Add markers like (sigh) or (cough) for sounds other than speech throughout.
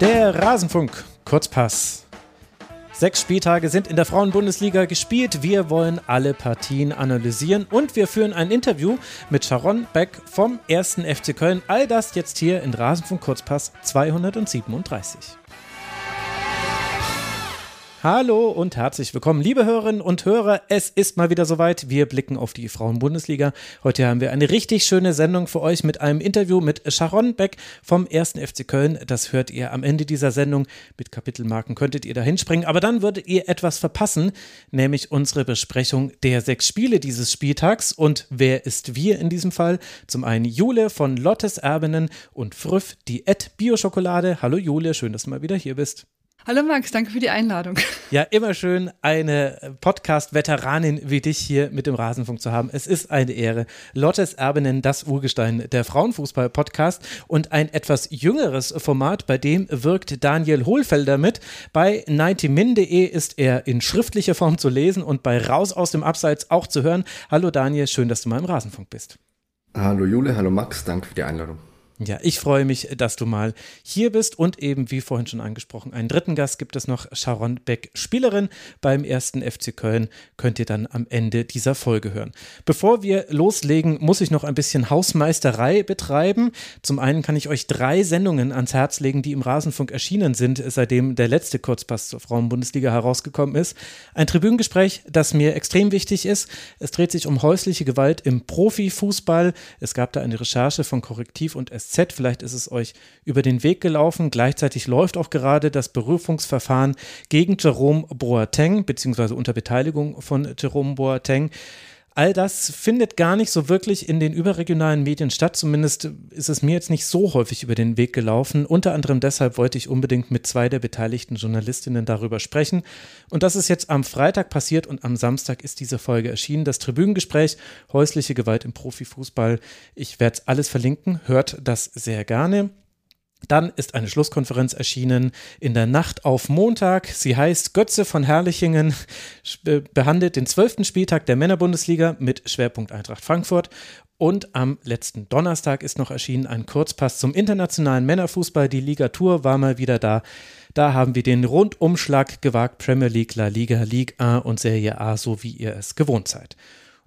Der Rasenfunk, Kurzpass. Sechs Spieltage sind in der Frauenbundesliga gespielt. Wir wollen alle Partien analysieren und wir führen ein Interview mit Sharon Beck vom 1. FC Köln. All das jetzt hier in Rasenfunk Kurzpass 237. Hallo und herzlich willkommen, liebe Hörerinnen und Hörer. Es ist mal wieder soweit. Wir blicken auf die Frauenbundesliga. Heute haben wir eine richtig schöne Sendung für euch mit einem Interview mit Sharon Beck vom 1. FC Köln. Das hört ihr am Ende dieser Sendung. Mit Kapitelmarken könntet ihr da hinspringen. Aber dann würdet ihr etwas verpassen, nämlich unsere Besprechung der sechs Spiele dieses Spieltags. Und wer ist wir in diesem Fall? Zum einen Jule von Lottes Erbinnen und Früff, die Ed Bio-Schokolade. Hallo Jule, schön, dass du mal wieder hier bist. Hallo Max, danke für die Einladung. (laughs) Ja, immer schön, eine Podcast-Veteranin wie dich hier mit dem Rasenfunk zu haben. Es ist eine Ehre. Lottes Erbinnen, das Urgestein der Frauenfußball-Podcast und ein etwas jüngeres Format, bei dem wirkt Daniel Hohlfelder mit. Bei 90min.de ist er in schriftlicher Form zu lesen und bei Raus aus dem Abseits auch zu hören. Hallo Daniel, schön, dass du mal im Rasenfunk bist. Hallo Jule, hallo Max, danke für die Einladung. Ja, ich freue mich, dass du mal hier bist und eben, wie vorhin schon angesprochen, einen dritten Gast gibt es noch, Sharon Beck, Spielerin beim ersten FC Köln, könnt ihr dann am Ende dieser Folge hören. Bevor wir loslegen, muss ich noch ein bisschen Hausmeisterei betreiben. Zum einen kann ich euch drei Sendungen ans Herz legen, die im Rasenfunk erschienen sind, seitdem der letzte Kurzpass zur Frauenbundesliga herausgekommen ist. Ein Tribünengespräch, das mir extrem wichtig ist. Es dreht sich um häusliche Gewalt im Profifußball. Es gab da eine Recherche von Korrektiv und S SZ. Vielleicht ist es euch über den Weg gelaufen. Gleichzeitig läuft auch gerade das Berufungsverfahren gegen Jerome Boateng, beziehungsweise unter Beteiligung von Jerome Boateng. All das findet gar nicht so wirklich in den überregionalen Medien statt. Zumindest ist es mir jetzt nicht so häufig über den Weg gelaufen. Unter anderem deshalb wollte ich unbedingt mit zwei der beteiligten Journalistinnen darüber sprechen. Und das ist jetzt am Freitag passiert und am Samstag ist diese Folge erschienen. Das Tribünengespräch Häusliche Gewalt im Profifußball. Ich werde alles verlinken. Hört das sehr gerne. Dann ist eine Schlusskonferenz erschienen in der Nacht auf Montag. Sie heißt Götze von Herrlichingen, behandelt den zwölften Spieltag der Männerbundesliga mit Schwerpunkt Eintracht Frankfurt. Und am letzten Donnerstag ist noch erschienen ein Kurzpass zum internationalen Männerfußball. Die Liga Tour war mal wieder da. Da haben wir den Rundumschlag gewagt. Premier League, La Liga, Ligue 1 und Serie A, so wie ihr es gewohnt seid.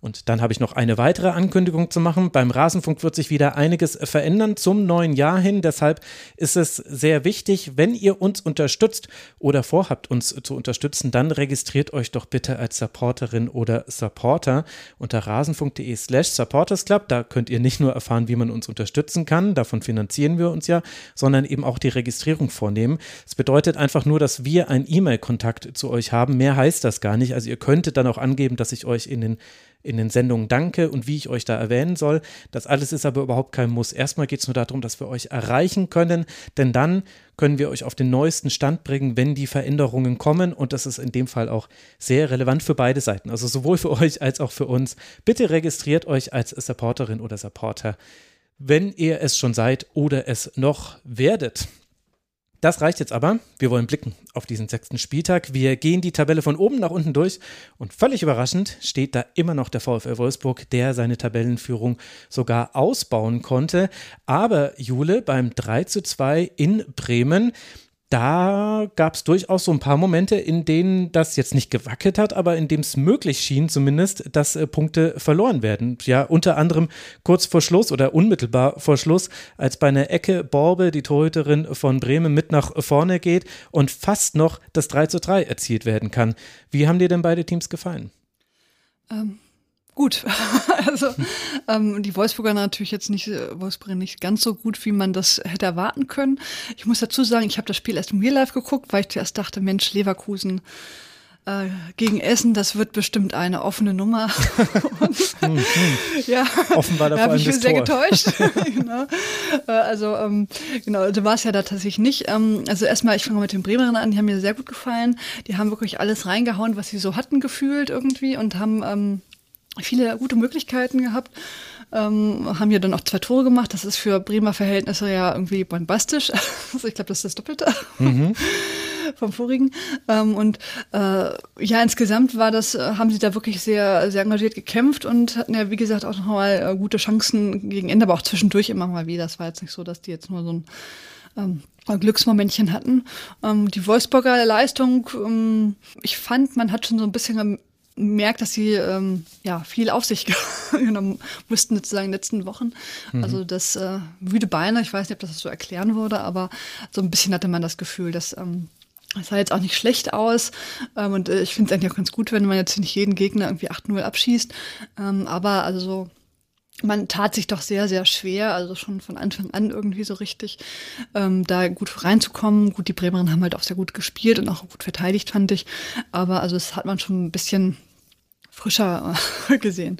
Und dann habe ich noch eine weitere Ankündigung zu machen. Beim Rasenfunk wird sich wieder einiges verändern zum neuen Jahr hin. Deshalb ist es sehr wichtig, wenn ihr uns unterstützt oder vorhabt, uns zu unterstützen, dann registriert euch doch bitte als Supporterin oder Supporter unter rasenfunk.de slash supportersclub. Da könnt ihr nicht nur erfahren, wie man uns unterstützen kann, davon finanzieren wir uns ja, sondern eben auch die Registrierung vornehmen. Es bedeutet einfach nur, dass wir einen E-Mail-Kontakt zu euch haben. Mehr heißt das gar nicht. Also ihr könntet dann auch angeben, dass ich euch in den in den Sendungen danke und wie ich euch da erwähnen soll. Das alles ist aber überhaupt kein Muss. Erstmal geht es nur darum, dass wir euch erreichen können, denn dann können wir euch auf den neuesten Stand bringen, wenn die Veränderungen kommen. Und das ist in dem Fall auch sehr relevant für beide Seiten, also sowohl für euch als auch für uns. Bitte registriert euch als Supporterin oder Supporter, wenn ihr es schon seid oder es noch werdet. Das reicht jetzt aber. Wir wollen blicken auf diesen sechsten Spieltag. Wir gehen die Tabelle von oben nach unten durch und völlig überraschend steht da immer noch der VfL Wolfsburg, der seine Tabellenführung sogar ausbauen konnte. Aber Jule beim 3 zu 2 in Bremen, da gab es durchaus so ein paar Momente, in denen das jetzt nicht gewackelt hat, aber in dem es möglich schien zumindest, dass äh, Punkte verloren werden. Ja, unter anderem kurz vor Schluss oder unmittelbar vor Schluss, als bei einer Ecke Borbe, die Torhüterin von Bremen, mit nach vorne geht und fast noch das 3 zu 3 erzielt werden kann. Wie haben dir denn beide Teams gefallen? Ähm, gut. (laughs) also ähm, die Wolfsburger natürlich jetzt nicht, äh, Wolfsburger nicht ganz so gut, wie man das hätte erwarten können. Ich muss dazu sagen, ich habe das Spiel erst im Real Life geguckt, weil ich zuerst dachte, Mensch, Leverkusen äh, gegen Essen, das wird bestimmt eine offene Nummer. (laughs) Hm, hm. ja, offenbar da habe ich mich sehr getäuscht. (laughs) genau. Äh, also ähm, genau, also war es ja da tatsächlich nicht. Ähm, also erstmal, ich fange mit den Bremerinnen an, die haben mir sehr gut gefallen. Die haben wirklich alles reingehauen, was sie so hatten gefühlt irgendwie und haben ähm, viele gute Möglichkeiten gehabt. Ähm, haben ja dann auch zwei Tore gemacht. Das ist für Bremer Verhältnisse ja irgendwie bombastisch. (laughs) Also ich glaube, das ist das Doppelte mhm. (laughs) vom vorigen. Ähm, und äh, ja, insgesamt war das, äh, haben sie da wirklich sehr, sehr engagiert gekämpft und hatten ja, wie gesagt, auch nochmal äh, gute Chancen gegen Ende, aber auch zwischendurch immer mal wieder. Das war jetzt nicht so, dass die jetzt nur so ein ähm, Glücksmomentchen hatten. Ähm, die Wolfsburger Leistung, ähm, ich fand, man hat schon so ein bisschen gemerkt, dass sie ähm, ja viel auf sich (laughs) genommen mussten sozusagen in den letzten Wochen. Mhm. Also das äh, müde Beine, ich weiß nicht, ob das so erklären würde, aber so ein bisschen hatte man das Gefühl, dass ähm, das sah jetzt auch nicht schlecht aus. Ähm, und äh, ich finde es eigentlich auch ganz gut, wenn man jetzt nicht jeden Gegner irgendwie 8-0 abschießt. Ähm, aber also so man tat sich doch sehr, sehr schwer, also schon von Anfang an irgendwie so richtig, ähm, da gut reinzukommen. Gut, die Bremerinnen haben halt auch sehr gut gespielt und auch gut verteidigt, fand ich. Aber also das hat man schon ein bisschen frischer äh, (laughs) gesehen.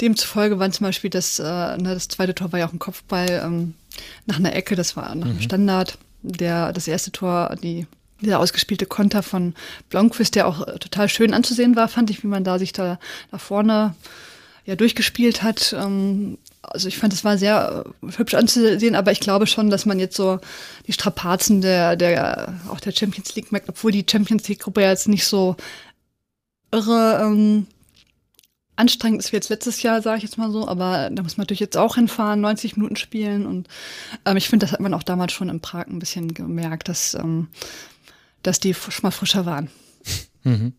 Demzufolge war zum Beispiel das, äh, ne, das zweite Tor war ja auch ein Kopfball ähm, nach einer Ecke, das war nach einem mhm. Standard. Der, das erste Tor, die dieser ausgespielte Konter von Blomqvist, der auch äh, total schön anzusehen war, fand ich, wie man da sich da, da vorne ja durchgespielt hat. Ähm, also ich fand, es war sehr äh, hübsch anzusehen, aber ich glaube schon, dass man jetzt so die Strapazen der, der auch der Champions League merkt, obwohl die Champions League-Gruppe ja jetzt nicht so irre ähm, anstrengend ist wie jetzt letztes Jahr, sage ich jetzt mal so, aber da muss man natürlich jetzt auch hinfahren, 90 Minuten spielen und ähm, ich finde, das hat man auch damals schon in Prag ein bisschen gemerkt, dass, ähm, dass die schon mal frischer waren. Mhm.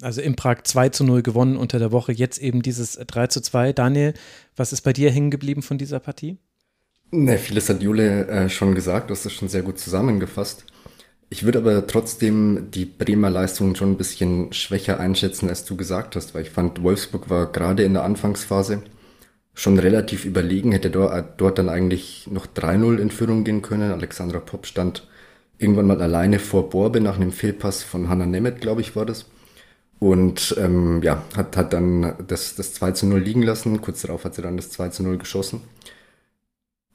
Also in Prag 2 zu 0 gewonnen unter der Woche, jetzt eben dieses 3 zu 2. Daniel, was ist bei dir hängen geblieben von dieser Partie? Ne, vieles hat Jule äh, schon gesagt, du hast das schon sehr gut zusammengefasst. Ich würde aber trotzdem die Bremer Leistung schon ein bisschen schwächer einschätzen, als du gesagt hast, weil ich fand, Wolfsburg war gerade in der Anfangsphase schon relativ überlegen, hätte dort, dort dann eigentlich noch 3-0 in Führung gehen können. Alexandra Popp stand irgendwann mal alleine vor Borbe nach einem Fehlpass von Hanna Nemeth, glaube ich, war das. Und ähm, ja, hat, hat dann das, das 2 zu 0 liegen lassen. Kurz darauf hat sie dann das 2 zu 0 geschossen.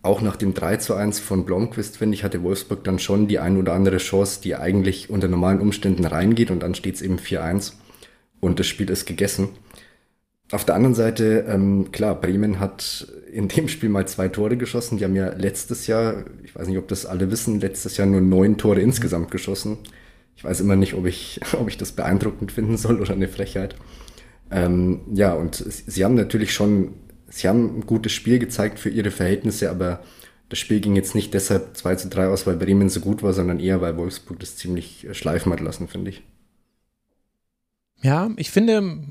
Auch nach dem 3 zu 1 von Blomqvist, finde ich, hatte Wolfsburg dann schon die ein oder andere Chance, die eigentlich unter normalen Umständen reingeht und dann steht es eben 4-1 und das Spiel ist gegessen. Auf der anderen Seite, ähm, klar, Bremen hat in dem Spiel mal zwei Tore geschossen. Die haben ja letztes Jahr, ich weiß nicht, ob das alle wissen, letztes Jahr nur neun Tore insgesamt geschossen. Ich weiß immer nicht, ob ich, (laughs) ob ich das beeindruckend finden soll oder eine Frechheit. Ähm, ja, und sie haben natürlich schon, sie haben ein gutes Spiel gezeigt für ihre Verhältnisse, aber das Spiel ging jetzt nicht deshalb 2 zu 3 aus, weil Bremen so gut war, sondern eher, weil Wolfsburg das ziemlich schleifen hat lassen, finde ich. Ja, ich finde,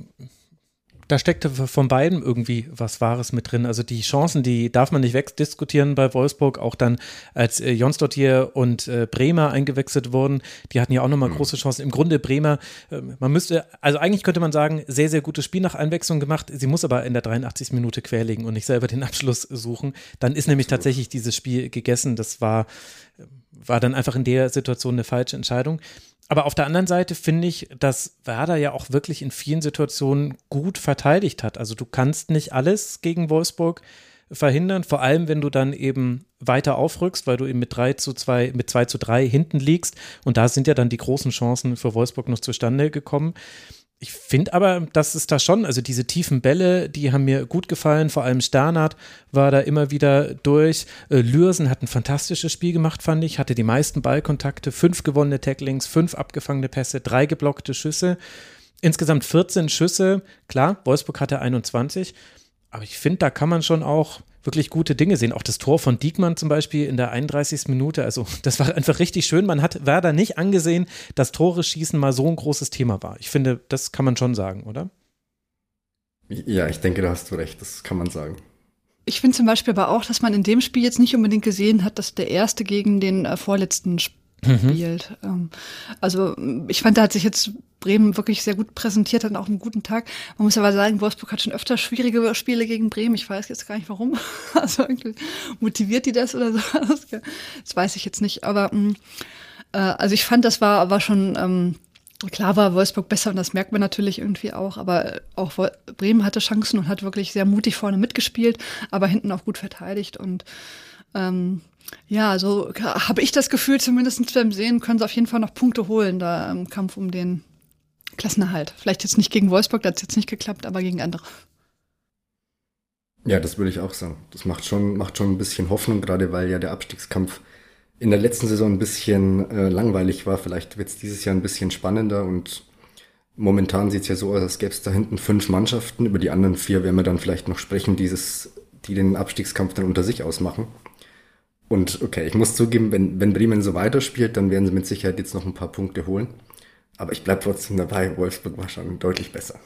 da steckte von beiden irgendwie was Wahres mit drin. Also die Chancen, die darf man nicht wegdiskutieren bei Wolfsburg. Auch dann, als äh, Jonsdottir und äh, Bremer eingewechselt wurden, die hatten ja auch nochmal mhm. große Chancen. Im Grunde Bremer, äh, man müsste, also eigentlich könnte man sagen, sehr, sehr gutes Spiel nach Einwechslung gemacht. Sie muss aber in der 83. Minute querlegen und nicht selber den Abschluss suchen. Dann ist nämlich tatsächlich dieses Spiel gegessen. Das war, war dann einfach in der Situation eine falsche Entscheidung. Aber auf der anderen Seite finde ich, dass Werder ja auch wirklich in vielen Situationen gut verteidigt hat. Also du kannst nicht alles gegen Wolfsburg verhindern, vor allem wenn du dann eben weiter aufrückst, weil du eben mit 3 zu 2, mit 2 zu 3 hinten liegst. Und da sind ja dann die großen Chancen für Wolfsburg noch zustande gekommen. Ich finde aber, dass es da schon, also diese tiefen Bälle, die haben mir gut gefallen. Vor allem Sternhardt war da immer wieder durch. Äh, Lürsen hat ein fantastisches Spiel gemacht, fand ich. Hatte die meisten Ballkontakte, fünf gewonnene Tacklings, fünf abgefangene Pässe, drei geblockte Schüsse. Insgesamt 14 Schüsse. Klar, Wolfsburg hatte 21. Aber ich finde, da kann man schon auch wirklich gute Dinge sehen. Auch das Tor von Diekmann zum Beispiel in der 31. Minute. Also, (laughs) das war einfach richtig schön. Man hat Werder nicht angesehen, dass Tore schießen mal so ein großes Thema war. Ich finde, das kann man schon sagen, oder? Ja, ich denke, da hast du recht. Das kann man sagen. Ich finde zum Beispiel aber auch, dass man in dem Spiel jetzt nicht unbedingt gesehen hat, dass der erste gegen den äh, vorletzten mhm. Spielt. Mhm. also ich fand, da hat sich jetzt Bremen wirklich sehr gut präsentiert, hat auch einen guten Tag. Man muss aber sagen, Wolfsburg hat schon öfter schwierige Spiele gegen Bremen. Ich weiß jetzt gar nicht warum. (laughs) Also irgendwie motiviert die das oder so. Das weiß ich jetzt nicht. Aber mm, äh, also ich fand, das war, war schon ähm, klar war Wolfsburg besser und das merkt man natürlich irgendwie auch. Aber auch Bremen hatte Chancen und hat wirklich sehr mutig vorne mitgespielt, aber hinten auch gut verteidigt und ähm, ja, so habe ich das Gefühl, zumindest beim Sehen können sie auf jeden Fall noch Punkte holen, da im Kampf um den Klassenerhalt. Vielleicht jetzt nicht gegen Wolfsburg, da hat es jetzt nicht geklappt, aber gegen andere. Ja, das würde ich auch sagen. Das macht schon, macht schon ein bisschen Hoffnung, gerade weil ja der Abstiegskampf in der letzten Saison ein bisschen äh, langweilig war. Vielleicht wird es dieses Jahr ein bisschen spannender und momentan sieht es ja so aus, als gäbe es da hinten fünf Mannschaften. Über die anderen vier werden wir dann vielleicht noch sprechen, dieses, die den Abstiegskampf dann unter sich ausmachen. Und okay, ich muss zugeben, wenn, wenn Bremen so weiterspielt, dann werden sie mit Sicherheit jetzt noch ein paar Punkte holen. Aber ich bleibe trotzdem dabei, Wolfsburg war schon deutlich besser.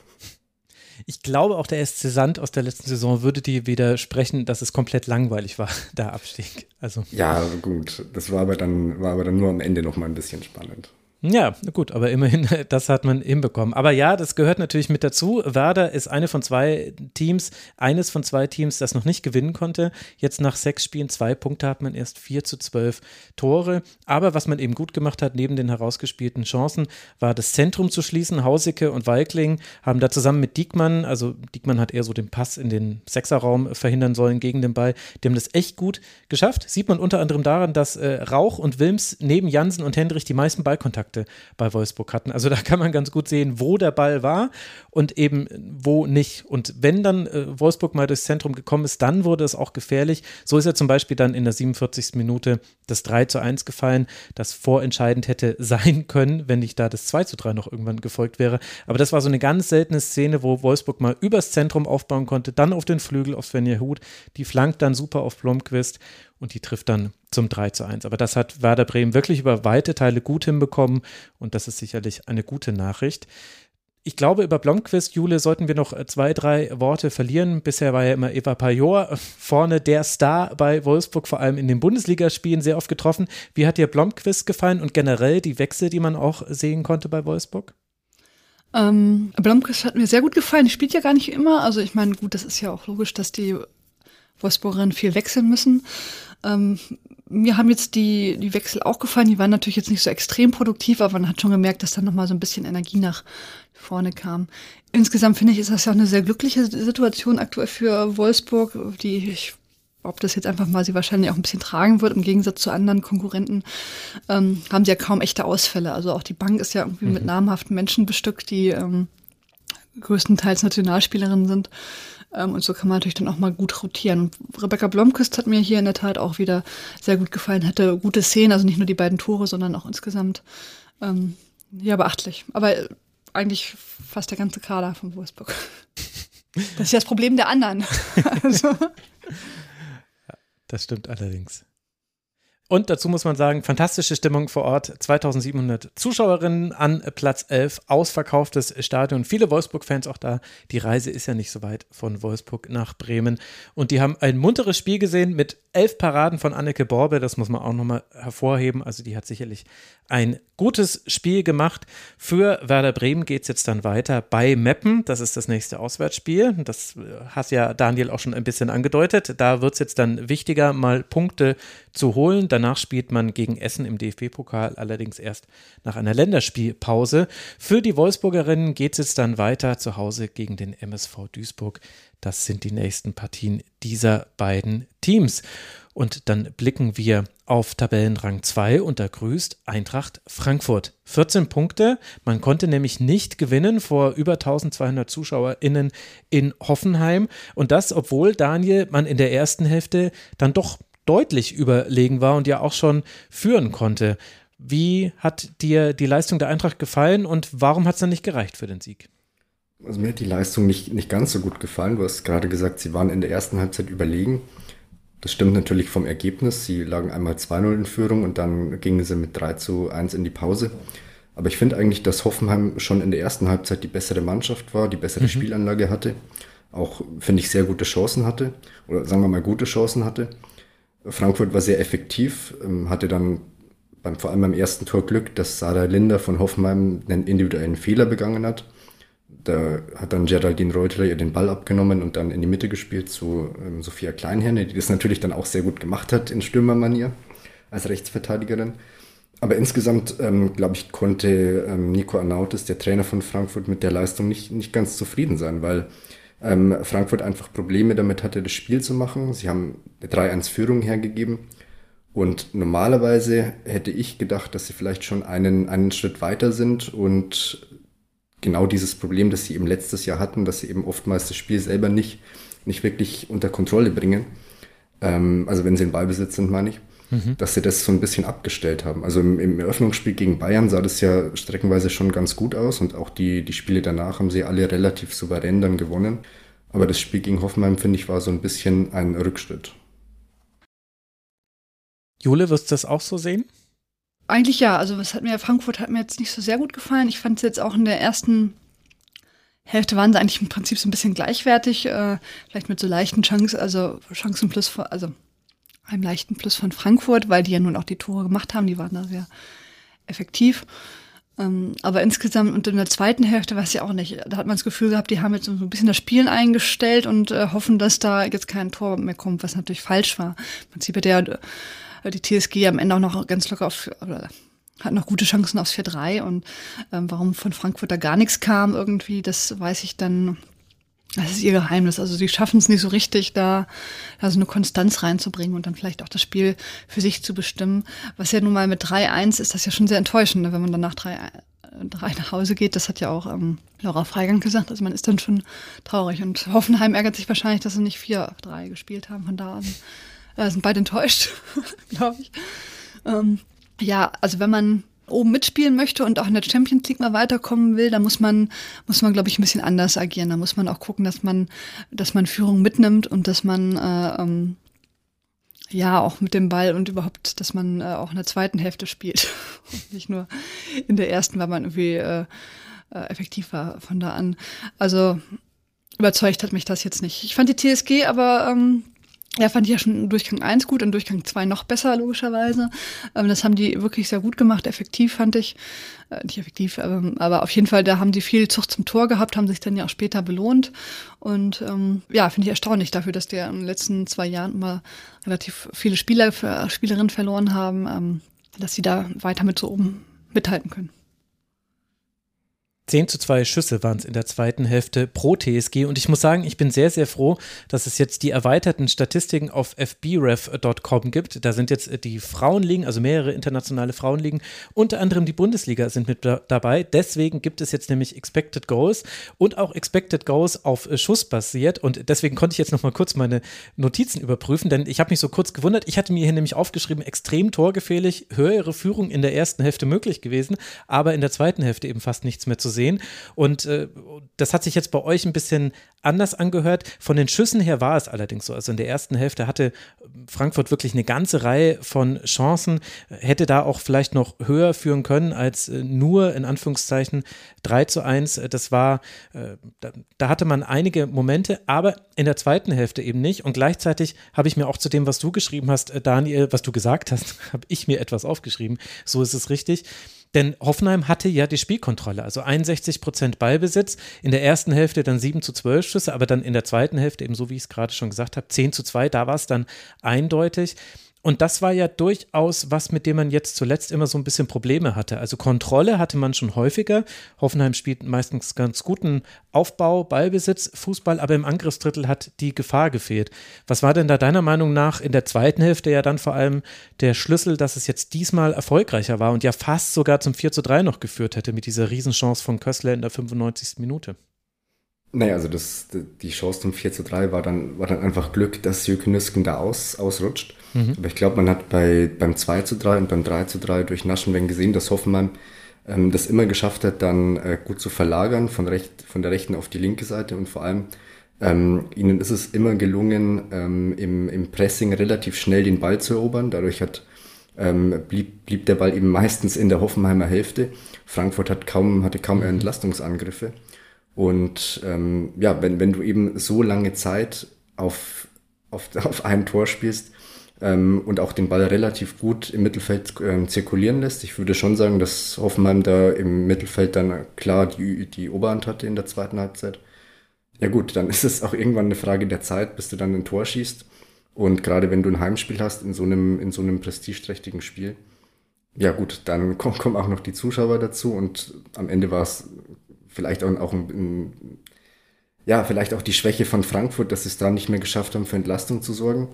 Ich glaube, auch der SC Sand aus der letzten Saison würde dir widersprechen, dass es komplett langweilig war, (laughs) der Abstieg. Also. Ja, gut. Das war aber dann, war aber dann nur am Ende noch mal ein bisschen spannend. Ja, gut, aber immerhin, (laughs) das hat man hinbekommen. Aber ja, das gehört natürlich mit dazu. Werder ist eine von zwei Teams, eines von zwei Teams, das noch nicht gewinnen konnte. Jetzt nach sechs Spielen, zwei Punkte hat man erst vier zu zwölf Tore. Aber was man eben gut gemacht hat, neben den herausgespielten Chancen, war das Zentrum zu schließen. Hausicke und Weikling haben da zusammen mit Diekmann, also Diekmann hat eher so den Pass in den Sechserraum verhindern sollen gegen den Ball. Die haben das echt gut geschafft. Sieht man unter anderem daran, dass äh, Rauch und Wilms neben Jansen und Hendrich die meisten Ballkontakte Kontakte bei Wolfsburg hatten. Also da kann man ganz gut sehen, wo der Ball war und eben wo nicht. Und wenn dann äh, Wolfsburg mal durchs Zentrum gekommen ist, dann wurde es auch gefährlich. So ist ja zum Beispiel dann in der 47. Minute das 3 zu 1 gefallen, das vorentscheidend hätte (laughs) sein können, wenn nicht da das 2 zu 3 noch irgendwann gefolgt wäre. Aber das war so eine ganz seltene Szene, wo Wolfsburg mal übers Zentrum aufbauen konnte, dann auf den Flügel auf Svenja Huth, die flankt dann super auf Blomqvist und die trifft dann zum 3 zu 1. Aber das hat Werder Bremen wirklich über weite Teile gut hinbekommen und das ist sicherlich eine gute Nachricht. Ich glaube, über Blomqvist, Jule, sollten wir noch zwei, drei Worte verlieren. Bisher war ja immer Eva Pajor vorne der Star bei Wolfsburg, vor allem in den Bundesligaspielen sehr oft getroffen. Wie hat dir Blomqvist gefallen und generell die Wechsel, die man auch sehen konnte bei Wolfsburg? Ähm, Blomqvist hat mir sehr gut gefallen. Die spielt ja gar nicht immer. Also ich meine, gut, das ist ja auch logisch, dass die Wolfsburgerinnen viel wechseln müssen. Ähm, mir haben jetzt die, die Wechsel auch gefallen. Die waren natürlich jetzt nicht so extrem produktiv, aber man hat schon gemerkt, dass dann nochmal so ein bisschen Energie nach vorne kam. Insgesamt finde ich, ist das ja auch eine sehr glückliche Situation aktuell für Wolfsburg, die ich ob das jetzt einfach mal sie wahrscheinlich auch ein bisschen tragen wird, im Gegensatz zu anderen Konkurrenten, ähm, haben sie ja kaum echte Ausfälle. Also auch die Bank ist ja irgendwie mhm. mit namhaften Menschen bestückt, die ähm, größtenteils Nationalspielerinnen sind. Ähm, und so kann man natürlich dann auch mal gut rotieren. Rebecca Blomkist hat mir hier in der Tat auch wieder sehr gut gefallen, hatte gute Szenen, also nicht nur die beiden Tore, sondern auch insgesamt ähm, ja beachtlich. Aber eigentlich fast der ganze Kader von Wolfsburg. (laughs) Das ist ja das Problem der anderen. (laughs) also. Das stimmt allerdings. Und dazu muss man sagen, fantastische Stimmung vor Ort. 2700 Zuschauerinnen an Platz 11, ausverkauftes Stadion. Viele Wolfsburg-Fans auch da. Die Reise ist ja nicht so weit von Wolfsburg nach Bremen. Und die haben ein munteres Spiel gesehen mit elf Paraden von Anneke Borbe. Das muss man auch nochmal hervorheben. Also die hat sicherlich ein gutes Spiel gemacht. Für Werder Bremen geht es jetzt dann weiter bei Meppen. Das ist das nächste Auswärtsspiel. Das äh, hat ja Daniel auch schon ein bisschen angedeutet. Da wird es jetzt dann wichtiger, mal Punkte zu holen. Danach spielt man gegen Essen im DFB-Pokal, allerdings erst nach einer Länderspielpause. Für die Wolfsburgerinnen geht es jetzt dann weiter zu Hause gegen den MSV Duisburg. Das sind die nächsten Partien dieser beiden Teams. Und dann blicken wir auf Tabellenrang 2 und da grüßt Eintracht Frankfurt. 14 Punkte. Man konnte nämlich nicht gewinnen vor über 1200 ZuschauerInnen in Hoffenheim. Und das, obwohl Daniel man in der ersten Hälfte dann doch deutlich überlegen war und ja auch schon führen konnte. Wie hat dir die Leistung der Eintracht gefallen und warum hat es dann nicht gereicht für den Sieg? Also mir hat die Leistung nicht, nicht ganz so gut gefallen. Du hast gerade gesagt, sie waren in der ersten Halbzeit überlegen. Das stimmt natürlich vom Ergebnis. Sie lagen einmal 2-0 in Führung und dann gingen sie mit 3 zu 1 in die Pause. Aber ich finde eigentlich, dass Hoffenheim schon in der ersten Halbzeit die bessere Mannschaft war, die bessere mhm. Spielanlage hatte. Auch, finde ich, sehr gute Chancen hatte. Oder sagen wir mal, gute Chancen hatte. Frankfurt war sehr effektiv, ähm, hatte dann beim, vor allem beim ersten Tor Glück, dass Sarah Linder von Hoffenheim einen individuellen Fehler begangen hat. Da hat dann Geraldine Reuteler ihr den Ball abgenommen und dann in die Mitte gespielt zu ähm, Sophia Kleinherne, die das natürlich dann auch sehr gut gemacht hat in Stürmermanier als Rechtsverteidigerin. Aber insgesamt, ähm, glaube ich, konnte ähm, Nico Arnautis, der Trainer von Frankfurt, mit der Leistung nicht, nicht ganz zufrieden sein, weil ähm, Frankfurt einfach Probleme damit hatte, das Spiel zu machen. Sie haben eine 3-1-Führung hergegeben. Und normalerweise hätte ich gedacht, dass sie vielleicht schon einen, einen Schritt weiter sind und genau dieses Problem, das sie eben letztes Jahr hatten, dass sie eben oftmals das Spiel selber nicht, nicht wirklich unter Kontrolle bringen. Ähm, also wenn sie in Ballbesitz sind, meine ich, mhm. dass sie das so ein bisschen abgestellt haben. Also im, im, Eröffnungsspiel gegen Bayern sah das ja streckenweise schon ganz gut aus und auch die, die Spiele danach haben sie alle relativ souverän dann gewonnen. Aber das Spiel gegen Hoffenheim, finde ich, war so ein bisschen ein Rückschritt. Jule, wirst du das auch so sehen? Eigentlich ja. Also was hat mir Frankfurt hat mir jetzt nicht so sehr gut gefallen. Ich fand es jetzt auch in der ersten Hälfte waren sie eigentlich im Prinzip so ein bisschen gleichwertig, äh, vielleicht mit so leichten Chancen, also Chancen plus, also einem leichten Plus von Frankfurt, weil die ja nun auch die Tore gemacht haben, die waren da sehr effektiv. Ähm, aber insgesamt und in der zweiten Hälfte weiß ich auch nicht. Da hat man das Gefühl gehabt, die haben jetzt so ein bisschen das Spielen eingestellt und äh, hoffen, dass da jetzt kein Tor mehr kommt, was natürlich falsch war. Im Prinzip der äh, die TSG am Ende auch noch ganz locker auf oder hat noch gute Chancen aufs 4-3 und ähm, warum von Frankfurt da gar nichts kam irgendwie, das weiß ich dann das ist ihr Geheimnis. Also sie schaffen es nicht so richtig, da, da so eine Konstanz reinzubringen und dann vielleicht auch das Spiel für sich zu bestimmen. Was ja nun mal mit 3-1 ist das ja schon sehr enttäuschend, ne, wenn man dann nach 3, 3 nach Hause geht. Das hat ja auch ähm, Laura Freigang gesagt. Also man ist dann schon traurig. Und Hoffenheim ärgert sich wahrscheinlich, dass sie nicht 4-3 gespielt haben. Von da an äh, sind beide enttäuscht, (laughs) glaube ich. Ähm, ja, also wenn man oben mitspielen möchte und auch in der Champions League mal weiterkommen will, dann muss man, muss man, glaube ich, ein bisschen anders agieren. Da muss man auch gucken, dass man, dass man Führung mitnimmt und dass man äh, ähm, ja auch mit dem Ball und überhaupt, dass man äh, auch in der zweiten Hälfte spielt. (laughs) Nicht nur in der ersten, weil man irgendwie äh, äh, effektiv war von da an. Also überzeugt hat mich das jetzt nicht. Ich fand die TSG aber ähm, ja, fand ich ja schon Durchgang 1 gut und Durchgang 2 noch besser, logischerweise. Ähm, das haben die wirklich sehr gut gemacht, effektiv fand ich. Äh, nicht effektiv, ähm, aber auf jeden Fall, da haben die viel Zucht zum Tor gehabt, haben sich dann ja auch später belohnt. Und ähm, ja, finde ich erstaunlich dafür, dass die in den letzten zwei Jahren immer relativ viele Spieler, Spielerinnen verloren haben, ähm, dass sie da weiter mit so oben mithalten können. 10 zu 2 Schüsse waren es in der zweiten Hälfte pro TSG. Und ich muss sagen, ich bin sehr, sehr froh, dass es jetzt die erweiterten Statistiken auf fbref.com gibt. Da sind jetzt die Frauenligen, also mehrere internationale Frauenligen, unter anderem die Bundesliga sind mit dabei. Deswegen gibt es jetzt nämlich Expected Goals und auch Expected Goals auf Schuss basiert. Und deswegen konnte ich jetzt noch mal kurz meine Notizen überprüfen, denn ich habe mich so kurz gewundert. Ich hatte mir hier nämlich aufgeschrieben, extrem torgefährlich, höhere Führung in der ersten Hälfte möglich gewesen, aber in der zweiten Hälfte eben fast nichts mehr zu sehen sehen. Und äh, das hat sich jetzt bei euch ein bisschen anders angehört. Von den Schüssen her war es allerdings so. Also in der ersten Hälfte hatte Frankfurt wirklich eine ganze Reihe von Chancen, hätte da auch vielleicht noch höher führen können als äh, nur in Anführungszeichen 3 zu 1. Das war, äh, da, da hatte man einige Momente, aber in der zweiten Hälfte eben nicht. Und gleichzeitig habe ich mir auch zu dem, was du geschrieben hast, äh, Daniel, was du gesagt hast, (laughs) habe ich mir etwas aufgeschrieben. So ist es richtig. Denn Hoffenheim hatte ja die Spielkontrolle, also 61 Prozent Ballbesitz, in der ersten Hälfte dann 7 zu 12 Schüsse, aber dann in der zweiten Hälfte, eben so wie ich es gerade schon gesagt habe, 10 zu 2, da war es dann eindeutig. Und das war ja durchaus was, mit dem man jetzt zuletzt immer so ein bisschen Probleme hatte. Also Kontrolle hatte man schon häufiger. Hoffenheim spielt meistens ganz guten Aufbau, Ballbesitz, Fußball, aber im Angriffsdrittel hat die Gefahr gefehlt. Was war denn da deiner Meinung nach in der zweiten Hälfte ja dann vor allem der Schlüssel, dass es jetzt diesmal erfolgreicher war und ja fast sogar zum 4 zu 3 noch geführt hätte mit dieser Riesenchance von Kössler in der 95. Minute? Naja, also das, die Chance zum 4 zu 3 war dann, war dann einfach Glück, dass Jürgen Nüsken da aus, ausrutscht. Mhm. Aber ich glaube, man hat bei, beim 2 zu 3 und beim 3 zu 3 durch Naschenweng gesehen, dass Hoffenheim ähm, das immer geschafft hat, dann äh, gut zu verlagern von, recht, von der rechten auf die linke Seite und vor allem ähm, ihnen ist es immer gelungen, ähm, im, im Pressing relativ schnell den Ball zu erobern. Dadurch hat, ähm, blieb, blieb der Ball eben meistens in der Hoffenheimer Hälfte. Frankfurt hat kaum, hatte kaum Entlastungsangriffe. Und ähm, ja, wenn, wenn du eben so lange Zeit auf, auf, (laughs) auf einem Tor spielst ähm, und auch den Ball relativ gut im Mittelfeld ähm, zirkulieren lässt, ich würde schon sagen, dass Hoffenheim da im Mittelfeld dann klar die, die Oberhand hatte in der zweiten Halbzeit. Ja gut, dann (laughs) ist es auch irgendwann eine Frage der Zeit, bis du dann ein Tor schießt. Und gerade wenn du ein Heimspiel hast in so einem, in so einem prestigeträchtigen Spiel, ja gut, dann (laughs) kommen, kommen auch noch die Zuschauer dazu und am Ende war es vielleicht auch, auch ein, ein, ja, vielleicht auch die Schwäche von Frankfurt, dass sie es da nicht mehr geschafft haben, für Entlastung zu sorgen.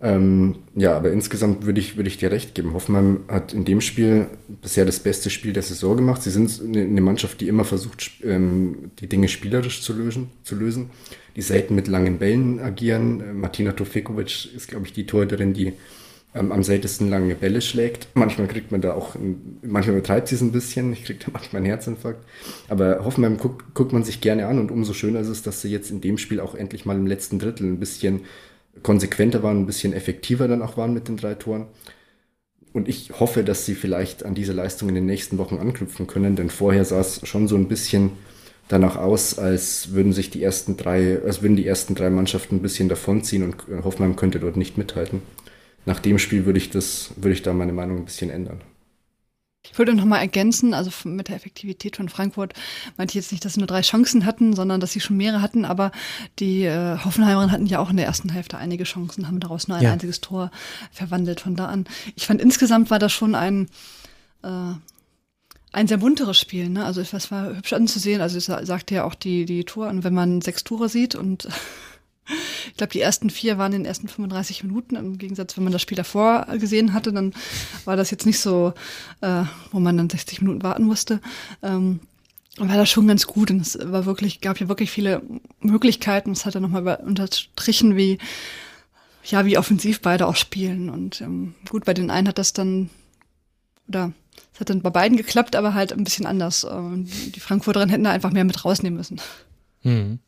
Ähm, ja, aber insgesamt würde ich, würde ich dir recht geben. Hoffmann hat in dem Spiel bisher das beste Spiel der Saison gemacht. Sie sind eine Mannschaft, die immer versucht, ähm, die Dinge spielerisch zu lösen, zu lösen, die selten mit langen Bällen agieren. Äh, Martina Tofekovic ist, glaube ich, die Torhüterin, die ähm, am seltensten lange Bälle schlägt. Manchmal kriegt man da auch, ein, manchmal übertreibt sie es ein bisschen, ich kriege da manchmal einen Herzinfarkt. Aber Hoffenheim guckt, guckt man sich gerne an und umso schöner ist es, dass sie jetzt in dem Spiel auch endlich mal im letzten Drittel ein bisschen konsequenter waren, ein bisschen effektiver dann auch waren mit den drei Toren. und ich hoffe, dass sie vielleicht an diese Leistung in den nächsten Wochen anknüpfen können, denn vorher sah es schon so ein bisschen danach aus, als würden sich die ersten drei, als würden die ersten drei Mannschaften ein bisschen davonziehen und Hoffenheim könnte dort nicht mithalten. Nach dem Spiel würde ich das, würde ich da meine Meinung ein bisschen ändern. Ich würde noch mal ergänzen, also mit der Effektivität von Frankfurt meinte ich jetzt nicht, dass sie nur drei Chancen hatten, sondern dass sie schon mehrere hatten, aber die äh, Hoffenheimerinnen hatten ja auch in der ersten Hälfte einige Chancen, haben daraus nur ein ja. einziges Tor verwandelt. Von da an, ich fand insgesamt war das schon ein äh, ein sehr bunteres Spiel, ne? Also es war hübsch anzusehen. Also es sagte ja auch die die Tour an, wenn man sechs Tore sieht und (laughs) ich glaube, die ersten vier waren in den ersten 35 Minuten. Im Gegensatz, wenn man das Spiel davor gesehen hatte, dann war das jetzt nicht so, äh, wo man dann 60 Minuten warten musste. Ähm, war das schon ganz gut und es war wirklich, gab ja wirklich viele Möglichkeiten. Es hat dann nochmal unterstrichen, wie, ja, wie offensiv beide auch spielen. Und ähm, gut, bei den einen hat das dann, oder es hat dann bei beiden geklappt, aber halt ein bisschen anders. Ähm, die Frankfurterinnen hätten da einfach mehr mit rausnehmen müssen. Mhm.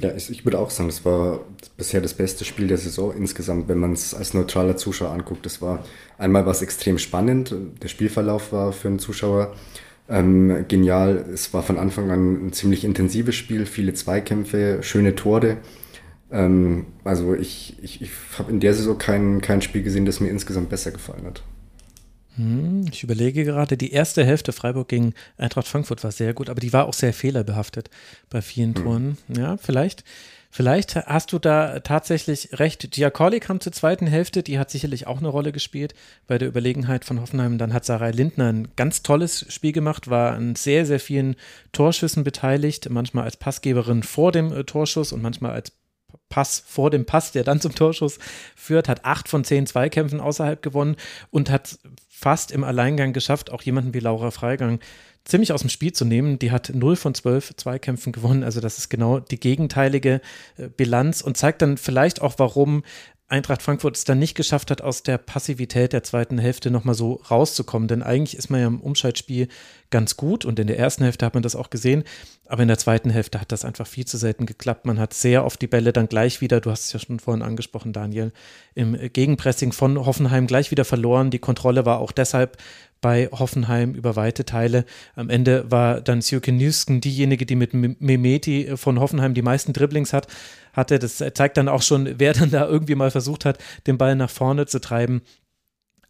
Ja, ich würde auch sagen, es war bisher das beste Spiel der Saison insgesamt, wenn man es als neutraler Zuschauer anguckt. Das war einmal was extrem spannend. Der Spielverlauf war für einen Zuschauer ähm, genial. Es war von Anfang an ein ziemlich intensives Spiel, viele Zweikämpfe, schöne Tore. Ähm, also ich, ich, ich habe in der Saison kein, kein Spiel gesehen, das mir insgesamt besser gefallen hat. Hm, ich überlege gerade, die erste Hälfte Freiburg gegen Eintracht Frankfurt war sehr gut, aber die war auch sehr fehlerbehaftet bei vielen hm. Toren. Ja, vielleicht. Vielleicht hast du da tatsächlich recht. Giacolli kam zur zweiten Hälfte, die hat sicherlich auch eine Rolle gespielt bei der Überlegenheit von Hoffenheim. Dann hat Sarah Lindner ein ganz tolles Spiel gemacht, war an sehr, sehr vielen Torschüssen beteiligt, manchmal als Passgeberin vor dem äh, Torschuss und manchmal als Pass vor dem Pass, der dann zum Torschuss führt, hat acht von zehn Zweikämpfen außerhalb gewonnen und hat fast im Alleingang geschafft, auch jemanden wie Laura Freigang ziemlich aus dem Spiel zu nehmen. Die hat 0 von 12 Zweikämpfen gewonnen. Also das ist genau die gegenteilige äh, Bilanz und zeigt dann vielleicht auch, warum Eintracht Frankfurt es dann nicht geschafft hat, aus der Passivität der zweiten Hälfte nochmal so rauszukommen. Denn eigentlich ist man ja im Umschaltspiel ganz gut und in der ersten Hälfte hat man das auch gesehen, aber in der zweiten Hälfte hat das einfach viel zu selten geklappt. Man hat sehr oft die Bälle dann gleich wieder, du hast es ja schon vorhin angesprochen, Daniel, im Gegenpressing von Hoffenheim gleich wieder verloren. Die Kontrolle war auch deshalb bei Hoffenheim über weite Teile. Am Ende war dann Sjöke Nüsken diejenige, die mit Memeti von Hoffenheim die meisten Dribblings hat, hatte. Das zeigt dann auch schon, wer dann da irgendwie mal versucht hat, den Ball nach vorne zu treiben.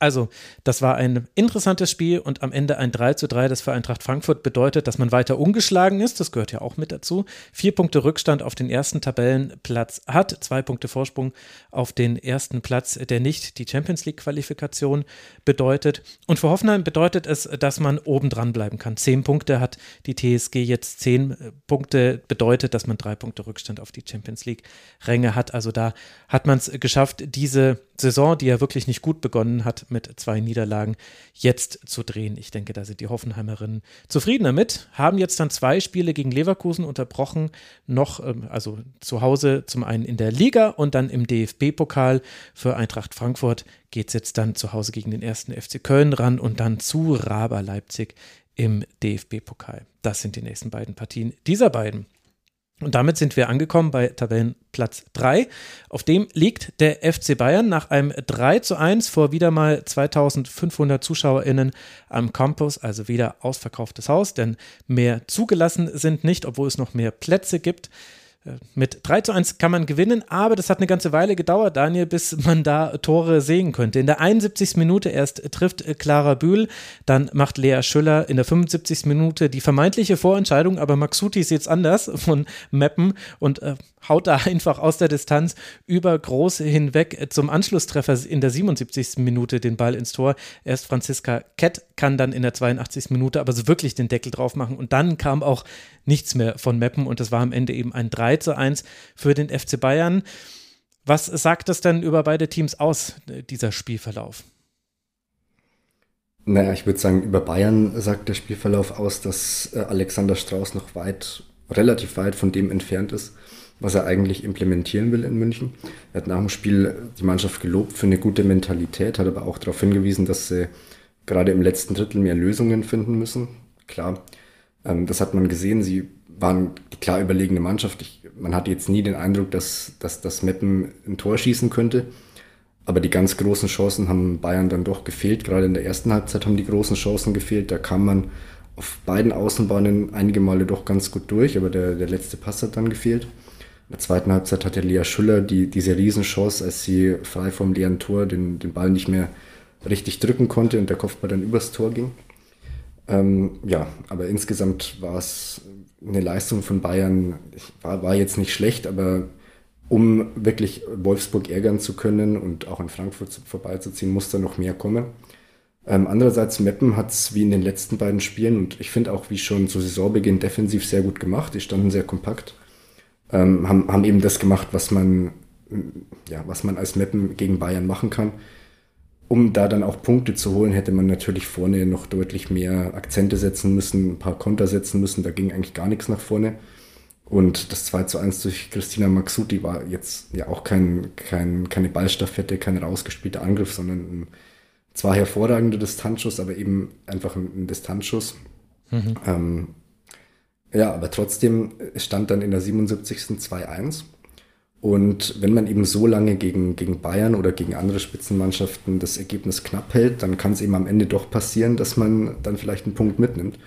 Also, das war ein interessantes Spiel und am Ende ein 3 zu 3, das für Eintracht Frankfurt bedeutet, dass man weiter ungeschlagen ist. Das gehört ja auch mit dazu. Vier Punkte Rückstand auf den ersten Tabellenplatz hat, zwei Punkte Vorsprung auf den ersten Platz, der nicht die Champions League-Qualifikation bedeutet. Und für Hoffenheim bedeutet es, dass man oben dran bleiben kann. Zehn Punkte hat die TSG jetzt, zehn Punkte bedeutet, dass man drei Punkte Rückstand auf die Champions League-Ränge hat. Also da hat man es geschafft, diese Saison, die ja wirklich nicht gut begonnen hat, mit zwei Niederlagen jetzt zu drehen. Ich denke, da sind die Hoffenheimerinnen zufrieden damit. Haben jetzt dann zwei Spiele gegen Leverkusen unterbrochen, noch, ähm, also zu Hause zum einen in der Liga und dann im DFB-Pokal. Für Eintracht Frankfurt geht es jetzt dann zu Hause gegen den ersten FC Köln ran und dann zu Raber Leipzig im DFB-Pokal. Das sind die nächsten beiden Partien dieser beiden. Und damit sind wir angekommen bei Tabellenplatz 3. Auf dem liegt der FC Bayern nach einem 3 zu 1 vor wieder mal 2500 ZuschauerInnen am Campus, also wieder ausverkauftes Haus, denn mehr zugelassen sind nicht, obwohl es noch mehr Plätze gibt. Mit 3 zu 1 kann man gewinnen, aber das hat eine ganze Weile gedauert, Daniel, bis man da Tore sehen könnte. In der 71. Minute erst trifft Clara Bühl, dann macht Lea Schüller in der 75. Minute die vermeintliche Vorentscheidung, aber Maxuti sieht es anders (laughs) von Meppen und äh, haut da einfach aus der Distanz über Groß hinweg zum Anschlusstreffer in der 77. Minute den Ball ins Tor. Erst Franziska Kett kann dann in der 82. Minute aber so wirklich den Deckel drauf machen und dann kam auch nichts mehr von Meppen und es war am Ende eben ein 3 zu 1 für den FC Bayern. Was sagt das denn über beide Teams aus, dieser Spielverlauf? Naja, ich würde sagen, über Bayern sagt der Spielverlauf aus, dass äh, Alexander Strauß noch weit, relativ weit von dem entfernt ist, was er eigentlich implementieren will in München. Er hat nach dem Spiel die Mannschaft gelobt für eine gute Mentalität, hat aber auch darauf hingewiesen, dass sie gerade im letzten Drittel mehr Lösungen finden müssen. Klar, ähm, das hat man gesehen. Sie waren die klar überlegene Mannschaft. Ich, man hatte jetzt nie den Eindruck, dass, dass das Meppen ein Tor schießen könnte. Aber die ganz großen Chancen haben Bayern dann doch gefehlt. Gerade in der ersten Halbzeit haben die großen Chancen gefehlt. Da kam man auf beiden Außenbahnen einige Male doch ganz gut durch, aber der, der letzte Pass hat dann gefehlt. In der zweiten Halbzeit hatte Lea Schüller die, diese Riesenchance, als sie frei vom leeren Tor den, den Ball nicht mehr richtig drücken konnte und der Kopfball dann übers Tor ging. Ähm, ja, aber insgesamt war es eine Leistung von Bayern, war, war jetzt nicht schlecht, aber um wirklich Wolfsburg ärgern zu können und auch in Frankfurt vorbeizuziehen, muss da noch mehr kommen. Ähm, andererseits, Meppen hat es wie in den letzten beiden Spielen und ich finde auch wie schon zu Saisonbeginn defensiv sehr gut gemacht. Die standen sehr kompakt, ähm, haben, haben eben das gemacht, was man, ja, was man als Meppen gegen Bayern machen kann. Um da dann auch Punkte zu holen, hätte man natürlich vorne noch deutlich mehr Akzente setzen müssen, ein paar Konter setzen müssen. Da ging eigentlich gar nichts nach vorne. Und das 2 zu 1 durch Christina Maxuti war jetzt ja auch kein, kein, keine Ballstaffette, kein rausgespielter Angriff, sondern ein zwar hervorragender Distanzschuss, aber eben einfach ein, Distanzschuss. Mhm. Ähm, ja, aber trotzdem stand dann in der 77. 2-1. Und wenn man eben so lange gegen, gegen Bayern oder gegen andere Spitzenmannschaften das Ergebnis knapp hält, dann kann es eben am Ende doch passieren, dass man dann vielleicht einen Punkt mitnimmt.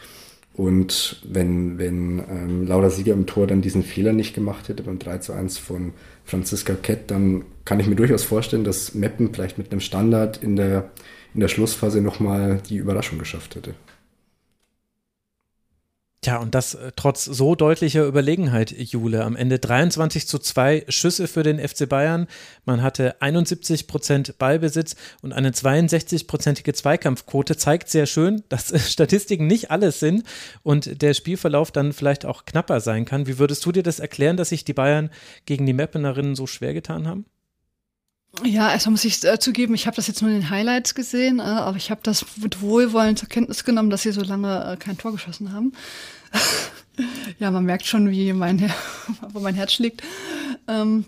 Und wenn, wenn ähm, Laura Sieger im Tor dann diesen Fehler nicht gemacht hätte beim 3 zu 1 von Franziska Kett, dann kann ich mir durchaus vorstellen, dass Meppen vielleicht mit einem Standard in der, in der Schlussphase nochmal die Überraschung geschafft hätte. Tja, und das äh, trotz so deutlicher Überlegenheit, Jule. Am Ende 23 zu 2 Schüsse für den FC Bayern. Man hatte 71 Prozent Ballbesitz und eine 62-prozentige Zweikampfquote zeigt sehr schön, (laughs) dass Statistiken nicht alles sind und der Spielverlauf dann vielleicht auch knapper sein kann. Wie würdest du dir das erklären, dass sich die Bayern gegen die Mappenerinnen so schwer getan haben? Ja, erstmal muss ich äh, zugeben, ich habe das jetzt nur in den Highlights gesehen, äh, aber ich habe das mit Wohlwollen zur Kenntnis genommen, dass sie so lange äh, kein Tor geschossen haben. (laughs) ja, man merkt schon, wie mein, Her (laughs) wo mein Herz schlägt. Ähm,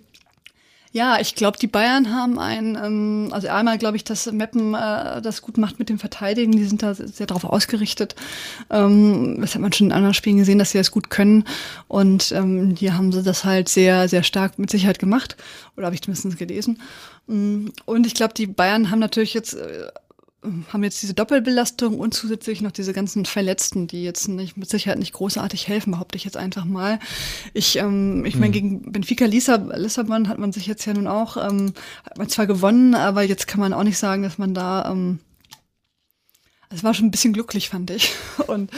ja, ich glaube, die Bayern haben ein, ähm, also einmal glaube ich, dass Meppen äh, das gut macht mit dem Verteidigen. Die sind da sehr darauf ausgerichtet. Ähm, das hat man schon in anderen Spielen gesehen, dass sie das gut können. Und ähm, hier haben sie das halt sehr, sehr stark mit Sicherheit gemacht. Oder habe ich zumindest gelesen. Mm, und ich glaube, die Bayern haben natürlich jetzt äh, haben jetzt diese Doppelbelastung und zusätzlich noch diese ganzen Verletzten, die jetzt nicht mit Sicherheit nicht großartig helfen, behaupte ich jetzt einfach mal. Ich, ähm, ich meine, mhm. gegen Benfica Lissabon hat man sich jetzt ja nun auch, ähm, hat man zwar gewonnen, aber jetzt kann man auch nicht sagen, dass man da ähm, es war schon ein bisschen glücklich, fand ich. (laughs) Und,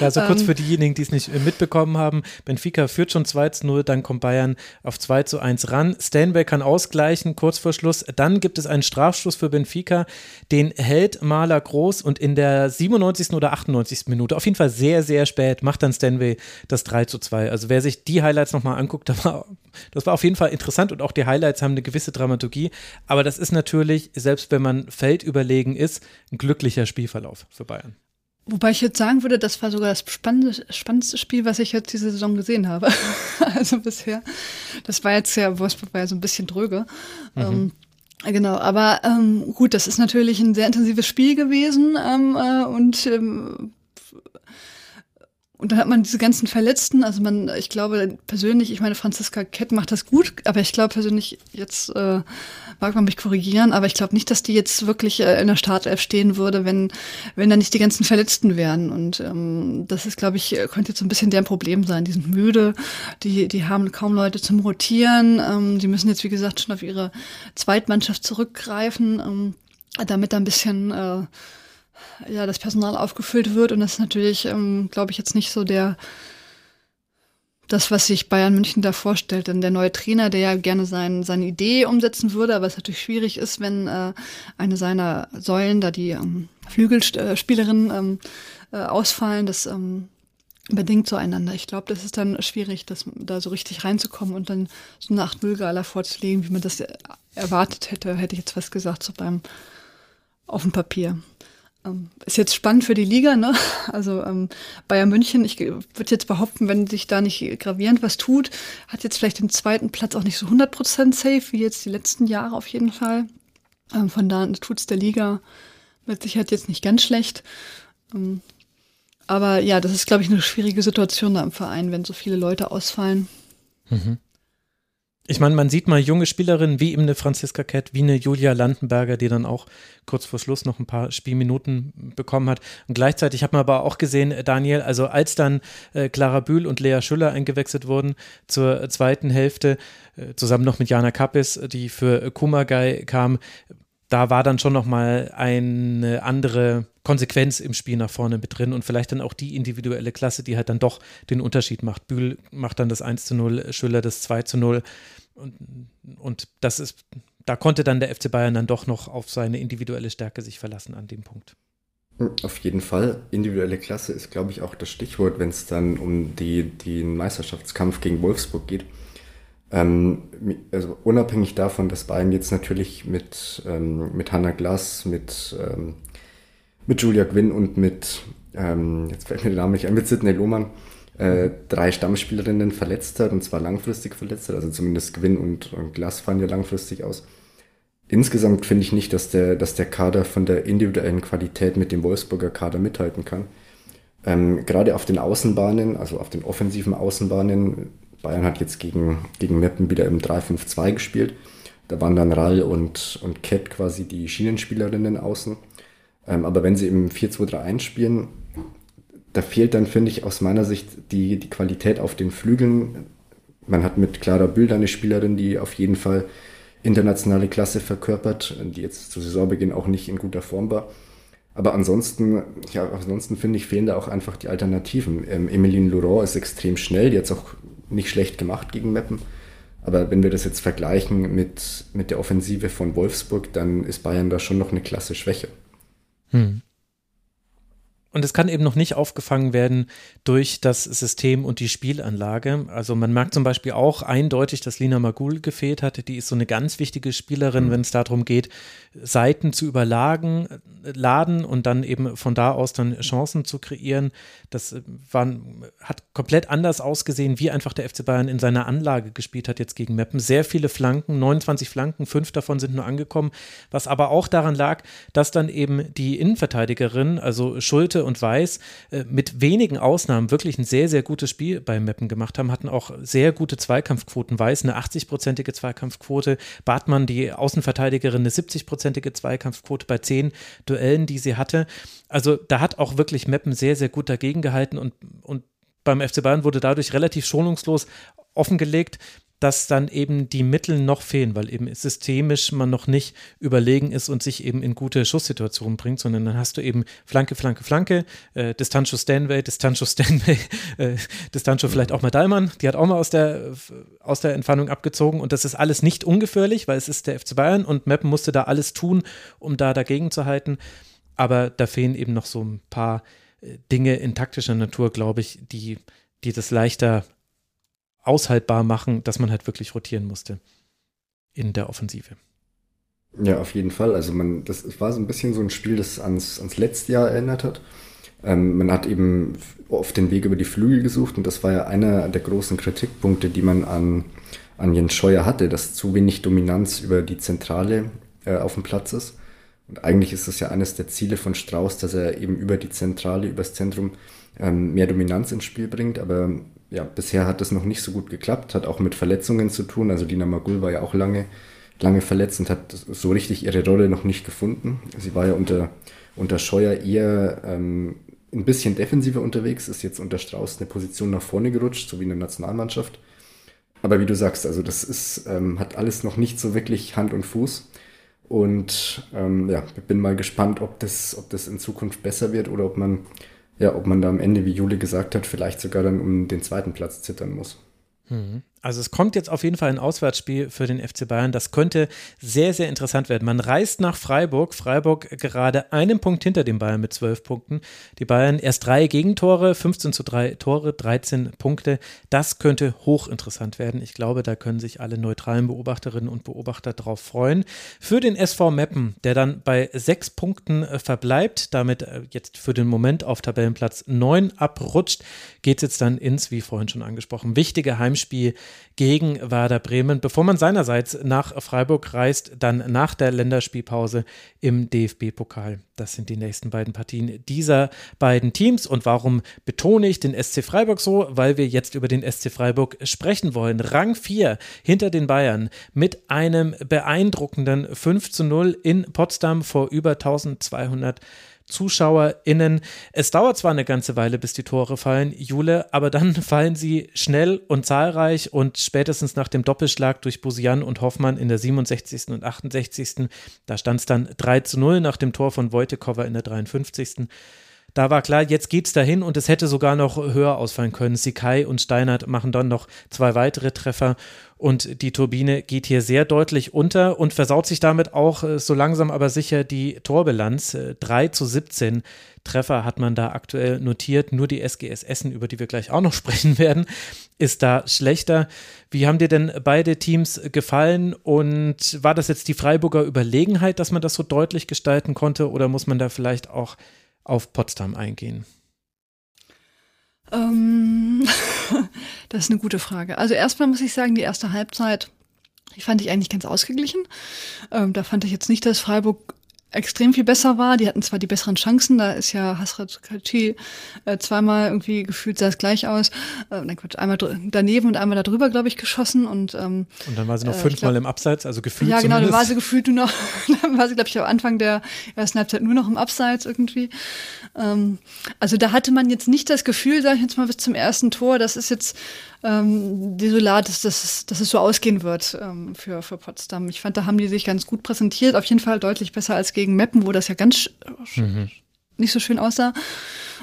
ja, also kurz ähm, für diejenigen, die es nicht äh, mitbekommen haben, Benfica führt schon 2 zu 0, dann kommt Bayern auf 2 zu 1 ran. Stanway kann ausgleichen, kurz vor Schluss. Dann gibt es einen Strafstoß für Benfica, den hält Maler groß und in der 97. oder 98. Minute, auf jeden Fall sehr, sehr spät, macht dann Stanway das 3 zu 2. Also wer sich die Highlights nochmal anguckt, (laughs) da war, das war auf jeden Fall interessant und auch die Highlights haben eine gewisse Dramaturgie. Aber das ist natürlich, selbst wenn man feldüberlegen ist, ein glücklicher Spielverlauf für Bayern. Wobei ich jetzt sagen würde, das war sogar das spannendste, Spiel, was ich jetzt diese Saison gesehen habe. (laughs) also bisher. Das war jetzt ja, Wolfsburg war ja so ein bisschen dröge. Mhm. Ähm, genau, aber ähm, gut, das ist natürlich ein sehr intensives Spiel gewesen ähm, äh, und ähm, und dann hat man diese ganzen Verletzten, also man, ich glaube persönlich, ich meine, Franziska Kett macht das gut, aber ich glaube persönlich, jetzt äh, mag man mich korrigieren, aber ich glaube nicht, dass die jetzt wirklich äh, in der Startelf stehen würde, wenn, wenn da nicht die ganzen Verletzten wären. Und ähm, das ist, glaube ich, könnte jetzt so ein bisschen deren Problem sein. Die sind müde, die, die haben kaum Leute zum Rotieren, ähm, die müssen jetzt, wie gesagt, schon auf ihre Zweitmannschaft zurückgreifen, ähm, damit da ein bisschen äh, ja, das Personal aufgefüllt wird. Und das ist natürlich, ähm, glaube ich, jetzt nicht so der das, was sich Bayern München da vorstellt. Denn der neue Trainer, der ja gerne sein, seine Idee umsetzen würde, aber es natürlich schwierig ist, wenn äh, eine seiner Säulen, da die ähm, Flügelspielerinnen ähm, äh, ausfallen, das ähm, bedingt zueinander. Ich glaube, das ist dann schwierig, das, da so richtig reinzukommen und dann so eine 8-0-Gala vorzulegen, wie man das erwartet hätte, hätte ich jetzt was gesagt, so beim auf dem Papier. Ähm, ist jetzt spannend für die Liga, ne? (laughs) Also ähm, Bayern München, ich würde jetzt behaupten, wenn sich da nicht gravierend was tut, hat jetzt vielleicht den zweiten Platz auch nicht so 100% safe, wie jetzt die letzten Jahre auf jeden Fall. Ähm, von da tut's der Liga mit Sicherheit jetzt nicht ganz schlecht. Ähm, aber ja, das ist, glaube ich, eine schwierige Situation da im Verein, wenn so viele Leute ausfallen. Mhm. Ich meine, man sieht mal junge Spielerinnen wie eben eine Franziska Kett, wie eine Julia Landenberger, die dann auch kurz vor Schluss noch ein paar Spielminuten bekommen hat. Und gleichzeitig hat man aber auch gesehen, Daniel, also als dann äh, Clara Bühl und Lea Schüller eingewechselt wurden zur zweiten Hälfte, äh, zusammen noch mit Jana Kappes, die für Kumagai kam, da war dann schon nochmal eine andere Konsequenz im Spiel nach vorne mit drin und vielleicht dann auch die individuelle Klasse, die halt dann doch den Unterschied macht. Bühl macht dann das 1 zu 0, Schüller das 2 zu 0 und, und das ist, da konnte dann der FC Bayern dann doch noch auf seine individuelle Stärke sich verlassen an dem Punkt. Auf jeden Fall. Individuelle Klasse ist, glaube ich, auch das Stichwort, wenn es dann um die, den Meisterschaftskampf gegen Wolfsburg geht. Ähm, also unabhängig davon, dass Bayern jetzt natürlich mit, ähm, mit Hannah Glass, mit, ähm, mit Julia Gwynn und mit, ähm, jetzt fällt mir der Name nicht ein, mit Sidney Lohmann, äh, drei Stammspielerinnen verletzt hat und zwar langfristig verletzt hat. Also zumindest Gwynn und, und Glass fallen ja langfristig aus. Insgesamt finde ich nicht, dass der, dass der Kader von der individuellen Qualität mit dem Wolfsburger Kader mithalten kann. Ähm, gerade auf den Außenbahnen, also auf den offensiven Außenbahnen, Bayern hat jetzt gegen, gegen Meppen wieder im 3-5-2 gespielt. Da waren dann Rall und, und Cat quasi die Schienenspielerinnen außen. Ähm, aber wenn sie im 4-2-3-1 spielen, da fehlt dann, finde ich, aus meiner Sicht die, die Qualität auf den Flügeln. Man hat mit Clara Bühl eine Spielerin, die auf jeden Fall internationale Klasse verkörpert, die jetzt zu Saisonbeginn auch nicht in guter Form war. Aber ansonsten, ja, ansonsten finde ich, fehlen da auch einfach die Alternativen. Ähm, Emeline Laurent ist extrem schnell, die hat es auch nicht schlecht gemacht gegen Meppen. Aber wenn wir das jetzt vergleichen mit, mit der Offensive von Wolfsburg, dann ist Bayern da schon noch eine Klasse Schwäche. Hm. Und es kann eben noch nicht aufgefangen werden durch das System und die Spielanlage. Also man merkt zum Beispiel auch eindeutig, dass Lina Magul gefehlt hat. Die ist so eine ganz wichtige Spielerin, mhm. wenn es darum geht, Seiten zu überlagen, laden und dann eben von da aus dann Chancen zu kreieren. Das war, hat komplett anders ausgesehen, wie einfach der FC Bayern in seiner Anlage gespielt hat jetzt gegen Meppen. Sehr viele Flanken, 29 Flanken, fünf davon sind nur angekommen, was aber auch daran lag, dass dann eben die Innenverteidigerin, also Schulte und Weiß, äh, mit wenigen Ausnahmen wirklich ein sehr, sehr gutes Spiel bei Meppen gemacht haben, hatten auch sehr gute Zweikampfquoten. Weiß eine 80-prozentige Zweikampfquote, Bartmann, die Außenverteidigerin, eine 70-prozentige Zweikampfquote bei zehn Duellen, die sie hatte. Also da hat auch wirklich Meppen sehr, sehr gut dagegen gehalten und, und beim FC Bayern wurde dadurch relativ schonungslos offengelegt, dass dann eben die Mittel noch fehlen, weil eben systemisch man noch nicht überlegen ist und sich eben in gute Schusssituationen bringt, sondern dann hast du eben Flanke, Flanke, Flanke, äh, Distancho Stanway, Distancho Stanway, (laughs) äh, Distancho vielleicht auch mal Dallmann, die hat auch mal aus der, aus der Entfernung abgezogen und das ist alles nicht ungefährlich, weil es ist der FC Bayern und Meppen musste da alles tun, um da dagegen zu halten, aber da fehlen eben noch so ein paar äh, Dinge in taktischer Natur, glaube ich, die, die das leichter aushaltbar machen, dass man halt wirklich rotieren musste in der Offensive. Ja, auf jeden Fall. Also man, das war so ein bisschen so ein Spiel, das ans, ans letzte Jahr erinnert hat. Ähm, man hat eben oft den Weg über die Flügel gesucht und das war ja einer der großen Kritikpunkte, die man an, an Jens Scheuer hatte, dass zu wenig Dominanz über die Zentrale äh, auf dem Platz ist. Und eigentlich ist das ja eines der Ziele von Strauß, dass er eben über die Zentrale, übers Zentrum ähm, mehr Dominanz ins Spiel bringt. Aber ja, bisher hat das noch nicht so gut geklappt, hat auch mit Verletzungen zu tun. Also Dina Magul war ja auch lange, lange verletzt und hat so richtig ihre Rolle noch nicht gefunden. Sie war ja unter, unter Scheuer eher ähm, ein bisschen defensiver unterwegs, ist jetzt unter Strauß eine Position nach vorne gerutscht, so wie in der Nationalmannschaft. Aber wie du sagst, also das ist, ähm, hat alles noch nicht so wirklich Hand und Fuß. Und ähm, ja, bin mal gespannt, ob das, ob das in Zukunft besser wird oder ob man ja, ob man da am Ende, wie Jule gesagt hat, vielleicht sogar dann um den zweiten Platz zittern muss. Mhm. Also es kommt jetzt auf jeden Fall ein Auswärtsspiel für den FC Bayern. Das könnte sehr, sehr interessant werden. Man reist nach Freiburg. Freiburg gerade einen Punkt hinter dem Bayern mit zwölf Punkten. Die Bayern erst drei Gegentore, 15 zu drei Tore, 13 Punkte. Das könnte hochinteressant werden. Ich glaube, da können sich alle neutralen Beobachterinnen und Beobachter darauf freuen. Für den SV Meppen, der dann bei sechs Punkten äh, verbleibt, damit äh, jetzt für den Moment auf Tabellenplatz neun abrutscht, geht es jetzt dann ins, wie vorhin schon angesprochen, wichtige Heimspiel gegen Werder Bremen, bevor man seinerseits nach Freiburg reist, dann nach der Länderspielpause im DFB-Pokal. Das sind die nächsten beiden Partien dieser beiden Teams. Und warum betone ich den SC Freiburg so? Weil wir jetzt über den SC Freiburg sprechen wollen. Rang 4 hinter den Bayern mit einem beeindruckenden 5 zu 0 in Potsdam vor über 1200 ZuschauerInnen. Es dauert zwar eine ganze Weile, bis die Tore fallen, Jule, aber dann (laughs) fallen sie schnell und zahlreich und spätestens nach dem Doppelschlag durch Busian und Hoffmann in der 67. und 68. Da stand es dann 3 zu 0 nach dem Tor von Wojtekova in der 53. Da war klar, jetzt geht's dahin und es hätte sogar noch höher ausfallen können. Sikai und Steinert machen dann noch zwei weitere Treffer und die Turbine geht hier sehr deutlich unter und versaut sich damit auch äh, so langsam aber sicher die Torbilanz. 3 äh, zu 17 Treffer hat man da aktuell notiert. Nur die SGS Essen, über die wir gleich auch noch (laughs) sprechen werden, ist da schlechter. Wie haben dir denn beide Teams gefallen und war das jetzt die Freiburger Überlegenheit, dass man das so deutlich gestalten konnte oder muss man da vielleicht auch auf Potsdam eingehen? Ähm, (laughs) das ist eine gute Frage. Also erstmal muss ich sagen, die erste Halbzeit, die fand ich eigentlich ganz ausgeglichen. Ähm, da fand ich jetzt nicht, dass Freiburg extrem viel besser war. Die hatten zwar die besseren Chancen, da ist ja Hasrat Kachi äh, zweimal irgendwie gefühlt sah es gleich aus. Äh, nein, Quatsch, einmal daneben und einmal darüber, glaube ich, geschossen und ähm, und dann war sie noch äh, fünfmal glaub, im Abseits, also gefühlt Ja, genau, zumindest. dann war sie gefühlt nur noch, (laughs) dann war sie, glaube ich, am Anfang der ersten Halbzeit nur noch im Abseits irgendwie. Ähm, also da hatte man jetzt nicht das Gefühl, sage ich jetzt mal, bis zum ersten Tor, das ist jetzt ähm, desolat, dass, dass, dass es so ausgehen wird ähm, für, für Potsdam. Ich fand, da haben die sich ganz gut präsentiert, auf jeden Fall deutlich besser als gegen Meppen, wo das ja ganz mhm. nicht so schön aussah.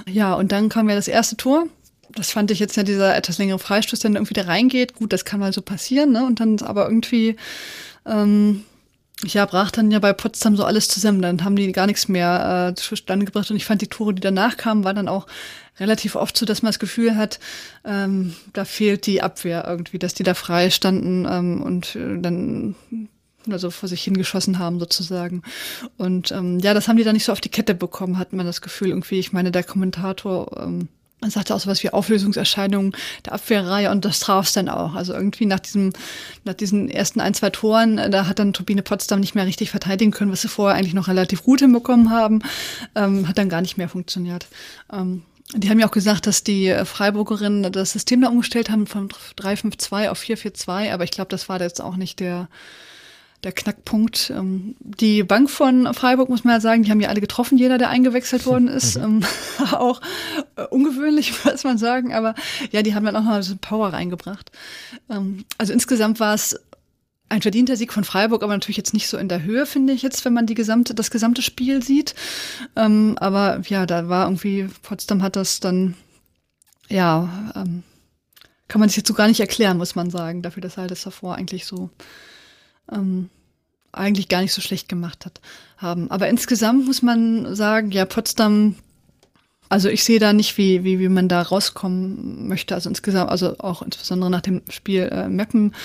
Ja, und dann kam ja das erste Tor. Das fand ich jetzt ja dieser etwas längere Freistoß, der dann irgendwie da reingeht. Gut, das kann mal so passieren, ne? Und dann aber irgendwie ähm, ja, brach dann ja bei Potsdam so alles zusammen. Dann haben die gar nichts mehr äh, zustande gebracht. Und ich fand, die Tore, die danach kamen, waren dann auch relativ oft so, dass man das Gefühl hat, ähm, da fehlt die Abwehr irgendwie, dass die da frei standen ähm, und äh, dann also vor sich hingeschossen haben sozusagen. Und ähm, ja, das haben die dann nicht so auf die Kette bekommen, hat man das Gefühl irgendwie. Ich meine, der Kommentator ähm, man sagte auch so was wie Auflösungserscheinungen der Abwehrreihe und das traf es dann auch. Also irgendwie nach diesem, nach diesen ersten ein, zwei Toren, äh, da hat dann Turbine Potsdam nicht mehr richtig verteidigen können, was sie vorher eigentlich noch relativ gut hinbekommen haben, ähm, hat dann gar nicht mehr funktioniert. Ähm, die haben ja auch gesagt, dass die Freiburgerinnen das System da umgestellt haben von 352 auf 442, aber ich glaube, das war jetzt auch nicht der, der Knackpunkt. Ähm, die Bank von Freiburg, muss man ja sagen, die haben ja alle getroffen, jeder, der eingewechselt (laughs) worden ist. Mhm. Ähm, (laughs) auch äh, ungewöhnlich, (laughs) muss man sagen, aber ja, die haben dann auch noch ein bisschen Power reingebracht. Ähm, also insgesamt war es ein verdienter Sieg von Freiburg, aber natürlich jetzt nicht so in der Höhe, finde ich jetzt, wenn man die gesamte, das gesamte Spiel sieht. Aber ja, da war irgendwie, Potsdam hat das dann, ja, kann man sich jetzt so gar nicht erklären, muss man sagen, dafür, dass halt das davor eigentlich so ähm, eigentlich gar nicht so schlecht gemacht hat, haben. Aber insgesamt muss man sagen, ja, Potsdam, also ich sehe da nicht, wie, wie, wie man da rauskommen möchte. Also insgesamt, also auch insbesondere nach dem Spiel äh, Meppen.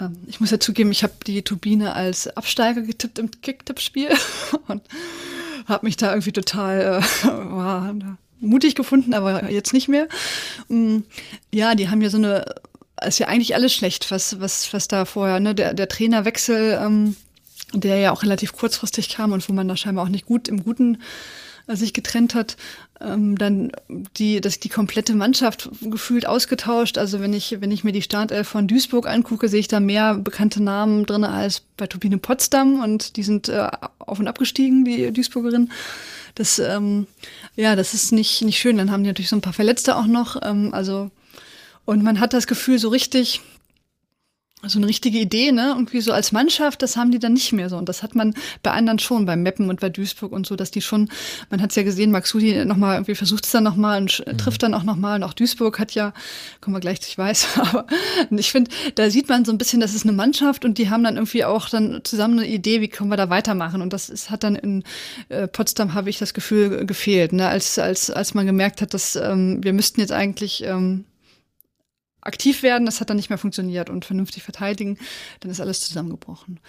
Ähm, ich muss ja zugeben, ich habe die Turbine als Absteiger getippt im Kicktipp-Spiel (laughs) und habe mich da irgendwie total äh, (laughs) wow, mutig gefunden, aber jetzt nicht mehr. Mm, ja, die haben ja so eine ist ja eigentlich alles schlecht, was, was, was da vorher, ne, der, der Trainerwechsel, ähm, der ja auch relativ kurzfristig kam und wo man da scheinbar auch nicht gut im Guten äh, sich getrennt hat, ähm, dann die, dass die komplette Mannschaft gefühlt ausgetauscht. Also wenn ich, wenn ich mir die Startelf von Duisburg angucke, sehe ich da mehr bekannte Namen drin als bei Turbine Potsdam und die sind äh, auf und abgestiegen, die Duisburgerin. Das, ähm, ja, das ist nicht, nicht schön. Dann haben die natürlich so ein paar Verletzte auch noch. Ähm, also und man hat das Gefühl, so richtig, so eine richtige Idee, ne? Irgendwie so als Mannschaft, das haben die dann nicht mehr so. Und das hat man bei anderen schon, beim Meppen und bei Duisburg und so, dass die schon, man hat es ja gesehen, Maxudi nochmal irgendwie versucht es dann nochmal und mhm. trifft dann auch nochmal. Und auch Duisburg hat ja, kommen wir gleich, ich weiß, (laughs) aber ich finde, da sieht man so ein bisschen, das ist eine Mannschaft und die haben dann irgendwie auch dann zusammen eine Idee, wie können wir da weitermachen. Und das ist, hat dann in äh, Potsdam, habe ich das Gefühl, gefehlt, ne? Als, als, als man gemerkt hat, dass ähm, wir müssten jetzt eigentlich ähm, aktiv werden, das hat dann nicht mehr funktioniert und vernünftig verteidigen, dann ist alles zusammengebrochen.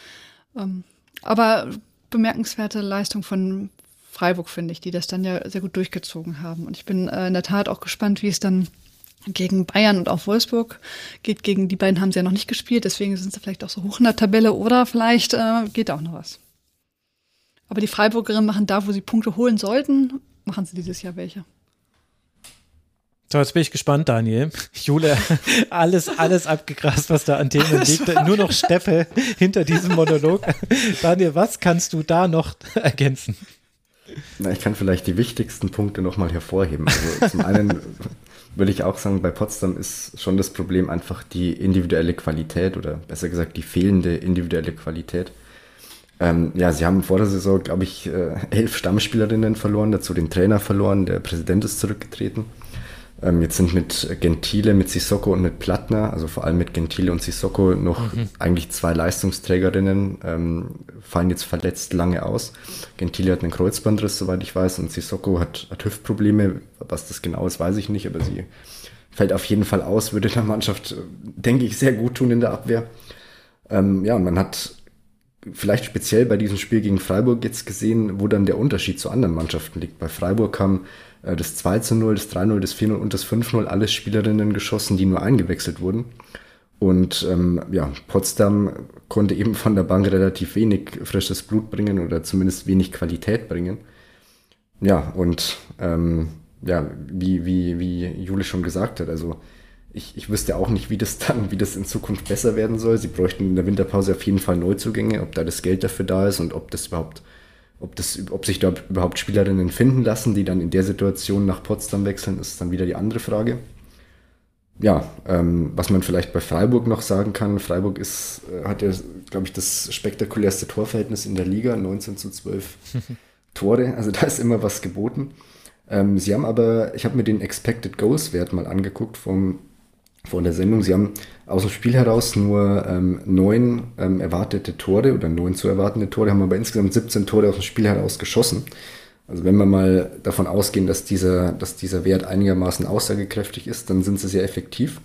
Ähm, aber bemerkenswerte Leistung von Freiburg, finde ich, die das dann ja sehr gut durchgezogen haben. Und ich bin äh, in der Tat auch gespannt, wie es dann gegen Bayern und auch Wolfsburg. Geht gegen die beiden haben sie ja noch nicht gespielt, deswegen sind sie vielleicht auch so hoch in der Tabelle oder vielleicht äh, geht auch noch was. Aber die Freiburgerinnen machen da, wo sie Punkte holen sollten, machen sie dieses Jahr welche. So, jetzt bin ich gespannt, Daniel. Jule, (laughs) alles, alles abgegrast, was da an Themen liegt. Nur noch Steffe hinter diesem Monolog. Daniel, was kannst du da noch (laughs) ergänzen? Na, ich kann vielleicht die wichtigsten Punkte nochmal hervorheben. Also zum einen würde ich auch sagen, bei Potsdam ist schon das Problem einfach die individuelle Qualität oder besser gesagt die fehlende individuelle Qualität. Ähm, ja, sie haben vor der Saison, glaube ich, äh, elf Stammspielerinnen verloren, dazu den Trainer verloren, der Präsident ist zurückgetreten. Ähm, jetzt sind mit Gentile, mit Sissoko und mit Plattner, also vor allem mit Gentile und Sissoko, noch mhm. eigentlich zwei Leistungsträgerinnen, ähm, fallen jetzt verletzt lange aus. Gentile hat einen Kreuzbandriss, soweit ich weiß, und Sissoko hat, hat Hüftprobleme. Was das genau ist, weiß ich nicht, aber sie fällt auf jeden Fall aus, würde der Mannschaft, denke ich, sehr gut tun in der Abwehr. Ähm, ja, und man hat vielleicht speziell bei diesem Spiel gegen Freiburg jetzt gesehen, wo dann der Unterschied zu anderen Mannschaften liegt. Bei Freiburg haben äh, das 2 zu 0, das 3 0, das 4 0 und das 5 0 alles Spielerinnen geschossen, die nur eingewechselt wurden. Und ähm, ja, Potsdam konnte eben von der Bank relativ wenig frisches Blut bringen oder zumindest wenig Qualität bringen. Ja, und ähm, ja, wie, wie, wie Jule schon gesagt hat, also ich, ich wüsste auch nicht, wie das dann, wie das in Zukunft besser werden soll. Sie bräuchten in der Winterpause auf jeden Fall Neuzugänge, ob da das Geld dafür da ist und ob das überhaupt ob, das, ob sich da überhaupt Spielerinnen finden lassen, die dann in der Situation nach Potsdam wechseln, ist dann wieder die andere Frage. Ja, ähm, was man vielleicht bei Freiburg noch sagen kann, Freiburg ist, äh, hat ja, glaube ich, das spektakulärste Torverhältnis in der Liga, 19 zu 12 (laughs) Tore, also da ist immer was geboten. Ähm, sie haben aber, ich habe mir den Expected Goals Wert mal angeguckt vom vor der Sendung. Sie haben aus dem Spiel heraus nur ähm, neun ähm, erwartete Tore oder neun zu erwartende Tore, haben aber insgesamt 17 Tore aus dem Spiel heraus geschossen. Also wenn wir mal davon ausgehen, dass dieser, dass dieser Wert einigermaßen aussagekräftig ist, dann sind sie sehr effektiv.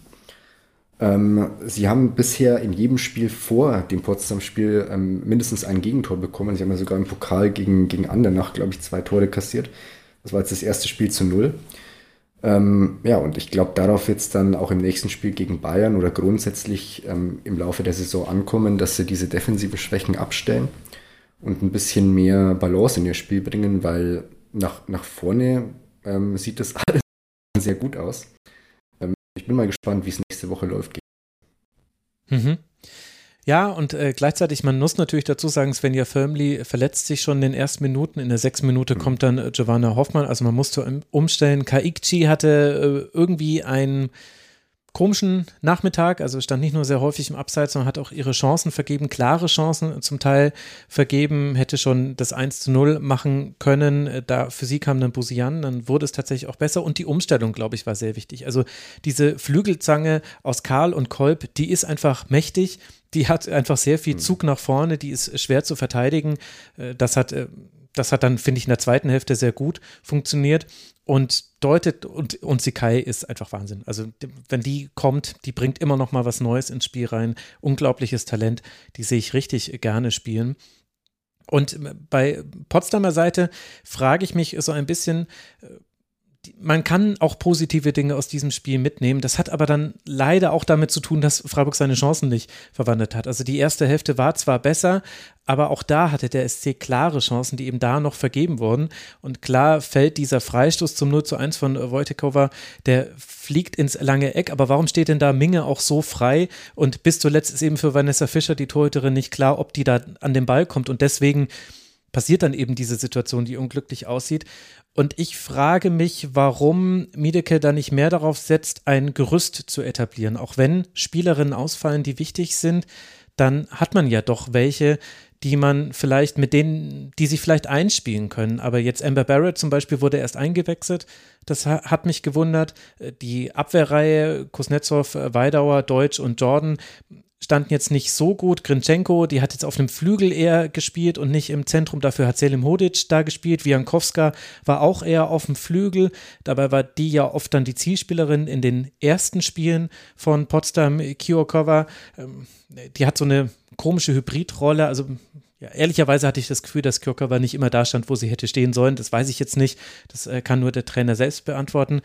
Ähm, sie haben bisher in jedem Spiel vor dem Potsdam-Spiel ähm, mindestens ein Gegentor bekommen. Sie haben ja sogar im Pokal gegen, gegen Andernach, glaube ich, zwei Tore kassiert. Das war jetzt das erste Spiel zu null. Ähm, ja, und ich glaube, darauf wird es dann auch im nächsten Spiel gegen Bayern oder grundsätzlich ähm, im Laufe der Saison ankommen, dass sie diese defensive Schwächen abstellen und ein bisschen mehr Balance in ihr Spiel bringen, weil nach, nach vorne ähm, sieht das (laughs) alles sehr gut aus. Ähm, ich bin mal gespannt, wie es nächste Woche läuft. Mhm. Ja, und äh, gleichzeitig, man muss natürlich dazu sagen, Svenja Firmly verletzt sich schon in den ersten Minuten. In der sechsten Minute mhm. kommt dann äh, Giovanna Hoffmann. Also man musste umstellen. Kaikchi hatte äh, irgendwie ein komischen Nachmittag, also stand nicht nur sehr häufig im Abseits, sondern hat auch ihre Chancen vergeben, klare Chancen zum Teil vergeben, hätte schon das 1 zu 0 machen können. Da für sie kam dann Busian, dann wurde es tatsächlich auch besser und die Umstellung, glaube ich, war sehr wichtig. Also diese Flügelzange aus Karl und Kolb, die ist einfach mächtig, die hat einfach sehr viel hm. Zug nach vorne, die ist schwer zu verteidigen. Äh, das hat äh, das hat dann, finde ich, in der zweiten Hälfte sehr gut funktioniert und deutet und, und Sikai ist einfach Wahnsinn. Also wenn die kommt, die bringt immer noch mal was Neues ins Spiel rein. Unglaubliches Talent, die sehe ich richtig gerne spielen. Und bei Potsdamer Seite frage ich mich so ein bisschen, äh, man kann auch positive Dinge aus diesem Spiel mitnehmen. Das hat aber dann leider auch damit zu tun, dass Freiburg seine Chancen nicht verwandelt hat. Also die erste Hälfte war zwar besser, aber auch da hatte der SC klare Chancen, die eben da noch vergeben wurden. Und klar fällt dieser Freistoß zum 0 zu 1 von Wojtekova, der fliegt ins lange Eck. Aber warum steht denn da Minge auch so frei? Und bis zuletzt ist eben für Vanessa Fischer, die Torhüterin, nicht klar, ob die da an den Ball kommt. Und deswegen passiert dann eben diese Situation, die unglücklich aussieht. Und ich frage mich, warum Miedeke da nicht mehr darauf setzt, ein Gerüst zu etablieren. Auch wenn Spielerinnen ausfallen, die wichtig sind, dann hat man ja doch welche, die man vielleicht mit denen, die sich vielleicht einspielen können. Aber jetzt Amber Barrett zum Beispiel wurde erst eingewechselt. Das hat mich gewundert. Die Abwehrreihe Kuznetsov, Weidauer, Deutsch und Jordan standen jetzt nicht so gut. Grinčenko, die hat jetzt auf einem Flügel eher gespielt und nicht im Zentrum. Dafür hat Selim Hodic da gespielt. Wiankowska war auch eher auf dem Flügel. Dabei war die ja oft dann die Zielspielerin in den ersten Spielen von Potsdam. Kiokova, ähm, die hat so eine komische Hybridrolle. Also ja, ehrlicherweise hatte ich das Gefühl, dass Kiokova nicht immer da stand, wo sie hätte stehen sollen. Das weiß ich jetzt nicht. Das äh, kann nur der Trainer selbst beantworten.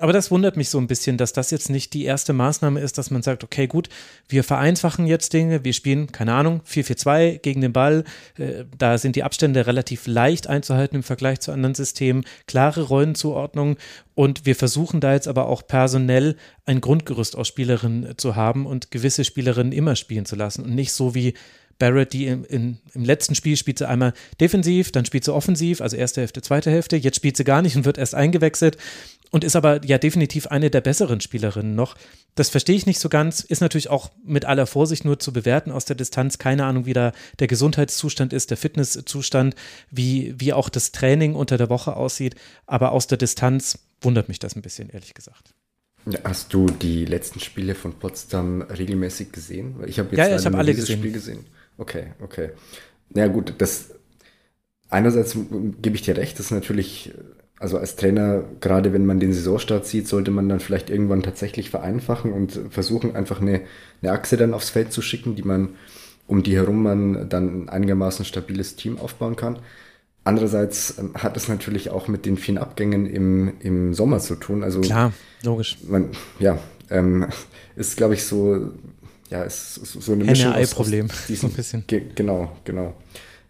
Aber das wundert mich so ein bisschen, dass das jetzt nicht die erste Maßnahme ist, dass man sagt, okay, gut, wir vereinfachen jetzt Dinge, wir spielen, keine Ahnung, 4-4-2 gegen den Ball. Äh, da sind die Abstände relativ leicht einzuhalten im Vergleich zu anderen Systemen, klare Rollenzuordnung und wir versuchen da jetzt aber auch personell ein Grundgerüst aus Spielerinnen zu haben und gewisse Spielerinnen immer spielen zu lassen und nicht so wie Barrett, die im, in, im letzten Spiel spielt sie einmal defensiv, dann spielt sie offensiv, also erste Hälfte, zweite Hälfte. Jetzt spielt sie gar nicht und wird erst eingewechselt und ist aber ja definitiv eine der besseren Spielerinnen noch. Das verstehe ich nicht so ganz. Ist natürlich auch mit aller Vorsicht nur zu bewerten aus der Distanz. Keine Ahnung, wie da der Gesundheitszustand ist, der Fitnesszustand, wie, wie auch das Training unter der Woche aussieht. Aber aus der Distanz wundert mich das ein bisschen, ehrlich gesagt. Hast du die letzten Spiele von Potsdam regelmäßig gesehen? Ich habe jetzt ja, ja, ich habe alle gesehen. Spiel gesehen. Okay, okay. Ja gut, das einerseits gebe ich dir recht, das ist natürlich, also als Trainer, gerade wenn man den Saisonstart sieht, sollte man dann vielleicht irgendwann tatsächlich vereinfachen und versuchen, einfach eine, eine Achse dann aufs Feld zu schicken, die man, um die herum man dann ein einigermaßen stabiles Team aufbauen kann. Andererseits ähm, hat es natürlich auch mit den vielen Abgängen im, im Sommer zu tun. Also Klar, logisch. Man, ja, ähm, ist, glaube ich, so ja, ist so eine Mischung aus, (laughs) problem so ein bisschen. Ge genau, genau.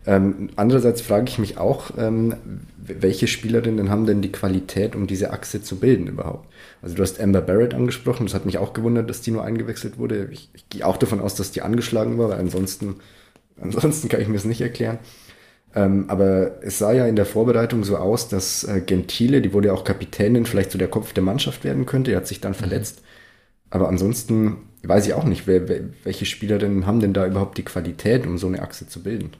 Ähm, andererseits frage ich mich auch, ähm, welche Spielerinnen haben denn die Qualität, um diese Achse zu bilden überhaupt? Also du hast Amber Barrett angesprochen, das hat mich auch gewundert, dass die nur eingewechselt wurde. Ich, ich gehe auch davon aus, dass die angeschlagen war, weil ansonsten, (laughs) ansonsten kann ich mir das nicht erklären. Ähm, aber es sah ja in der Vorbereitung so aus, dass äh, Gentile, die wurde ja auch Kapitänin, vielleicht so der Kopf der Mannschaft werden könnte. Er hat sich dann mhm. verletzt. Aber ansonsten weiß ich auch nicht, wer, wer, welche Spielerinnen haben denn da überhaupt die Qualität, um so eine Achse zu bilden.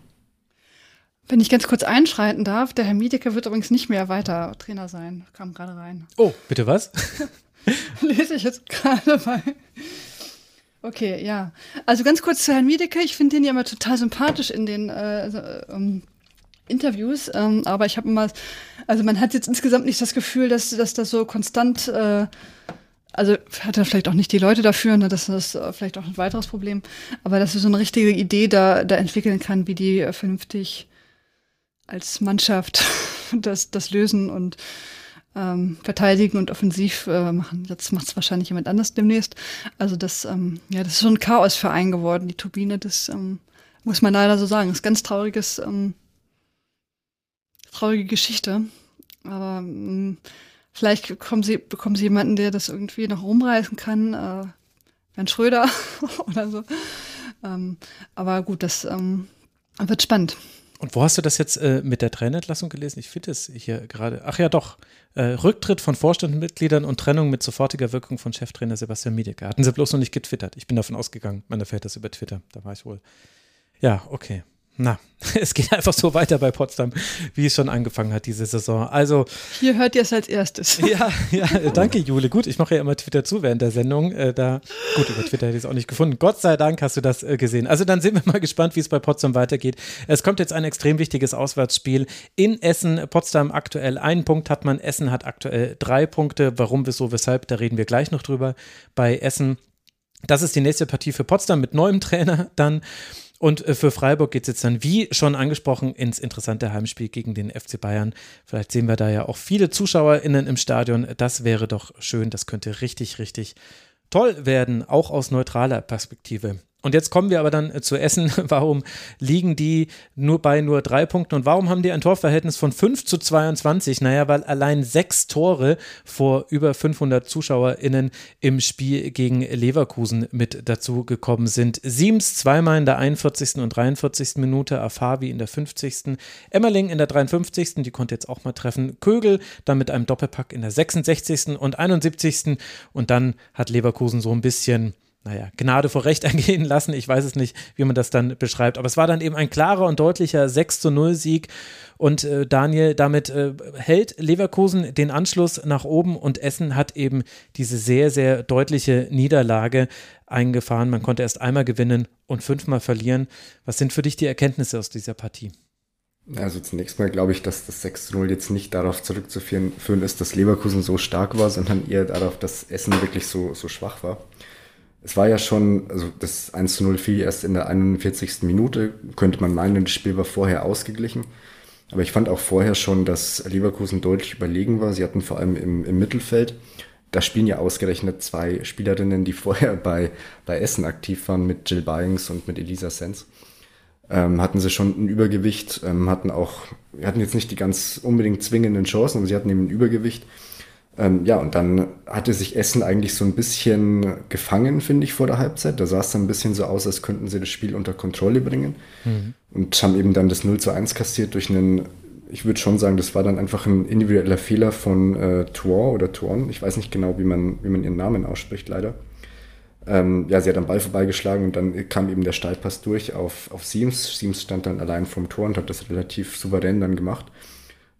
Wenn ich ganz kurz einschreiten darf, der Herr Miedecker wird übrigens nicht mehr weiter Trainer sein. Kam gerade rein. Oh, bitte was? (laughs) Lese ich jetzt gerade bei. Okay, ja. Also ganz kurz zu Herrn Miedecke. Ich finde den ja immer total sympathisch in den äh, ähm, Interviews, ähm, aber ich habe immer, also man hat jetzt insgesamt nicht das Gefühl, dass, dass das so konstant äh, also hat er vielleicht auch nicht die Leute dafür, ne, das ist äh, vielleicht auch ein weiteres Problem, aber dass er so eine richtige Idee da, da entwickeln kann, wie die äh, vernünftig als Mannschaft (laughs) das, das lösen und ähm, verteidigen und offensiv äh, machen. Das macht es wahrscheinlich jemand anders demnächst. Also das, ähm, ja, das ist so ein Chaosverein geworden, die Turbine, das ähm, muss man leider so sagen. Das ist ganz trauriges, ähm, traurige Geschichte. Aber ähm, Vielleicht bekommen sie, bekommen sie jemanden, der das irgendwie noch rumreißen kann. Äh, Bernd Schröder (laughs) oder so. Ähm, aber gut, das ähm, wird spannend. Und wo hast du das jetzt äh, mit der Trainerentlassung gelesen? Ich finde es hier gerade. Ach ja, doch. Äh, Rücktritt von Vorstandsmitgliedern und Trennung mit sofortiger Wirkung von Cheftrainer Sebastian Miedecke. Hatten sie bloß noch nicht getwittert. Ich bin davon ausgegangen. Man erfährt das über Twitter. Da war ich wohl. Ja, okay na, (laughs) es geht einfach so weiter bei Potsdam, wie es schon angefangen hat diese Saison. Also hier hört ihr es als erstes. (laughs) Ja, ja, (laughs) danke Jule. Gut, ich mache ja immer Twitter zu während der Sendung. Äh, da gut über Twitter hätte ich es auch nicht gefunden. Gott sei Dank hast du das äh, gesehen. Also dann sind wir mal gespannt, wie es bei Potsdam weitergeht. Es kommt jetzt ein extrem wichtiges Auswärtsspiel in Essen. Potsdam aktuell einen Punkt hat man. Essen hat aktuell drei Punkte. Warum, wieso, weshalb? Da reden wir gleich noch drüber. Bei Essen. Das ist die nächste Partie für Potsdam mit neuem Trainer dann. Und äh, für Freiburg geht es jetzt dann, wie schon angesprochen, ins interessante Heimspiel gegen den FC Bayern. Vielleicht sehen wir da ja auch viele ZuschauerInnen im Stadion. Das wäre doch schön. Das könnte richtig, richtig toll werden, auch aus neutraler Perspektive. Und jetzt kommen wir aber dann äh, zu Essen. (laughs) Warum liegen die nur bei nur drei Punkten und warum haben die ein Torverhältnis von 5 zu 22? Naja, weil allein sechs Tore vor über 500 ZuschauerInnen im Spiel gegen Leverkusen mit dazu gekommen sind. Siems zweimal in der 41. und 43. Minute, Afavi in der 50. Emmerling in der 53. Die konnte jetzt auch mal treffen. Kögel dann mit einem Doppelpack in der 66. und 71. Und dann hat Leverkusen so ein bisschen naja, Gnade vor Recht (laughs) ergehen lassen. Ich weiß es nicht, wie man das dann beschreibt. Aber es war dann eben ein klarer und deutlicher 6 zu 0 Sieg. Und äh, Daniel, damit äh, hält Leverkusen den Anschluss nach oben und Essen hat eben diese sehr, sehr deutliche Niederlage eingefahren. Man konnte erst einmal gewinnen und fünfmal verlieren. Was sind für dich die Erkenntnisse aus dieser Partie? Also zunächst mal glaube ich, dass das 6 0 jetzt nicht darauf zurückzuführen ist, dass Leverkusen so stark war, sondern eher darauf, dass Essen wirklich so, so schwach war es war ja schon, also das 1 zu 0 fiel erst in der 41. Minute, könnte man meinen, das Spiel war vorher ausgeglichen. Aber ich fand auch vorher schon, dass Leverkusen deutlich überlegen war. Sie hatten vor allem im, im Mittelfeld da spielen ja ausgerechnet zwei Spielerinnen, die (laughs) vorher bei, bei Essen aktiv waren, mit Jill Byings und mit Elisa Sens. Ähm, hatten sie schon ein Übergewicht, ähm, hatten auch, hatten jetzt nicht die ganz unbedingt zwingenden Chancen, aber sie hatten eben ein Übergewicht. Ähm, ja, und dann hatte sich Essen eigentlich so ein bisschen gefangen, finde ich, vor der Halbzeit. Da sah es dann ein bisschen so aus, als könnten sie das Spiel unter Kontrolle bringen. Mhm. Und haben eben dann das 0 zu 1 kassiert durch einen ich würde schon sagen, das war dann einfach ein individueller Fehler von äh, Tuan oder Tuan. Ich weiß nicht genau, wie man, wie man ihren Namen ausspricht, leider. Ähm, ja, sie hat am Ball vorbeigeschlagen und dann kam eben der Steilpass durch auf, auf Siems. Siems stand dann allein vom Tor und hat das relativ souverän dann gemacht.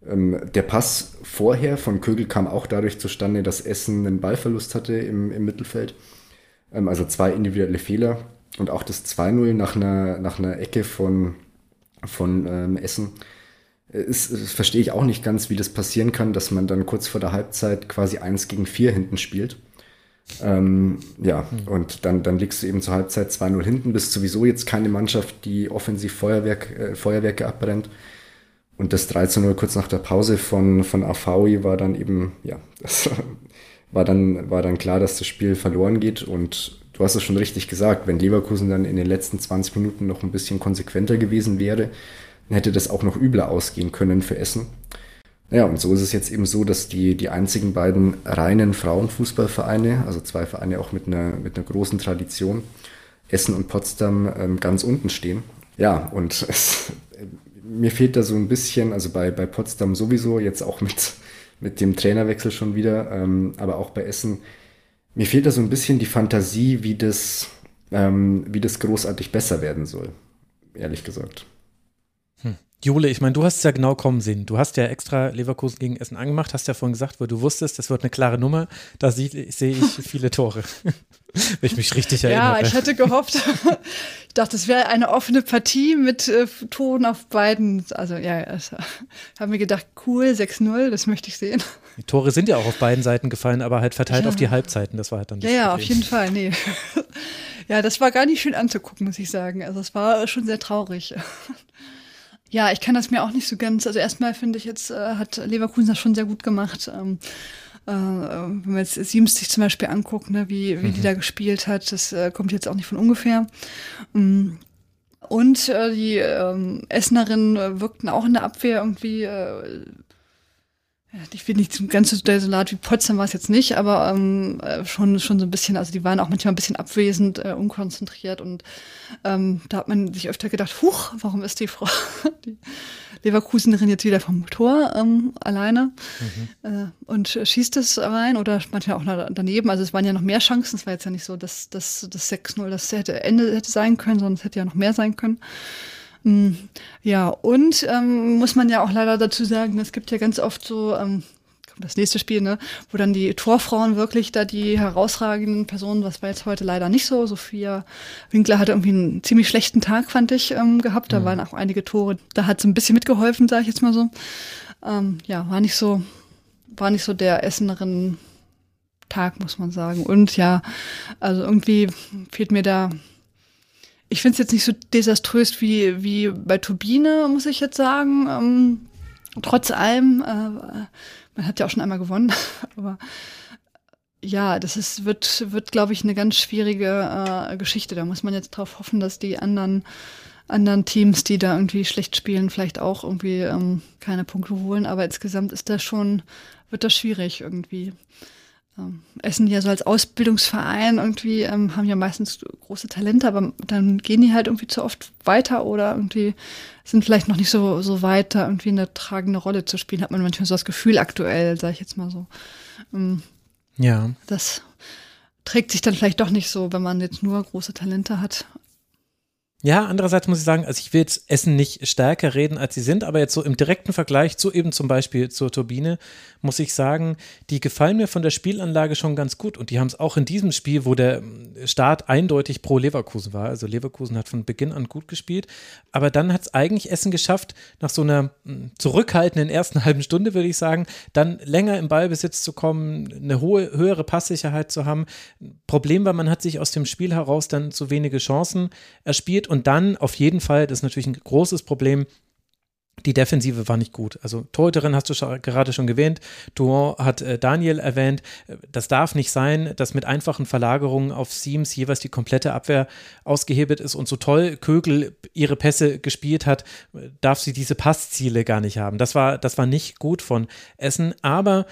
Ähm, der Pass vorher von Kögel kam auch dadurch zustande, dass Essen einen Ballverlust hatte im, im Mittelfeld. Ähm, also zwei individuelle Fehler und auch das 2-0 nach einer, nach einer Ecke von, von ähm, Essen ist, ist, verstehe ich auch nicht ganz, wie das passieren kann, dass man dann kurz vor der Halbzeit quasi eins gegen vier hinten spielt. Ähm, ja, mhm. und dann, dann liegst du eben zur Halbzeit 2-0 hinten, bist sowieso jetzt keine Mannschaft, die offensiv Feuerwerk, äh, Feuerwerke abbrennt. Und das 3 0 kurz nach der Pause von, von Afawi war dann eben, ja, (laughs) das war dann, war dann klar, dass das Spiel verloren geht. Und du hast es schon richtig gesagt, wenn Leverkusen dann in den letzten 20 Minuten noch ein bisschen konsequenter gewesen wäre, hätte das auch noch übler ausgehen können für Essen. Ja, und so ist es jetzt eben so, dass die, die einzigen beiden reinen Frauenfußballvereine, also zwei Vereine auch mit einer, mit einer großen Tradition, Essen und Potsdam, ähm, ganz unten stehen. Ja, und (laughs) es, mir fehlt da so ein bisschen, also bei, bei Potsdam sowieso, jetzt auch mit, mit dem Trainerwechsel schon wieder, ähm, aber auch bei Essen, mir fehlt da so ein bisschen die Fantasie, wie das, ähm, wie das großartig besser werden soll, ehrlich gesagt. Jule, ich meine, du hast es ja genau kommen sehen. Du hast ja extra Leverkusen gegen Essen angemacht, hast ja vorhin gesagt, wo du wusstest, das wird eine klare Nummer. Da sehe ich (laughs) viele Tore. Wenn ich mich richtig erinnere. Ja, ich hatte gehofft. (laughs) ich dachte, es wäre eine offene Partie mit äh, Toren auf beiden. Also ja, also, habe mir gedacht, cool, 6-0, das möchte ich sehen. Die Tore sind ja auch auf beiden Seiten gefallen, aber halt verteilt ja. auf die Halbzeiten. Das war halt dann das Ja, ja, auf jeden Fall. Nee. (laughs) ja, das war gar nicht schön anzugucken, muss ich sagen. Also es war schon sehr traurig. Ja, ich kann das mir auch nicht so ganz. Also erstmal finde ich jetzt, äh, hat Leverkusen das schon sehr gut gemacht. Ähm, äh, wenn man jetzt Siems sich zum Beispiel anguckt, ne, wie, wie mhm. die da gespielt hat, das äh, kommt jetzt auch nicht von ungefähr. Ähm, und äh, die ähm, Essenerinnen äh, wirkten auch in der Abwehr irgendwie äh, ich will nicht ganz so desolat wie Potsdam war es jetzt nicht, aber ähm, äh, schon, schon so ein bisschen, also die waren auch manchmal ein bisschen abwesend, äh, unkonzentriert und ähm, da hat man sich öfter gedacht, huch, warum ist die Frau, (laughs) die Leverkusenerin jetzt wieder vom Tor ähm, alleine mhm. äh, und schießt es rein oder manchmal auch daneben. Also es waren ja noch mehr Chancen, es war jetzt ja nicht so, dass, dass das 6-0 das hätte Ende hätte sein können, sondern es hätte ja noch mehr sein können. Mm, ja, und ähm, muss man ja auch leider dazu sagen, es gibt ja ganz oft so, ähm, das nächste Spiel, ne, wo dann die Torfrauen wirklich da die herausragenden Personen, was war jetzt heute leider nicht so. Sophia Winkler hatte irgendwie einen ziemlich schlechten Tag, fand ich, ähm, gehabt. Da mhm. waren auch einige Tore. Da hat sie ein bisschen mitgeholfen, sage ich jetzt mal so. Ähm, ja, war nicht so, war nicht so der Essenerin Tag, muss man sagen. Und ja, also irgendwie fehlt mir da ich finde es jetzt nicht so desaströs wie, wie bei Turbine, muss ich jetzt sagen. Ähm, trotz allem, äh, man hat ja auch schon einmal gewonnen, (laughs) aber ja, das ist, wird, wird glaube ich, eine ganz schwierige äh, Geschichte. Da muss man jetzt drauf hoffen, dass die anderen, anderen Teams, die da irgendwie schlecht spielen, vielleicht auch irgendwie ähm, keine Punkte holen. Aber insgesamt ist das schon, wird das schwierig irgendwie. Ähm, Essen ja so als Ausbildungsverein irgendwie, ähm, haben ja meistens große Talente, aber dann gehen die halt irgendwie zu oft weiter oder irgendwie sind vielleicht noch nicht so, so weit, da irgendwie eine tragende Rolle zu spielen, hat man manchmal so das Gefühl aktuell, sage ich jetzt mal so. Ähm, ja. Das trägt sich dann vielleicht doch nicht so, wenn man jetzt nur große Talente hat. Ja, andererseits muss ich sagen, also ich will jetzt Essen nicht stärker reden, als sie sind, aber jetzt so im direkten Vergleich zu eben zum Beispiel zur Turbine, muss ich sagen, die gefallen mir von der Spielanlage schon ganz gut und die haben es auch in diesem Spiel, wo der Start eindeutig pro Leverkusen war. Also Leverkusen hat von Beginn an gut gespielt, aber dann hat es eigentlich Essen geschafft, nach so einer hm, zurückhaltenden ersten (laughs) halben Stunde, würde ich sagen, dann länger im Ballbesitz zu kommen, eine hohe, höhere Passsicherheit zu haben. Problem war, man hat sich aus dem Spiel heraus dann zu wenige Chancen erspielt und dann auf jeden Fall, das ist natürlich ein großes Problem, die Defensive war nicht gut. Also Torhüterin hast du gerade schon erwähnt. Duon hat äh, Daniel erwähnt. Das darf nicht sein, dass mit einfachen Verlagerungen auf Seams jeweils die komplette Abwehr ausgehebelt ist. Und so toll Kögel ihre Pässe gespielt hat, darf sie diese Passziele gar nicht haben. Das war, das war nicht gut von Essen. Aber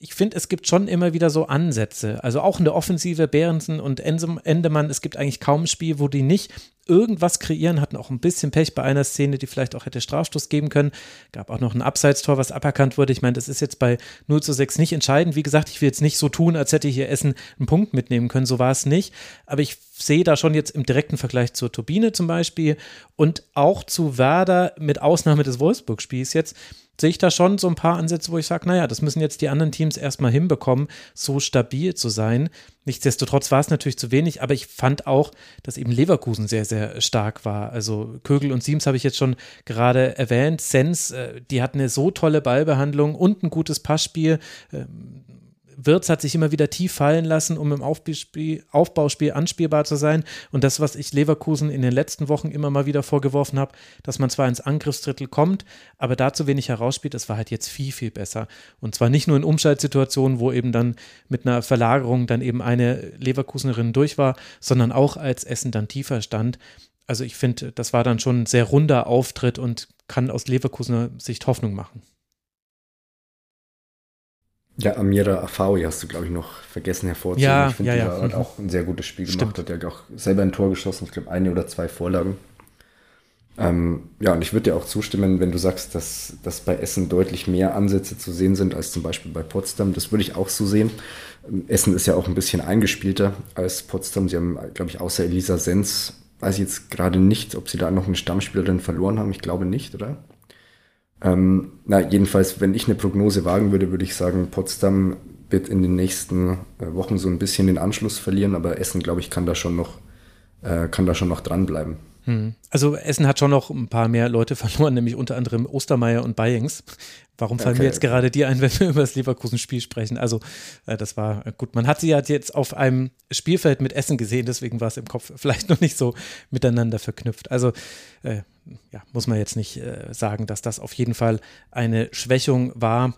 ich finde, es gibt schon immer wieder so Ansätze. Also auch in der Offensive, Behrensen und Endemann, es gibt eigentlich kaum ein Spiel, wo die nicht irgendwas kreieren, hatten auch ein bisschen Pech bei einer Szene, die vielleicht auch hätte Strafstoß geben können. Gab auch noch ein Abseitstor, was aberkannt wurde. Ich meine, das ist jetzt bei 0 zu 6 nicht entscheidend. Wie gesagt, ich will jetzt nicht so tun, als hätte hier Essen einen Punkt mitnehmen können. So war es nicht. Aber ich sehe da schon jetzt im direkten Vergleich zur Turbine zum Beispiel und auch zu Werder mit Ausnahme des Wolfsburg-Spiels jetzt sehe ich da schon so ein paar Ansätze, wo ich sage, naja, das müssen jetzt die anderen Teams erstmal hinbekommen, so stabil zu sein. Nichtsdestotrotz war es natürlich zu wenig, aber ich fand auch, dass eben Leverkusen sehr, sehr stark war. Also Kögel und Siems habe ich jetzt schon gerade erwähnt. Sens, äh, die hatten eine so tolle Ballbehandlung und ein gutes Passspiel. Wirtz hat sich immer wieder tief fallen lassen, um im Aufbauspiel, Aufbauspiel anspielbar zu sein. Und das, was ich Leverkusen in den letzten Wochen immer mal wieder vorgeworfen habe, dass man zwar ins Angriffsdrittel kommt, aber da zu wenig herausspielt, das war halt jetzt viel, viel besser. Und zwar nicht nur in Umschaltsituationen, wo eben dann mit einer Verlagerung dann eben eine Leverkusenerin durch war, sondern auch als Essen dann tiefer stand. Also ich finde, das war dann schon ein sehr runder Auftritt und kann aus Leverkusener Sicht Hoffnung machen. Ja, Amira Afawi hast du, glaube ich, noch vergessen hervorzuheben. Ja, ich finde, ja, ja. ja. hat mhm. auch ein sehr gutes Spiel Stimmt. gemacht. Hat ja auch selber ein Tor geschossen. Ich glaube, eine oder zwei Vorlagen. Ähm, ja, und ich würde dir auch zustimmen, wenn du sagst, dass, dass bei Essen deutlich mehr Ansätze zu sehen sind als zum Beispiel bei Potsdam. Das würde ich auch so sehen. Essen ist ja auch ein bisschen eingespielter als Potsdam. Sie haben, glaube ich, außer Elisa Sens, weiß ich jetzt gerade nicht, ob sie da noch eine Stammspielerin verloren haben. Ich glaube nicht, oder? Ähm, na, jedenfalls, wenn ich eine Prognose wagen würde, würde ich sagen, Potsdam wird in den nächsten äh, Wochen so ein bisschen den Anschluss verlieren, aber Essen, glaube ich, kann da schon noch, äh, kann da schon noch dranbleiben. Hm. Also Essen hat schon noch ein paar mehr Leute (laughs) verloren, nämlich unter anderem Ostermeier und Bayings. Warum fallen Okay. mir jetzt gerade die ein, wenn wir über das Leverkusen-Spiel sprechen? Also äh, das war äh, gut. Man hat sie ja jetzt auf einem Spielfeld mit Essen gesehen, deswegen war es im Kopf vielleicht (laughs) noch nicht so miteinander verknüpft. Also äh, ja, muss man jetzt nicht äh, sagen, dass das auf jeden Fall eine Schwächung war.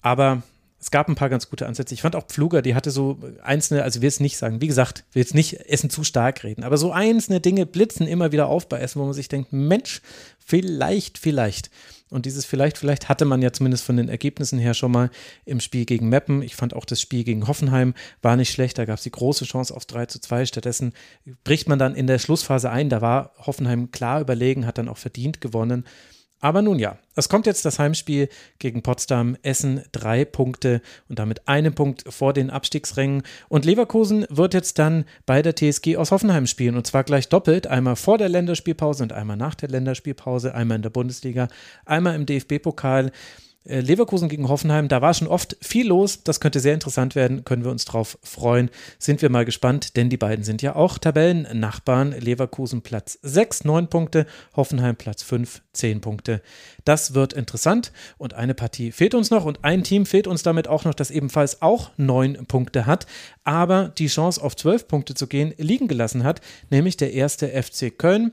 Aber es gab ein paar ganz gute Ansätze. Ich fand auch Pfluger, die hatte so einzelne, also will es nicht sagen, wie gesagt, will jetzt nicht Essen zu stark reden, aber so einzelne Dinge blitzen immer wieder auf bei Essen, wo man sich denkt, Mensch, vielleicht, vielleicht. Und dieses vielleicht, vielleicht hatte man ja zumindest von den Ergebnissen her schon mal im Spiel gegen Meppen. Ich fand auch das Spiel gegen Hoffenheim war nicht schlecht. Da gab es die große Chance aufs 3 zu 2. Stattdessen bricht man dann in der Schlussphase ein. Da war Hoffenheim klar überlegen, hat dann auch verdient gewonnen. Aber nun ja, es kommt jetzt das Heimspiel gegen Potsdam, Essen drei Punkte und damit einen Punkt vor den Abstiegsrängen. Und Leverkusen wird jetzt dann bei der TSG aus Hoffenheim spielen und zwar gleich doppelt, einmal vor der Länderspielpause und einmal nach der Länderspielpause, einmal in der Bundesliga, einmal im DFB-Pokal. Äh, Leverkusen gegen Hoffenheim, da war schon oft viel los. Das könnte sehr interessant werden, können wir uns drauf freuen. Sind wir mal gespannt, denn die beiden sind ja auch Tabellennachbarn. Leverkusen Platz 6, 9 Punkte, Hoffenheim Platz 5, 10 Punkte. Das wird interessant und eine Partie fehlt uns noch und ein Team fehlt uns damit auch noch, das ebenfalls auch 9 Punkte hat, aber die Chance auf 12 Punkte zu gehen liegen gelassen hat, nämlich der erste FC Köln.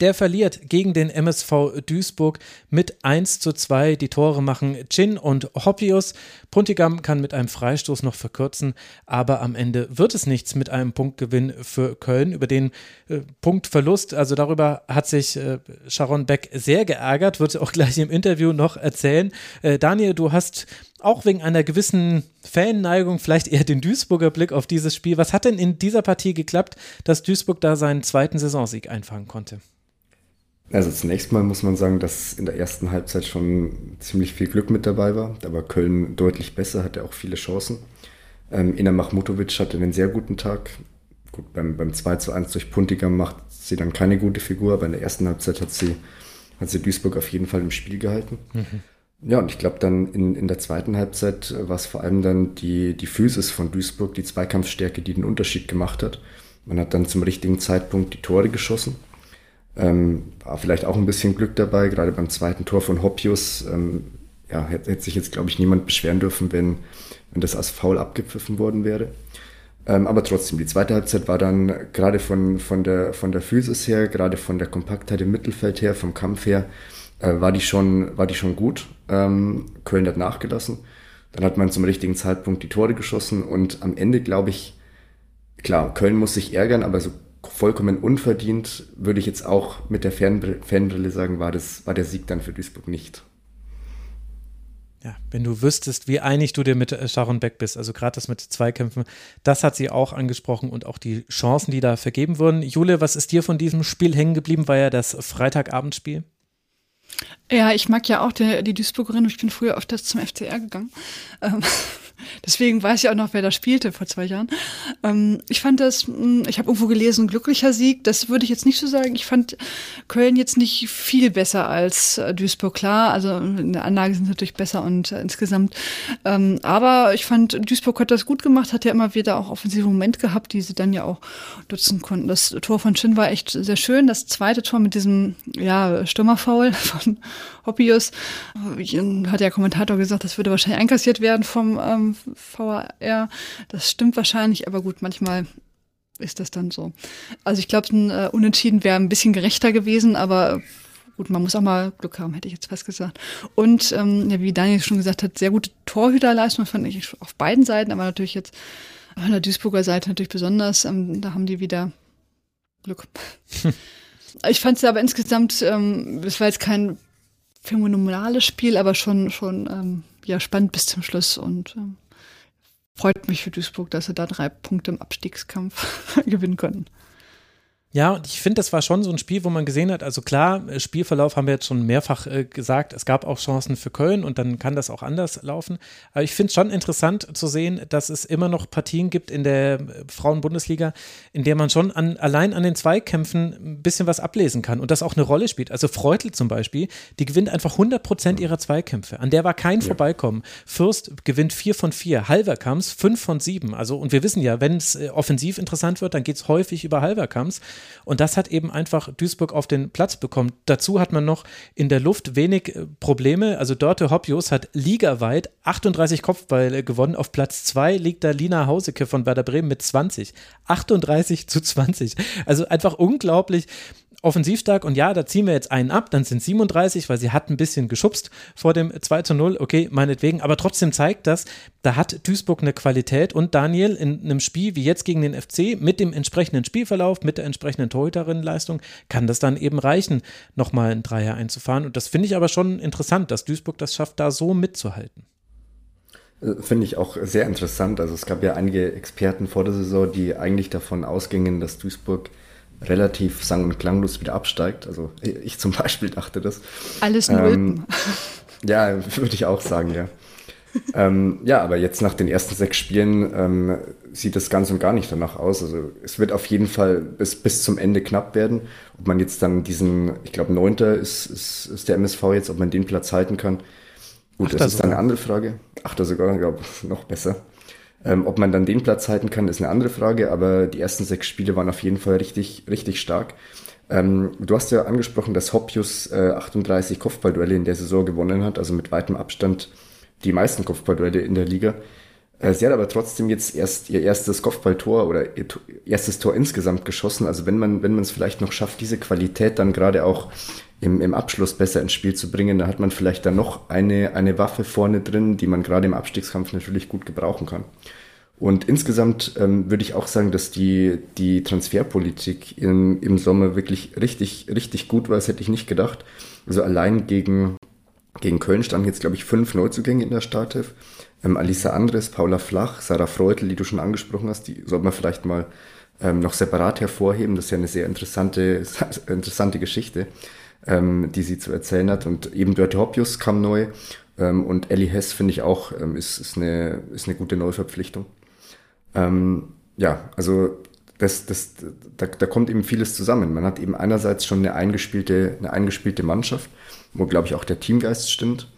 Der verliert gegen den MSV Duisburg mit 1 zu 2. Die Tore machen Chin und Hoppius. Puntigam kann mit einem Freistoß noch verkürzen, aber am Ende wird es nichts mit einem Punktgewinn für Köln. Über den äh, Punktverlust, also darüber hat sich äh, Sharon Beck sehr geärgert, wird sie auch gleich im Interview noch erzählen. Äh, Daniel, du hast auch wegen einer gewissen Fanneigung vielleicht eher den Duisburger Blick auf dieses Spiel. Was hat denn in dieser Partie geklappt, dass Duisburg da seinen zweiten Saisonsieg einfangen konnte? Also zunächst mal muss man sagen, dass in der ersten Halbzeit schon ziemlich viel Glück mit dabei war. Da war Köln deutlich besser, hatte auch viele Chancen. Ähm, Ina Mahmutovic hatte einen sehr guten Tag. Gut, beim, beim 2 zu 1 durch Puntigam macht sie dann keine gute Figur, aber in der ersten Halbzeit hat sie, hat sie Duisburg auf jeden Fall im Spiel gehalten. Ja, und ich glaube dann in, in der zweiten Halbzeit äh, war es vor allem dann die, die Physis von Duisburg, die Zweikampfstärke, die den Unterschied gemacht hat. Man hat dann zum richtigen Zeitpunkt die Tore geschossen. Ähm, war vielleicht auch ein bisschen Glück dabei, gerade beim zweiten Tor von Hoppius. Ähm, ja, hätte, hätte sich jetzt, glaube ich, niemand beschweren dürfen, wenn, wenn das als Foul abgepfiffen worden wäre. Ähm, aber trotzdem, die zweite Halbzeit war dann gerade von, von, der, von der Physis her, gerade von der Kompaktheit im Mittelfeld her, vom Kampf her, äh, war, die schon, war die schon gut. Ähm, Köln hat nachgelassen. Dann hat man zum richtigen Zeitpunkt die Tore geschossen und am Ende, glaube ich, klar, Köln muss sich ärgern, aber so vollkommen unverdient würde ich jetzt auch mit der Fanbrille sagen, war, das, war der Sieg dann für Duisburg nicht. Ja, wenn du wüsstest, wie einig du dir mit Sharon Beck bist, also gerade das mit Zweikämpfen, das hat sie auch angesprochen und auch die Chancen, die da vergeben wurden. Jule, was ist dir von diesem Spiel hängen geblieben? War ja das Freitagabendspiel? Ja, ich mag ja auch die, die Duisburgerin. Ich bin früher öfters zum FCR gegangen. Ähm, Deswegen weiß ich auch noch, wer da spielte vor zwei Jahren. Ähm, ich fand das, hm, ich habe irgendwo gelesen, glücklicher Sieg. Das würde ich jetzt nicht so sagen. Ich fand Köln jetzt nicht viel besser als äh, Duisburg. Klar, also in der Anlage sind natürlich besser und äh, insgesamt. Ähm, aber ich fand, Duisburg hat das gut gemacht, hat ja immer wieder auch offensive Momente gehabt, die sie dann ja auch nutzen konnten. Das Tor von Shin war echt sehr schön. Das zweite Tor mit diesem, ja, Stürmerfoul (laughs) von Hoppius, hat der Kommentator gesagt, das würde wahrscheinlich einkassiert werden vom ähm, VR. Das stimmt wahrscheinlich, aber gut, manchmal ist das dann so. Also ich glaube, ein äh, Unentschieden wäre ein bisschen gerechter gewesen, aber gut, man muss auch mal Glück haben, hätte ich jetzt fast gesagt. Und ähm, ja, wie Daniel schon gesagt hat, sehr gute Torhüterleistung fand ich auf beiden Seiten, aber natürlich jetzt an der Duisburger Seite natürlich besonders. Ähm, da haben die wieder Glück. (laughs) ich fand es aber insgesamt, ähm, es war jetzt kein phänomenales Spiel, aber schon, schon ähm, ja, spannend bis zum Schluss und ähm, freut mich für Duisburg, dass sie da drei Punkte im Abstiegskampf (laughs) gewinnen konnten. Ja, und ich finde, das war schon so ein Spiel, wo man gesehen hat, also klar, äh, Spielverlauf haben wir jetzt schon mehrfach äh, gesagt, es gab auch Chancen für Köln und dann kann das auch anders laufen. Aber ich finde es schon interessant zu sehen, dass es immer noch Partien gibt in der äh, Frauenbundesliga, in der man schon an, allein an den Zweikämpfen ein bisschen was ablesen kann und das auch eine Rolle spielt. Also Freutel zum Beispiel, die gewinnt einfach 100 Prozent ihrer Zweikämpfe. An der war kein ja. Vorbeikommen. Fürst gewinnt 4 von 4, Halverkamps 5 von 7. Also, und wir wissen ja, wenn es äh, offensiv interessant wird, dann geht es häufig über Halverkamps. Und das hat eben einfach Duisburg auf den Platz bekommen. Dazu hat man noch in der Luft wenig äh, Probleme. Also Dörte Hoppius hat ligaweit 38 Kopfbälle gewonnen. Auf Platz 2 liegt da Lina Hauseke von Werder Bremen mit 20. 38 zu 20. Also einfach unglaublich offensiv stark und ja, da ziehen wir jetzt einen ab, dann sind 37, weil sie hat ein bisschen geschubst vor dem 2 zu 0, okay, meinetwegen, aber trotzdem zeigt das, da hat Duisburg eine Qualität und Daniel in einem Spiel wie jetzt gegen den FC mit dem entsprechenden Spielverlauf, mit der entsprechenden Torhüterinnenleistung, kann das dann eben reichen, nochmal ein Dreier einzufahren und das finde ich aber schon interessant, dass Duisburg das schafft, da so mitzuhalten. Äh, finde ich auch sehr interessant. Also es gab ja einige Experten vor der Saison, die eigentlich davon ausgingen, dass Duisburg relativ sang- und klanglos wieder absteigt. Also ich zum Beispiel dachte das. Alles nur ähm, Ja, würde ich auch sagen, ja. ähm, ja, aber jetzt nach den ersten sechs Spielen ähm, sieht das ganz und gar nicht danach aus. Also es wird auf jeden Fall bis, bis zum Ende knapp werden. Ob man jetzt dann diesen, ich glaube, neunter ist, ist, ist der MSV jetzt, ob man den Platz halten kann. Gut, Achter das ist dann eine andere Frage. Achter sogar, ich glaube, noch besser. Ähm, ob man dann den Platz halten kann, ist eine andere Frage, aber die ersten sechs Spiele waren auf jeden Fall richtig, richtig stark. Ähm, du hast ja angesprochen, dass Hoppius äh, 38 Kopfballduelle in der Saison gewonnen hat, also mit weitem Abstand die meisten Kopfballduelle in der Liga. Äh, sie hat aber trotzdem jetzt erst ihr erstes Kopfballtor oder ihr erstes Tor insgesamt geschossen. Also wenn man, wenn man es vielleicht noch schafft, diese Qualität dann gerade auch im, im Abschluss besser ins Spiel zu bringen, dann hat man vielleicht dann noch eine, eine Waffe vorne drin, die man gerade im Abstiegskampf natürlich gut gebrauchen kann. Und insgesamt ähm, würde ich auch sagen, dass die, die Transferpolitik im, im Sommer wirklich richtig, richtig gut war. Das hätte ich nicht gedacht. Also allein gegen, gegen Köln standen jetzt, glaube ich, fünf Neuzugänge in der Starthilfe. Ähm, Alisa Andres, Paula Flach, Sarah Freutel, die du schon angesprochen hast, die sollte man vielleicht mal ähm, noch separat hervorheben. Das ist ja eine sehr interessante, (laughs) interessante Geschichte ähm, die sie zu erzählen hat. Und eben Dörte Hoppius kam neu ähm, und Ellie Hess finde ich auch, ähm, ist, ist, eine, ist eine gute Neuverpflichtung. Ähm, ja, also das, das, da, da kommt eben vieles zusammen. Man hat eben einerseits schon eine eingespielte, eine eingespielte Mannschaft, wo, glaube ich, auch der Teamgeist stimmt.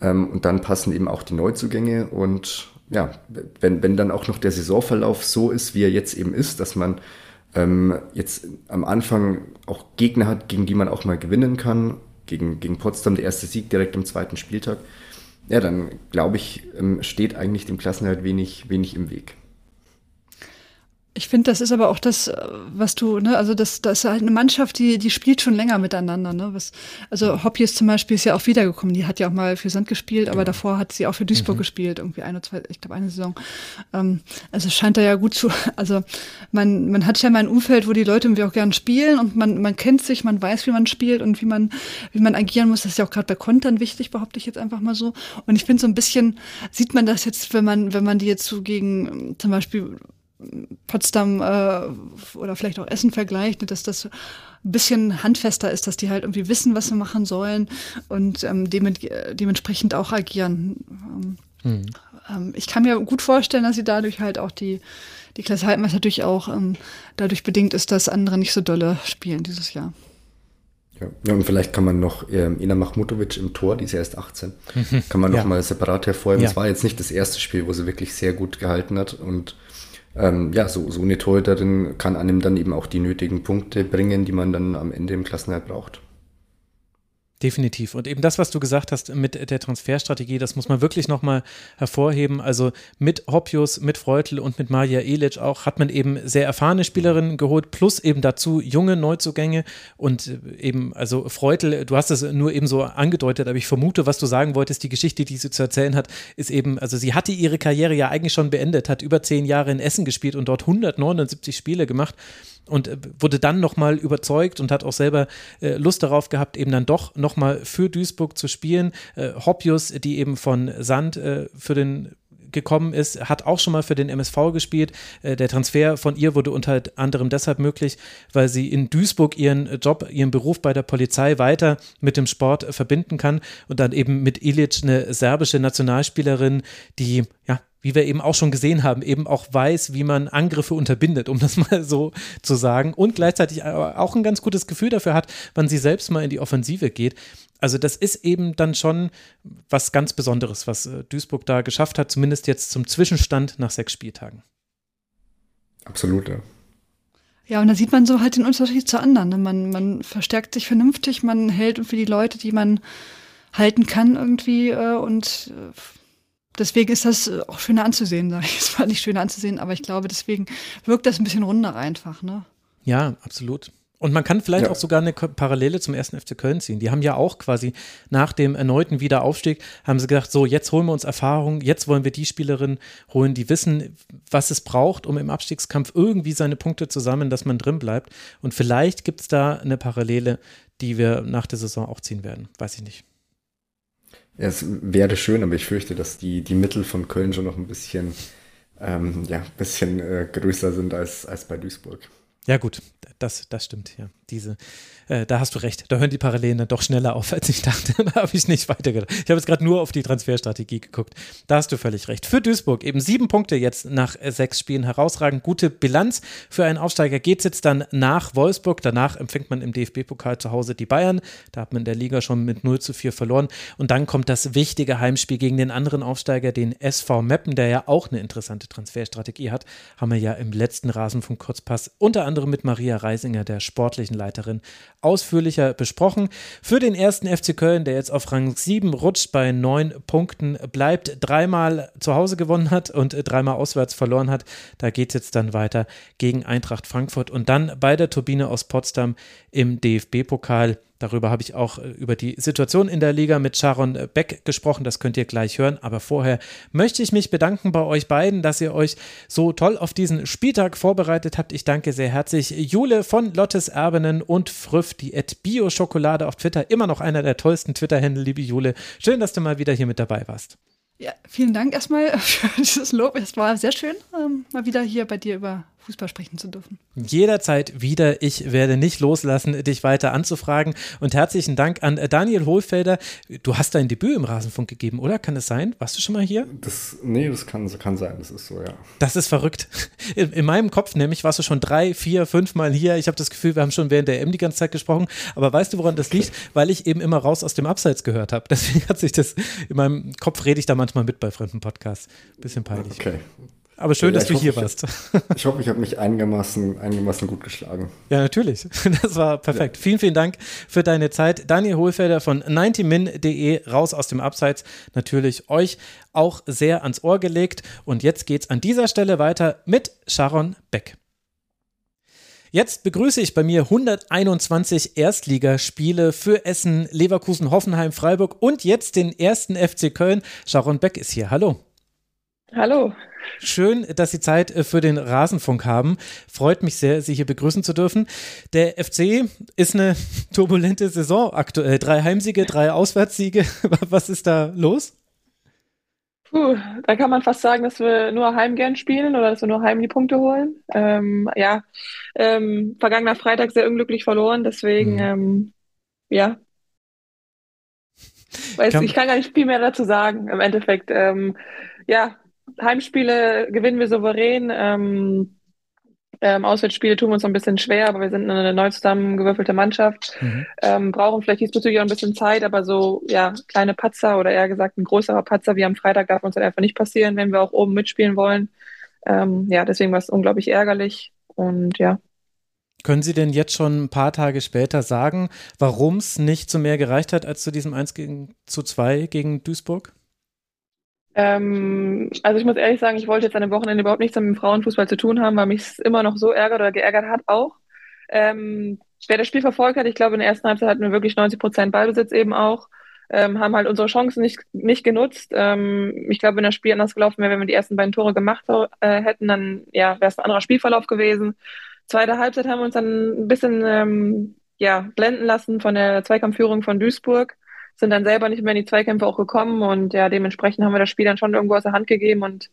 Ähm, und dann passen eben auch die Neuzugänge und ja, wenn, wenn dann auch noch der Saisonverlauf so ist, wie er jetzt eben ist, dass man ähm, jetzt am Anfang auch Gegner hat, gegen die man auch mal gewinnen kann. Gegen, gegen Potsdam der erste Sieg direkt am zweiten Spieltag. Ja, dann glaube ich, ähm, steht eigentlich dem Klassenhalt wenig, wenig im Weg Ich finde, das ist aber auch das, äh, was du, ne, also das, das ist halt eine Mannschaft, die, die spielt schon länger miteinander, ne? Was, also Hoppies zum Beispiel ist ja auch wiedergekommen. Die hat ja auch mal für Sand gespielt, aber genau. davor hat sie auch für Duisburg mhm. gespielt, irgendwie eine, zwei, ich glaube eine Saison. Ähm, also es scheint da ja gut zu, (laughs) also man, man hat ja mal ein Umfeld, wo die Leute irgendwie auch gern spielen und man, man kennt sich, man weiß, wie man spielt und wie man, wie man agieren muss. Das ist ja auch gerade bei Kontern wichtig, behaupte ich jetzt einfach mal so. Und ich finde so ein bisschen, sieht man das jetzt, wenn man, wenn man die jetzt so gegen zum Beispiel Potsdam äh, oder vielleicht auch Essen vergleicht, ne, dass das ein bisschen handfester ist, dass die halt irgendwie wissen, was sie machen sollen und ähm, dementsprechend auch agieren. Ähm, hm. ähm, ich kann mir gut vorstellen, dass sie dadurch halt auch die, die Klasse halten, was natürlich auch ähm, dadurch bedingt ist, dass andere nicht so dolle spielen dieses Jahr. Ja, und vielleicht kann man noch ähm, Ina Mahmutovic im Tor, die ist ja erst 18, mhm. (laughs) kann man noch ja. mal separat hervorheben. Es ja. war jetzt nicht das erste Spiel, wo sie wirklich sehr gut gehalten hat und ähm, ja, so, so eine Torhüterin kann einem dann eben auch die nötigen Punkte bringen, die man dann am Ende im Klassenerhalt braucht. Definitiv. Und eben das, was du gesagt hast mit der Transferstrategie, das muss man wirklich nochmal hervorheben. Also mit Hoppius, mit Freutl und mit Maja Elic auch hat man eben sehr erfahrene Spielerinnen geholt, plus eben dazu junge Neuzugänge und eben, also Freutl, du hast es nur eben so angedeutet, aber ich vermute, was du sagen wolltest, die Geschichte, die sie zu erzählen hat, ist eben, also sie hatte ihre Karriere ja eigentlich schon beendet, hat über zehn Jahre in Essen gespielt und dort 179 Spiele gemacht und äh, wurde dann nochmal überzeugt und hat auch selber äh, Lust darauf gehabt, eben dann doch nochmal für Duisburg zu spielen. Äh, Hoppius, die eben von Sand äh, für den gekommen ist, hat auch schon mal für den MSV gespielt. Äh, der Transfer von ihr wurde unter anderem deshalb möglich, weil sie in Duisburg ihren Job, ihren Beruf bei der Polizei weiter mit dem Sport verbinden kann und dann eben mit Ilic eine serbische Nationalspielerin, die ja wie wir eben auch schon gesehen haben, eben auch weiß, wie man Angriffe unterbindet, um das (laughs) mal so zu sagen, und gleichzeitig auch ein ganz gutes Gefühl dafür hat, wann sie selbst mal in die Offensive geht. Also das ist eben dann schon was ganz Besonderes, was äh, Duisburg da geschafft hat, zumindest jetzt zum Zwischenstand nach sechs Spieltagen. Absolut, ja. Ja, und da sieht man so halt den Unterschied zu anderen. Ne? Man, man verstärkt sich vernünftig, man hält irgendwie die Leute, die man halten kann irgendwie äh, und äh, deswegen ist das auch schöner anzusehen, sage ich. Es war nicht schöner anzusehen, aber ich glaube, deswegen wirkt das ein bisschen runder einfach, ne? Ja, absolut. Und man kann vielleicht ja. auch sogar eine Parallele zum ersten FC Köln ziehen. Die haben ja auch quasi nach dem erneuten Wiederaufstieg, haben sie gedacht, so, jetzt holen wir uns Erfahrung, jetzt wollen wir die Spielerinnen holen, die wissen, was es braucht, um im Abstiegskampf irgendwie seine Punkte zu sammeln, dass man drin bleibt. Und vielleicht gibt es da eine Parallele, die wir nach der Saison auch ziehen werden. Weiß ich nicht. Es wäre schön, aber ich fürchte, dass die, die Mittel von Köln schon noch ein bisschen, ähm, ja, bisschen äh, größer sind als, als bei Duisburg. Ja, gut, das, das stimmt, ja. Diese, äh, da hast du recht. Da hören die Parallelen dann doch schneller auf, als ich dachte. (laughs) da habe ich nicht weitergedacht. Ich habe jetzt gerade nur auf die Transferstrategie geguckt. Da hast du völlig recht. Für Duisburg eben sieben Punkte jetzt nach äh, sechs Spielen herausragend. Gute Bilanz. Für einen Aufsteiger geht es jetzt dann nach Wolfsburg. Danach empfängt man im DFB-Pokal zu Hause die Bayern. Da hat man in der Liga schon mit 0 zu 4 verloren. Und dann kommt das wichtige Heimspiel gegen den anderen Aufsteiger, den SV Meppen, der ja auch eine interessante Transferstrategie hat. Haben wir ja im letzten Rasenfunk Kurzpass unter anderem mit Maria Reisinger, der sportlichen Leiterin, ausführlicher besprochen. Für den ersten FC Köln, der jetzt auf Rang 7 rutscht, bei neun Punkten bleibt, dreimal zu Hause gewonnen hat und dreimal auswärts verloren hat. Da geht es jetzt dann weiter gegen Eintracht Frankfurt und dann bei der Turbine aus Potsdam im DFB-Pokal. Darüber habe ich auch äh, über die Situation in der Liga mit Sharon Beck gesprochen. Das könnt ihr gleich hören. Aber vorher möchte ich mich bedanken bei euch beiden, dass ihr euch so toll auf diesen Spieltag vorbereitet habt. Ich danke sehr herzlich Jule von Lottes Erbenen und Früff, die at Bio-Schokolade auf Twitter. Immer noch einer der tollsten Twitter-Händel, liebe Jule. Schön, dass du mal wieder hier mit dabei warst. Ja, vielen Dank erstmal (laughs) für dieses Lob. Es war sehr schön, ähm, mal wieder hier bei dir über Fußball sprechen zu dürfen. Jederzeit wieder. Ich werde nicht loslassen, dich weiter anzufragen. Und herzlichen Dank an Daniel Hohlfelder. Du hast dein Debüt im Rasenfunk gegeben, oder? Kann das sein? Warst du schon mal hier? Das, nee, das kann, kann sein. Das ist so, ja. Das ist verrückt. In, in meinem Kopf nämlich warst du schon drei, vier, fünf Mal hier. Ich habe das Gefühl, wir haben schon während der M die ganze Zeit gesprochen. Aber weißt du, woran das liegt? Weil ich eben immer raus aus dem Abseits gehört habe. (laughs) Deswegen hat sich das in meinem Kopf rede ich da manchmal mit bei fremden Podcasts. Bisschen peinlich. Okay. Aber schön, ja, dass du hoffe, hier warst. (laughs) Ich, hoffe, ich habe mich einigermaßen, einigermaßen gut geschlagen. Ja, natürlich. (laughs) Das war perfekt. Ja. Vielen, vielen Dank für deine Zeit. Daniel Hohlfelder von 90min.de, raus aus dem Abseits. Natürlich euch auch sehr ans Ohr gelegt. Und jetzt geht's an dieser Stelle weiter mit Sharon Beck. Jetzt begrüße ich bei mir 121 Erstligaspiele für Essen, Leverkusen, Hoffenheim, Freiburg und jetzt den ersten FC Köln. Sharon Beck ist hier. Hallo. Hallo. Schön, dass Sie Zeit äh, für den Rasenfunk haben. Freut mich sehr, Sie hier begrüßen zu dürfen. Der FC ist eine (laughs) turbulente Saison aktuell. Drei Heimsiege, drei Auswärtssiege. (laughs) Was ist da los? Puh, da kann man fast sagen, dass wir nur heim gern spielen oder dass wir nur heim die Punkte holen. Ähm, ja, ähm, vergangener Freitag sehr unglücklich verloren, deswegen, mhm. ähm, ja. Weiß, kann, ich kann gar nicht viel mehr dazu sagen. Im Endeffekt, ähm, ja, Heimspiele gewinnen wir souverän. Ähm, ähm, Auswärtsspiele tun wir uns noch ein bisschen schwer, aber wir sind eine neu zusammengewürfelte Mannschaft, mhm. ähm, brauchen vielleicht diesbezüglich auch ein bisschen Zeit, aber so, ja, kleine Patzer oder eher gesagt ein größerer Patzer wie am Freitag darf uns halt einfach nicht passieren, wenn wir auch oben mitspielen wollen. Ähm, ja, deswegen war es unglaublich ärgerlich und ja. Können Sie denn jetzt schon ein paar Tage später sagen, warum es nicht zu mehr gereicht hat als zu diesem 1 gegen, zu 2 gegen Duisburg? Ähm, also ich muss ehrlich sagen, ich wollte jetzt an dem Wochenende überhaupt nichts mit dem Frauenfußball zu tun haben, weil mich es immer noch so ärgert oder geärgert hat auch. Ähm, wer das Spiel verfolgt hat, ich glaube, in der ersten Halbzeit hatten wir wirklich 90 Prozent Ballbesitz eben auch, ähm, haben halt unsere Chancen nicht, nicht genutzt. Ähm, ich glaube, wenn das Spiel anders gelaufen wäre, wenn wir die ersten beiden Tore gemacht äh, hätten, dann ja, wäre es ein anderer Spielverlauf gewesen. Zweite Halbzeit haben wir uns dann ein bisschen ähm, ja, blenden lassen von der Zweikampfführung von Duisburg sind dann selber nicht mehr in die Zweikämpfe auch gekommen und ja, dementsprechend haben wir das Spiel dann schon irgendwo aus der Hand gegeben und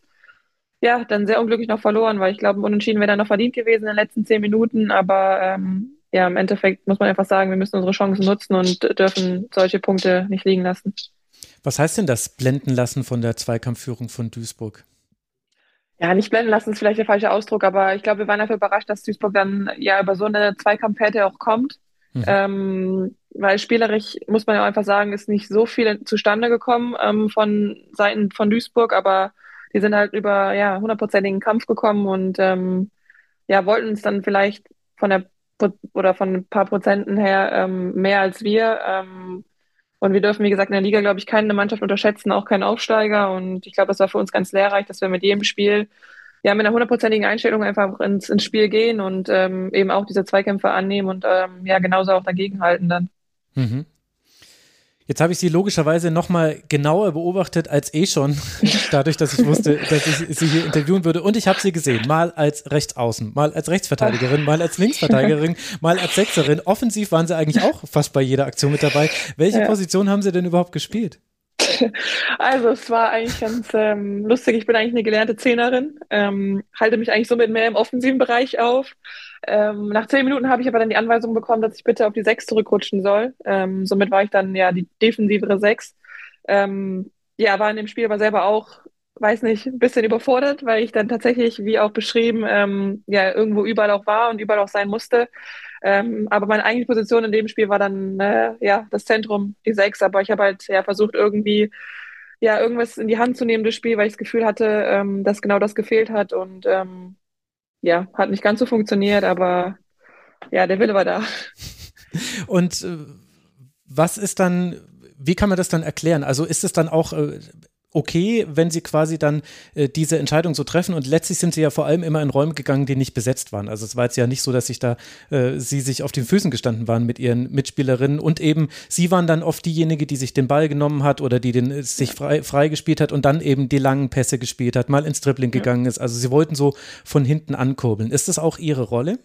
ja, dann sehr unglücklich noch verloren, weil ich glaube, Unentschieden wäre dann noch verdient gewesen in den letzten zehn Minuten, aber ähm, ja, im Endeffekt muss man einfach sagen, wir müssen unsere Chancen nutzen und dürfen solche Punkte nicht liegen lassen. Was heißt denn das Blenden lassen von der Zweikampfführung von Duisburg? Ja, nicht blenden lassen ist vielleicht der falsche Ausdruck, aber ich glaube, wir waren dafür überrascht, dass Duisburg dann ja über so eine Zweikampfhärte auch kommt. Mhm. Ähm, weil spielerisch, muss man ja einfach sagen, ist nicht so viel zustande gekommen ähm, von Seiten von Duisburg, aber die sind halt über ja hundertprozentigen Kampf gekommen und ähm, ja wollten es dann vielleicht von der oder von ein paar Prozenten her ähm, mehr als wir. Ähm, und wir dürfen, wie gesagt, in der Liga, glaube ich, keine Mannschaft unterschätzen, auch keinen Aufsteiger. Und ich glaube, es war für uns ganz lehrreich, dass wir mit jedem Spiel ja, mit einer hundertprozentigen Einstellung einfach ins, ins Spiel gehen und ähm, eben auch diese Zweikämpfe annehmen und ähm, ja, genauso auch dagegenhalten dann. Mhm. Jetzt habe ich sie logischerweise nochmal genauer beobachtet als eh schon, (laughs) dadurch, dass ich wusste, dass ich sie hier interviewen würde. Und ich habe sie gesehen, mal als Rechtsaußen, mal als Rechtsverteidigerin, mal als Linksverteidigerin, (laughs) mal als Sechserin. Offensiv waren sie eigentlich auch fast bei jeder Aktion mit dabei. Welche ja. Position haben sie denn überhaupt gespielt? (laughs) Also es war eigentlich ganz ähm, lustig. Ich bin eigentlich eine gelernte Zehnerin, ähm, halte mich eigentlich somit mehr im offensiven Bereich auf. Ähm, nach zehn Minuten habe ich aber dann die Anweisung bekommen, dass ich bitte auf die Sechs zurückrutschen soll. Ähm, somit war ich dann ja die defensivere Sechs. Ähm, ja, war in dem Spiel aber selber auch, weiß nicht, ein bisschen überfordert, weil ich dann tatsächlich, wie auch beschrieben, ähm, ja irgendwo überall auch war und überall auch sein musste. Ähm, aber meine eigentliche Position in dem Spiel war dann äh, ja das Zentrum, die Sechs. Aber ich habe halt ja versucht irgendwie ja irgendwas in die Hand zu nehmen das Spiel, weil ich das Gefühl hatte, ähm, dass genau das gefehlt hat und ähm, ja hat nicht ganz so funktioniert, aber ja der Wille war da. (laughs) Und äh, was ist dann wie kann man das dann erklären? Also ist es dann auch äh, okay, wenn sie quasi dann äh, diese Entscheidung so treffen. Und letztlich sind sie ja vor allem immer in Räume gegangen, die nicht besetzt waren. Also es war jetzt ja nicht so, dass sich da äh, sie sich auf den Füßen gestanden waren mit ihren Mitspielerinnen. Und eben sie waren dann oft diejenige, die sich den Ball genommen hat oder die den äh, sich frei, frei gespielt hat und dann eben die langen Pässe gespielt hat, mal ins Dribbling ja. gegangen ist. Also sie wollten so von hinten ankurbeln. Ist das auch ihre Rolle?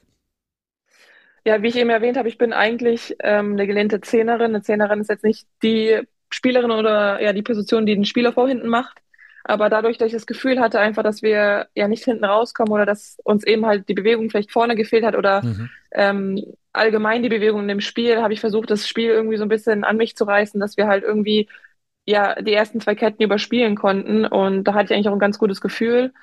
Ja, wie ich eben erwähnt habe, ich bin eigentlich ähm, eine gelehnte Zehnerin. Eine Zehnerin ist jetzt nicht die Spielerin oder ja die Position, die den Spieler vor hinten macht. Aber dadurch, dass ich das Gefühl hatte, einfach, dass wir ja nicht hinten rauskommen oder dass uns eben halt die Bewegung vielleicht vorne gefehlt hat oder mhm. ähm, allgemein die Bewegung in dem Spiel, habe ich versucht, das Spiel irgendwie so ein bisschen an mich zu reißen, dass wir halt irgendwie ja die ersten zwei Ketten überspielen konnten. Und da hatte ich eigentlich auch ein ganz gutes Gefühl.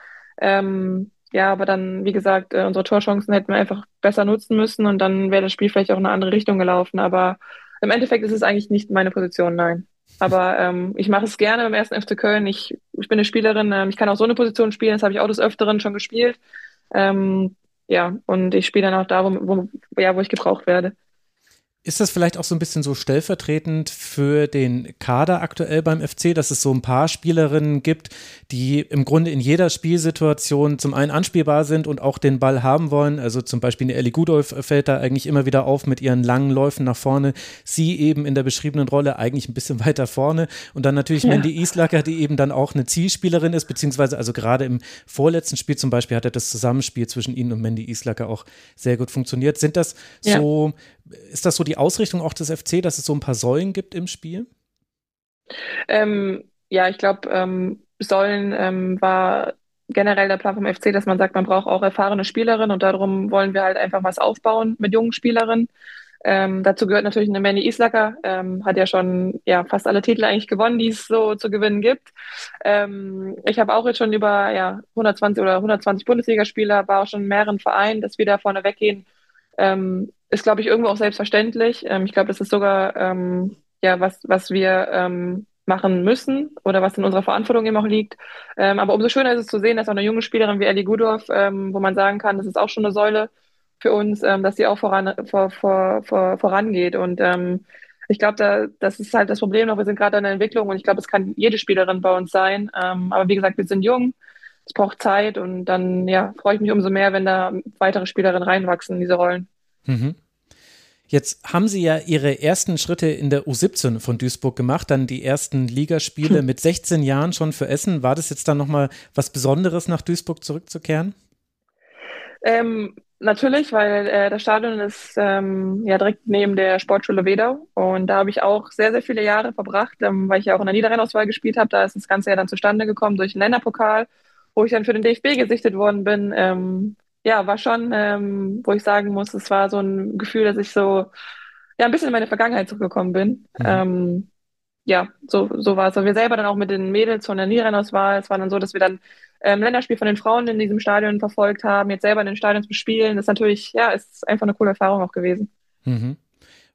Ähm, ja, aber dann, wie gesagt, äh, unsere Torchancen hätten wir einfach besser nutzen müssen und dann wäre das Spiel vielleicht auch in eine andere Richtung gelaufen. Aber im Endeffekt ist es eigentlich nicht meine Position, nein. Aber ähm, ich mache es gerne beim ersten FC Köln. Ich, ich bin eine Spielerin, ähm, ich kann auch so eine Position spielen, das habe ich auch des Öfteren schon gespielt. Ähm, ja, und ich spiele dann auch da, wo, wo, ja, wo ich gebraucht werde. Ist das vielleicht auch so ein bisschen so stellvertretend für den Kader aktuell beim FC, dass es so ein paar Spielerinnen gibt, die im Grunde in jeder Spielsituation zum einen anspielbar sind und auch den Ball haben wollen? Also zum Beispiel eine Ellie Gudolf fällt da eigentlich immer wieder auf mit ihren langen Läufen nach vorne. Sie eben in der beschriebenen Rolle eigentlich ein bisschen (laughs) weiter vorne. Und dann natürlich ja. Mandy Islacker, die eben dann auch eine Zielspielerin ist, beziehungsweise also gerade im vorletzten Spiel zum Beispiel hatte das Zusammenspiel zwischen ihnen und Mandy Islacker auch sehr gut funktioniert. Sind das ja. so ist das so die Ausrichtung auch des FC, dass es so ein paar Säulen gibt im Spiel? Ähm, ja, ich glaube, ähm, Säulen ähm, war generell der Plan vom FC, dass man sagt, man braucht auch erfahrene Spielerinnen und darum wollen wir halt einfach was aufbauen mit jungen Spielerinnen. Ähm, dazu gehört natürlich eine Manny Islacker, ähm, hat ja schon ja, fast alle Titel eigentlich gewonnen, die es so zu gewinnen gibt. Ähm, ich habe auch jetzt schon über ja, 120 oder 120 Bundesligaspieler, war auch schon in mehreren Vereinen, dass wir da vorne weggehen. Ähm, ist, glaube ich, irgendwo auch selbstverständlich. Ähm, ich glaube, das ist sogar ähm, ja was, was wir ähm, machen müssen oder was in unserer Verantwortung eben auch liegt. Ähm, aber umso schöner ist es zu sehen, dass auch eine junge Spielerin wie Ellie Gudorf, ähm, wo man sagen kann, das ist auch schon eine Säule für uns, ähm, dass sie auch voran, vor, vor, vor, vorangeht. Und ich glaube, da, das ist halt das Problem noch. Wir sind gerade in der Entwicklung und ich glaube, es kann jede Spielerin bei uns sein. Aber wie gesagt, wir sind jung. Es braucht Zeit und dann ja, freue ich mich umso mehr, wenn da weitere Spielerinnen reinwachsen in diese Rollen. Mhm. Jetzt haben Sie ja Ihre ersten Schritte in der U17 von Duisburg gemacht, dann die ersten Ligaspiele hm. mit 16 Jahren schon für Essen. War das jetzt dann nochmal was Besonderes, nach Duisburg zurückzukehren? Ähm, natürlich, weil äh, das Stadion ist ähm, ja direkt neben der Sportschule Wedau und da habe ich auch sehr, sehr viele Jahre verbracht, ähm, weil ich ja auch in der Niederrheinauswahl gespielt habe. Da ist das Ganze ja dann zustande gekommen durch den Länderpokal, wo ich dann für den DFB gesichtet worden bin. Ja, war schon, ähm, wo ich sagen muss, es war so ein Gefühl, dass ich so ja ein bisschen in meine Vergangenheit zurückgekommen bin. Mhm. Ähm, ja, so, so war es. Und wir selber dann auch mit den Mädels von der Niederrennauswahl, es war dann so, dass wir dann ähm, Länderspiel von den Frauen in diesem Stadion verfolgt haben, jetzt selber in den Stadions bespielen. Das ist natürlich, ja, ist einfach eine coole Erfahrung auch gewesen. Mhm.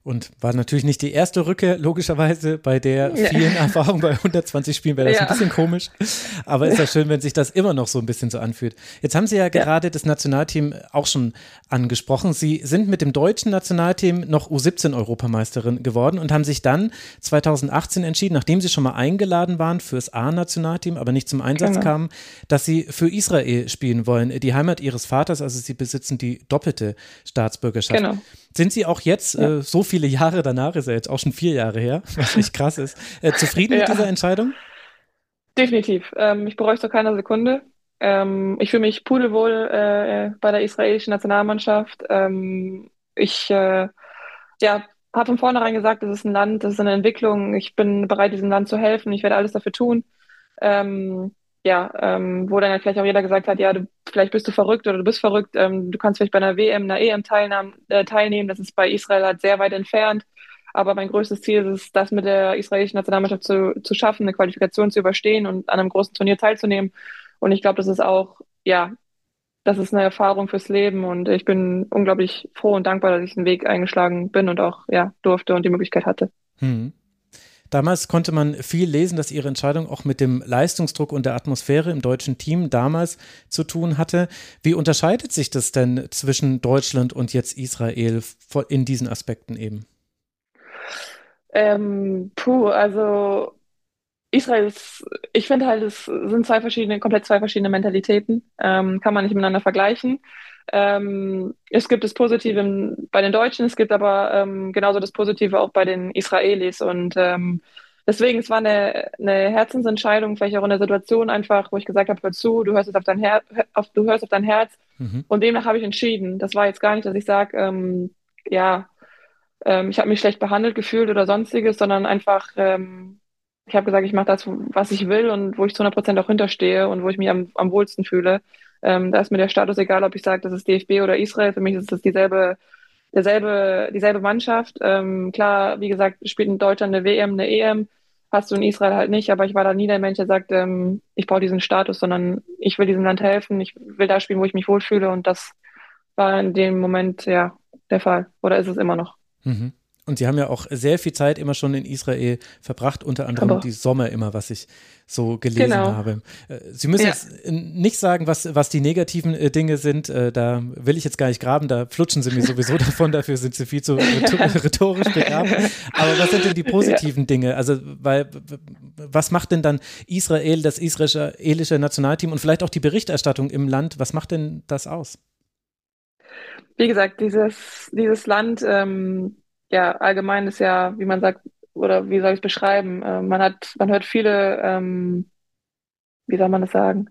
Und war natürlich nicht die erste Rücke, logischerweise, bei der vielen ja. (laughs) Erfahrungen bei 120 Spielen wäre das ja. ein bisschen komisch. Aber ist ja (laughs) schön, wenn sich das immer noch so ein bisschen so anfühlt. Jetzt haben Sie ja, ja gerade das Nationalteam auch schon angesprochen. Sie sind mit dem deutschen Nationalteam noch U17-Europameisterin geworden und haben sich dann 2018 entschieden, nachdem Sie schon mal eingeladen waren fürs A-Nationalteam, aber nicht zum Einsatz genau. kamen, dass Sie für Israel spielen wollen, die Heimat Ihres Vaters. Also Sie besitzen die doppelte Staatsbürgerschaft. Genau. Sind Sie auch jetzt, ja. äh, so viele Jahre danach, ist ja jetzt auch schon vier Jahre her, (laughs) was echt krass ist, äh, zufrieden ja. mit dieser Entscheidung? Definitiv. Ähm, ich bereue es doch keine Sekunde. Ähm, ich fühle mich pudelwohl äh, bei der israelischen Nationalmannschaft. Ähm, ich äh, ja, habe von vornherein gesagt, das ist ein Land, das ist eine Entwicklung. Ich bin bereit, diesem Land zu helfen. Ich werde alles dafür tun. Ähm, ja, ähm, wo dann vielleicht auch jeder gesagt hat, ja, du, vielleicht bist du verrückt oder du bist verrückt, ähm, du kannst vielleicht bei einer WM, einer EM teilnehmen, äh, teilnehmen. Das ist bei Israel halt sehr weit entfernt. Aber mein größtes Ziel ist es, das mit der israelischen Nationalmannschaft zu, zu schaffen, eine Qualifikation zu überstehen und an einem großen Turnier teilzunehmen. Und ich glaube, das ist auch, ja, das ist eine Erfahrung fürs Leben und ich bin unglaublich froh und dankbar, dass ich den Weg eingeschlagen bin und auch, ja, durfte und die Möglichkeit hatte. Hm. Damals konnte man viel lesen, dass ihre Entscheidung auch mit dem Leistungsdruck und der Atmosphäre im deutschen Team damals zu tun hatte. Wie unterscheidet sich das denn zwischen Deutschland und jetzt Israel in diesen Aspekten eben? Ähm, puh, also Israel ist, ich finde halt, es sind zwei verschiedene, komplett zwei verschiedene Mentalitäten. Ähm, kann man nicht miteinander vergleichen. Ähm, es gibt das Positive bei den Deutschen, es gibt aber ähm, genauso das Positive auch bei den Israelis. Und ähm, deswegen, es war eine, eine Herzensentscheidung, vielleicht auch in der Situation einfach, wo ich gesagt habe, hör zu, du hörst auf dein, Her auf, du hörst auf dein Herz. Mhm. Und demnach habe ich entschieden. Das war jetzt gar nicht, dass ich sage, ähm, ja, ähm, ich habe mich schlecht behandelt gefühlt oder sonstiges, sondern einfach, ähm, ich habe gesagt, ich mache das, was ich will und wo ich zu 100 Prozent auch hinterstehe und wo ich mich am, am wohlsten fühle. Ähm, da ist mir der Status egal, ob ich sage, das ist DFB oder Israel. Für mich ist es dieselbe, derselbe, dieselbe Mannschaft. Ähm, klar, wie gesagt, spielt in Deutschland eine WM, eine EM. Hast du in Israel halt nicht, aber ich war da nie der Mensch, der sagt, ähm, ich brauche diesen Status, sondern ich will diesem Land helfen, ich will da spielen, wo ich mich wohlfühle und das war in dem Moment ja der Fall oder ist es immer noch. Mhm. Und Sie haben ja auch sehr viel Zeit immer schon in Israel verbracht, unter anderem Aber. die Sommer immer, was ich so gelesen genau. habe. Äh, Sie müssen ja. jetzt nicht sagen, was, was die negativen äh, Dinge sind. Äh, da will ich jetzt gar nicht graben, da flutschen Sie mir (laughs) sowieso davon, dafür sind Sie viel zu rhetorisch begabt. Aber was sind denn die positiven ja. Dinge? Also, weil, was macht denn dann Israel, das israelische Nationalteam und vielleicht auch die Berichterstattung im Land, was macht denn das aus? Wie gesagt, dieses, dieses Land, ähm, ja, allgemein ist ja, wie man sagt, oder wie soll ich es beschreiben? Äh, man hat, man hört viele, ähm, wie soll man das sagen?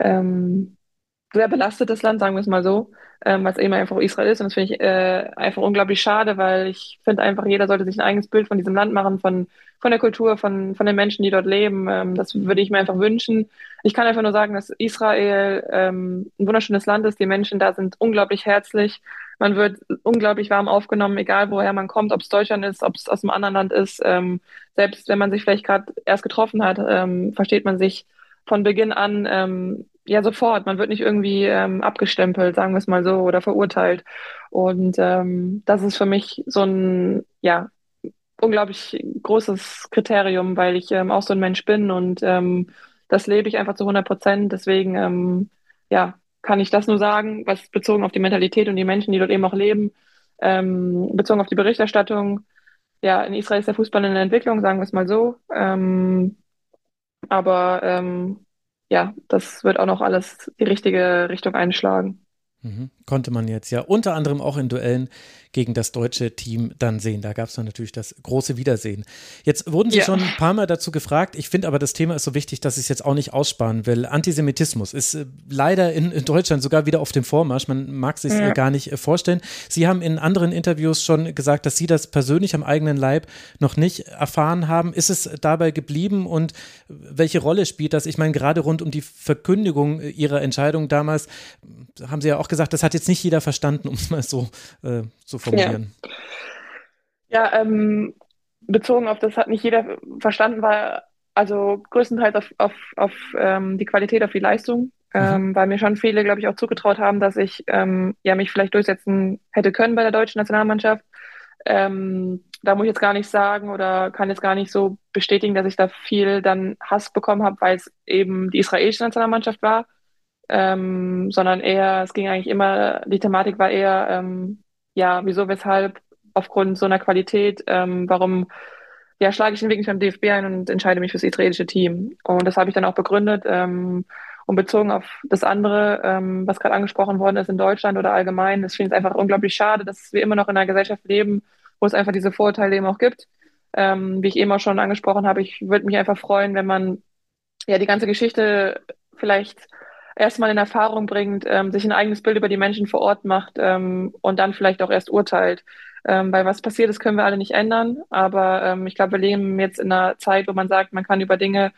Ähm, sehr belastetes Land, sagen wir es mal so, ähm, es eben einfach Israel ist. Und das finde ich äh, einfach unglaublich schade, weil ich finde einfach, jeder sollte sich ein eigenes Bild von diesem Land machen, von, von der Kultur, von, von den Menschen, die dort leben. Ähm, das würde ich mir einfach wünschen. Ich kann einfach nur sagen, dass Israel ähm, ein wunderschönes Land ist. Die Menschen da sind unglaublich herzlich. Man wird unglaublich warm aufgenommen, egal woher man kommt, ob es Deutschland ist, ob es aus einem anderen Land ist. Ähm, selbst wenn man sich vielleicht gerade erst getroffen hat, ähm, versteht man sich von Beginn an ähm, ja sofort. Man wird nicht irgendwie ähm, abgestempelt, sagen wir es mal so, oder verurteilt. Und ähm, das ist für mich so ein ja unglaublich großes Kriterium, weil ich ähm, auch so ein Mensch bin und ähm, das lebe ich einfach zu 100 Prozent. Deswegen ähm, ja kann ich das nur sagen, was bezogen auf die Mentalität und die Menschen, die dort eben auch leben, ähm, bezogen auf die Berichterstattung. Ja, in Israel ist der Fußball in der Entwicklung, sagen wir es mal so. Ähm, aber ähm, ja, das wird auch noch alles die richtige Richtung einschlagen. Mhm. Konnte man jetzt ja unter anderem auch in Duellen gegen das deutsche Team dann sehen. Da gab es dann natürlich das große Wiedersehen. Jetzt wurden Sie ja. schon ein paar Mal dazu gefragt. Ich finde aber, das Thema ist so wichtig, dass ich es jetzt auch nicht aussparen will. Antisemitismus ist äh, leider in, in, Deutschland sogar wieder auf dem Vormarsch. Man mag es sich ja. gar nicht äh, vorstellen. Sie haben in anderen Interviews schon gesagt, dass Sie das persönlich am eigenen Leib noch nicht erfahren haben. Ist es dabei geblieben und welche Rolle spielt das? Ich meine, gerade rund um die Verkündigung Ihrer Entscheidung damals haben Sie ja auch gesagt, das hat jetzt nicht jeder verstanden, um es mal so äh, zu formulieren. Ja, ja ähm, bezogen auf das hat nicht jeder verstanden, weil also größtenteils auf, auf, auf ähm, die Qualität, auf die Leistung, ähm, mhm. weil mir schon viele, glaube ich, auch zugetraut haben, dass ich ähm, ja mich vielleicht durchsetzen hätte können bei der deutschen Nationalmannschaft. Ähm, da muss ich jetzt gar nicht sagen oder kann jetzt gar nicht so bestätigen, dass ich da viel dann Hass bekommen habe, weil es eben die israelische Nationalmannschaft war ähm, sondern eher, es ging eigentlich immer, die Thematik war eher, ähm, ja, wieso, weshalb, aufgrund so einer Qualität, ähm, warum ja, schlage ich den Weg nicht beim DFB ein und entscheide mich fürs israelische Team. Und das habe ich dann auch begründet ähm, und bezogen auf das andere, ähm, was gerade angesprochen worden ist in Deutschland oder allgemein. Das finde ich einfach unglaublich schade, dass wir immer noch in einer Gesellschaft leben, wo es einfach diese Vorurteile eben auch gibt. Ähm, wie ich eben auch schon angesprochen habe, ich würde mich einfach freuen, wenn man ja die ganze Geschichte vielleicht erstmal in Erfahrung bringt, ähm, sich ein eigenes Bild über die Menschen vor Ort macht ähm, und dann vielleicht auch erst urteilt. Ähm, weil was passiert ist, können wir alle nicht ändern. Aber ähm, ich glaube, wir leben jetzt in einer Zeit, wo man sagt, man kann über Dinge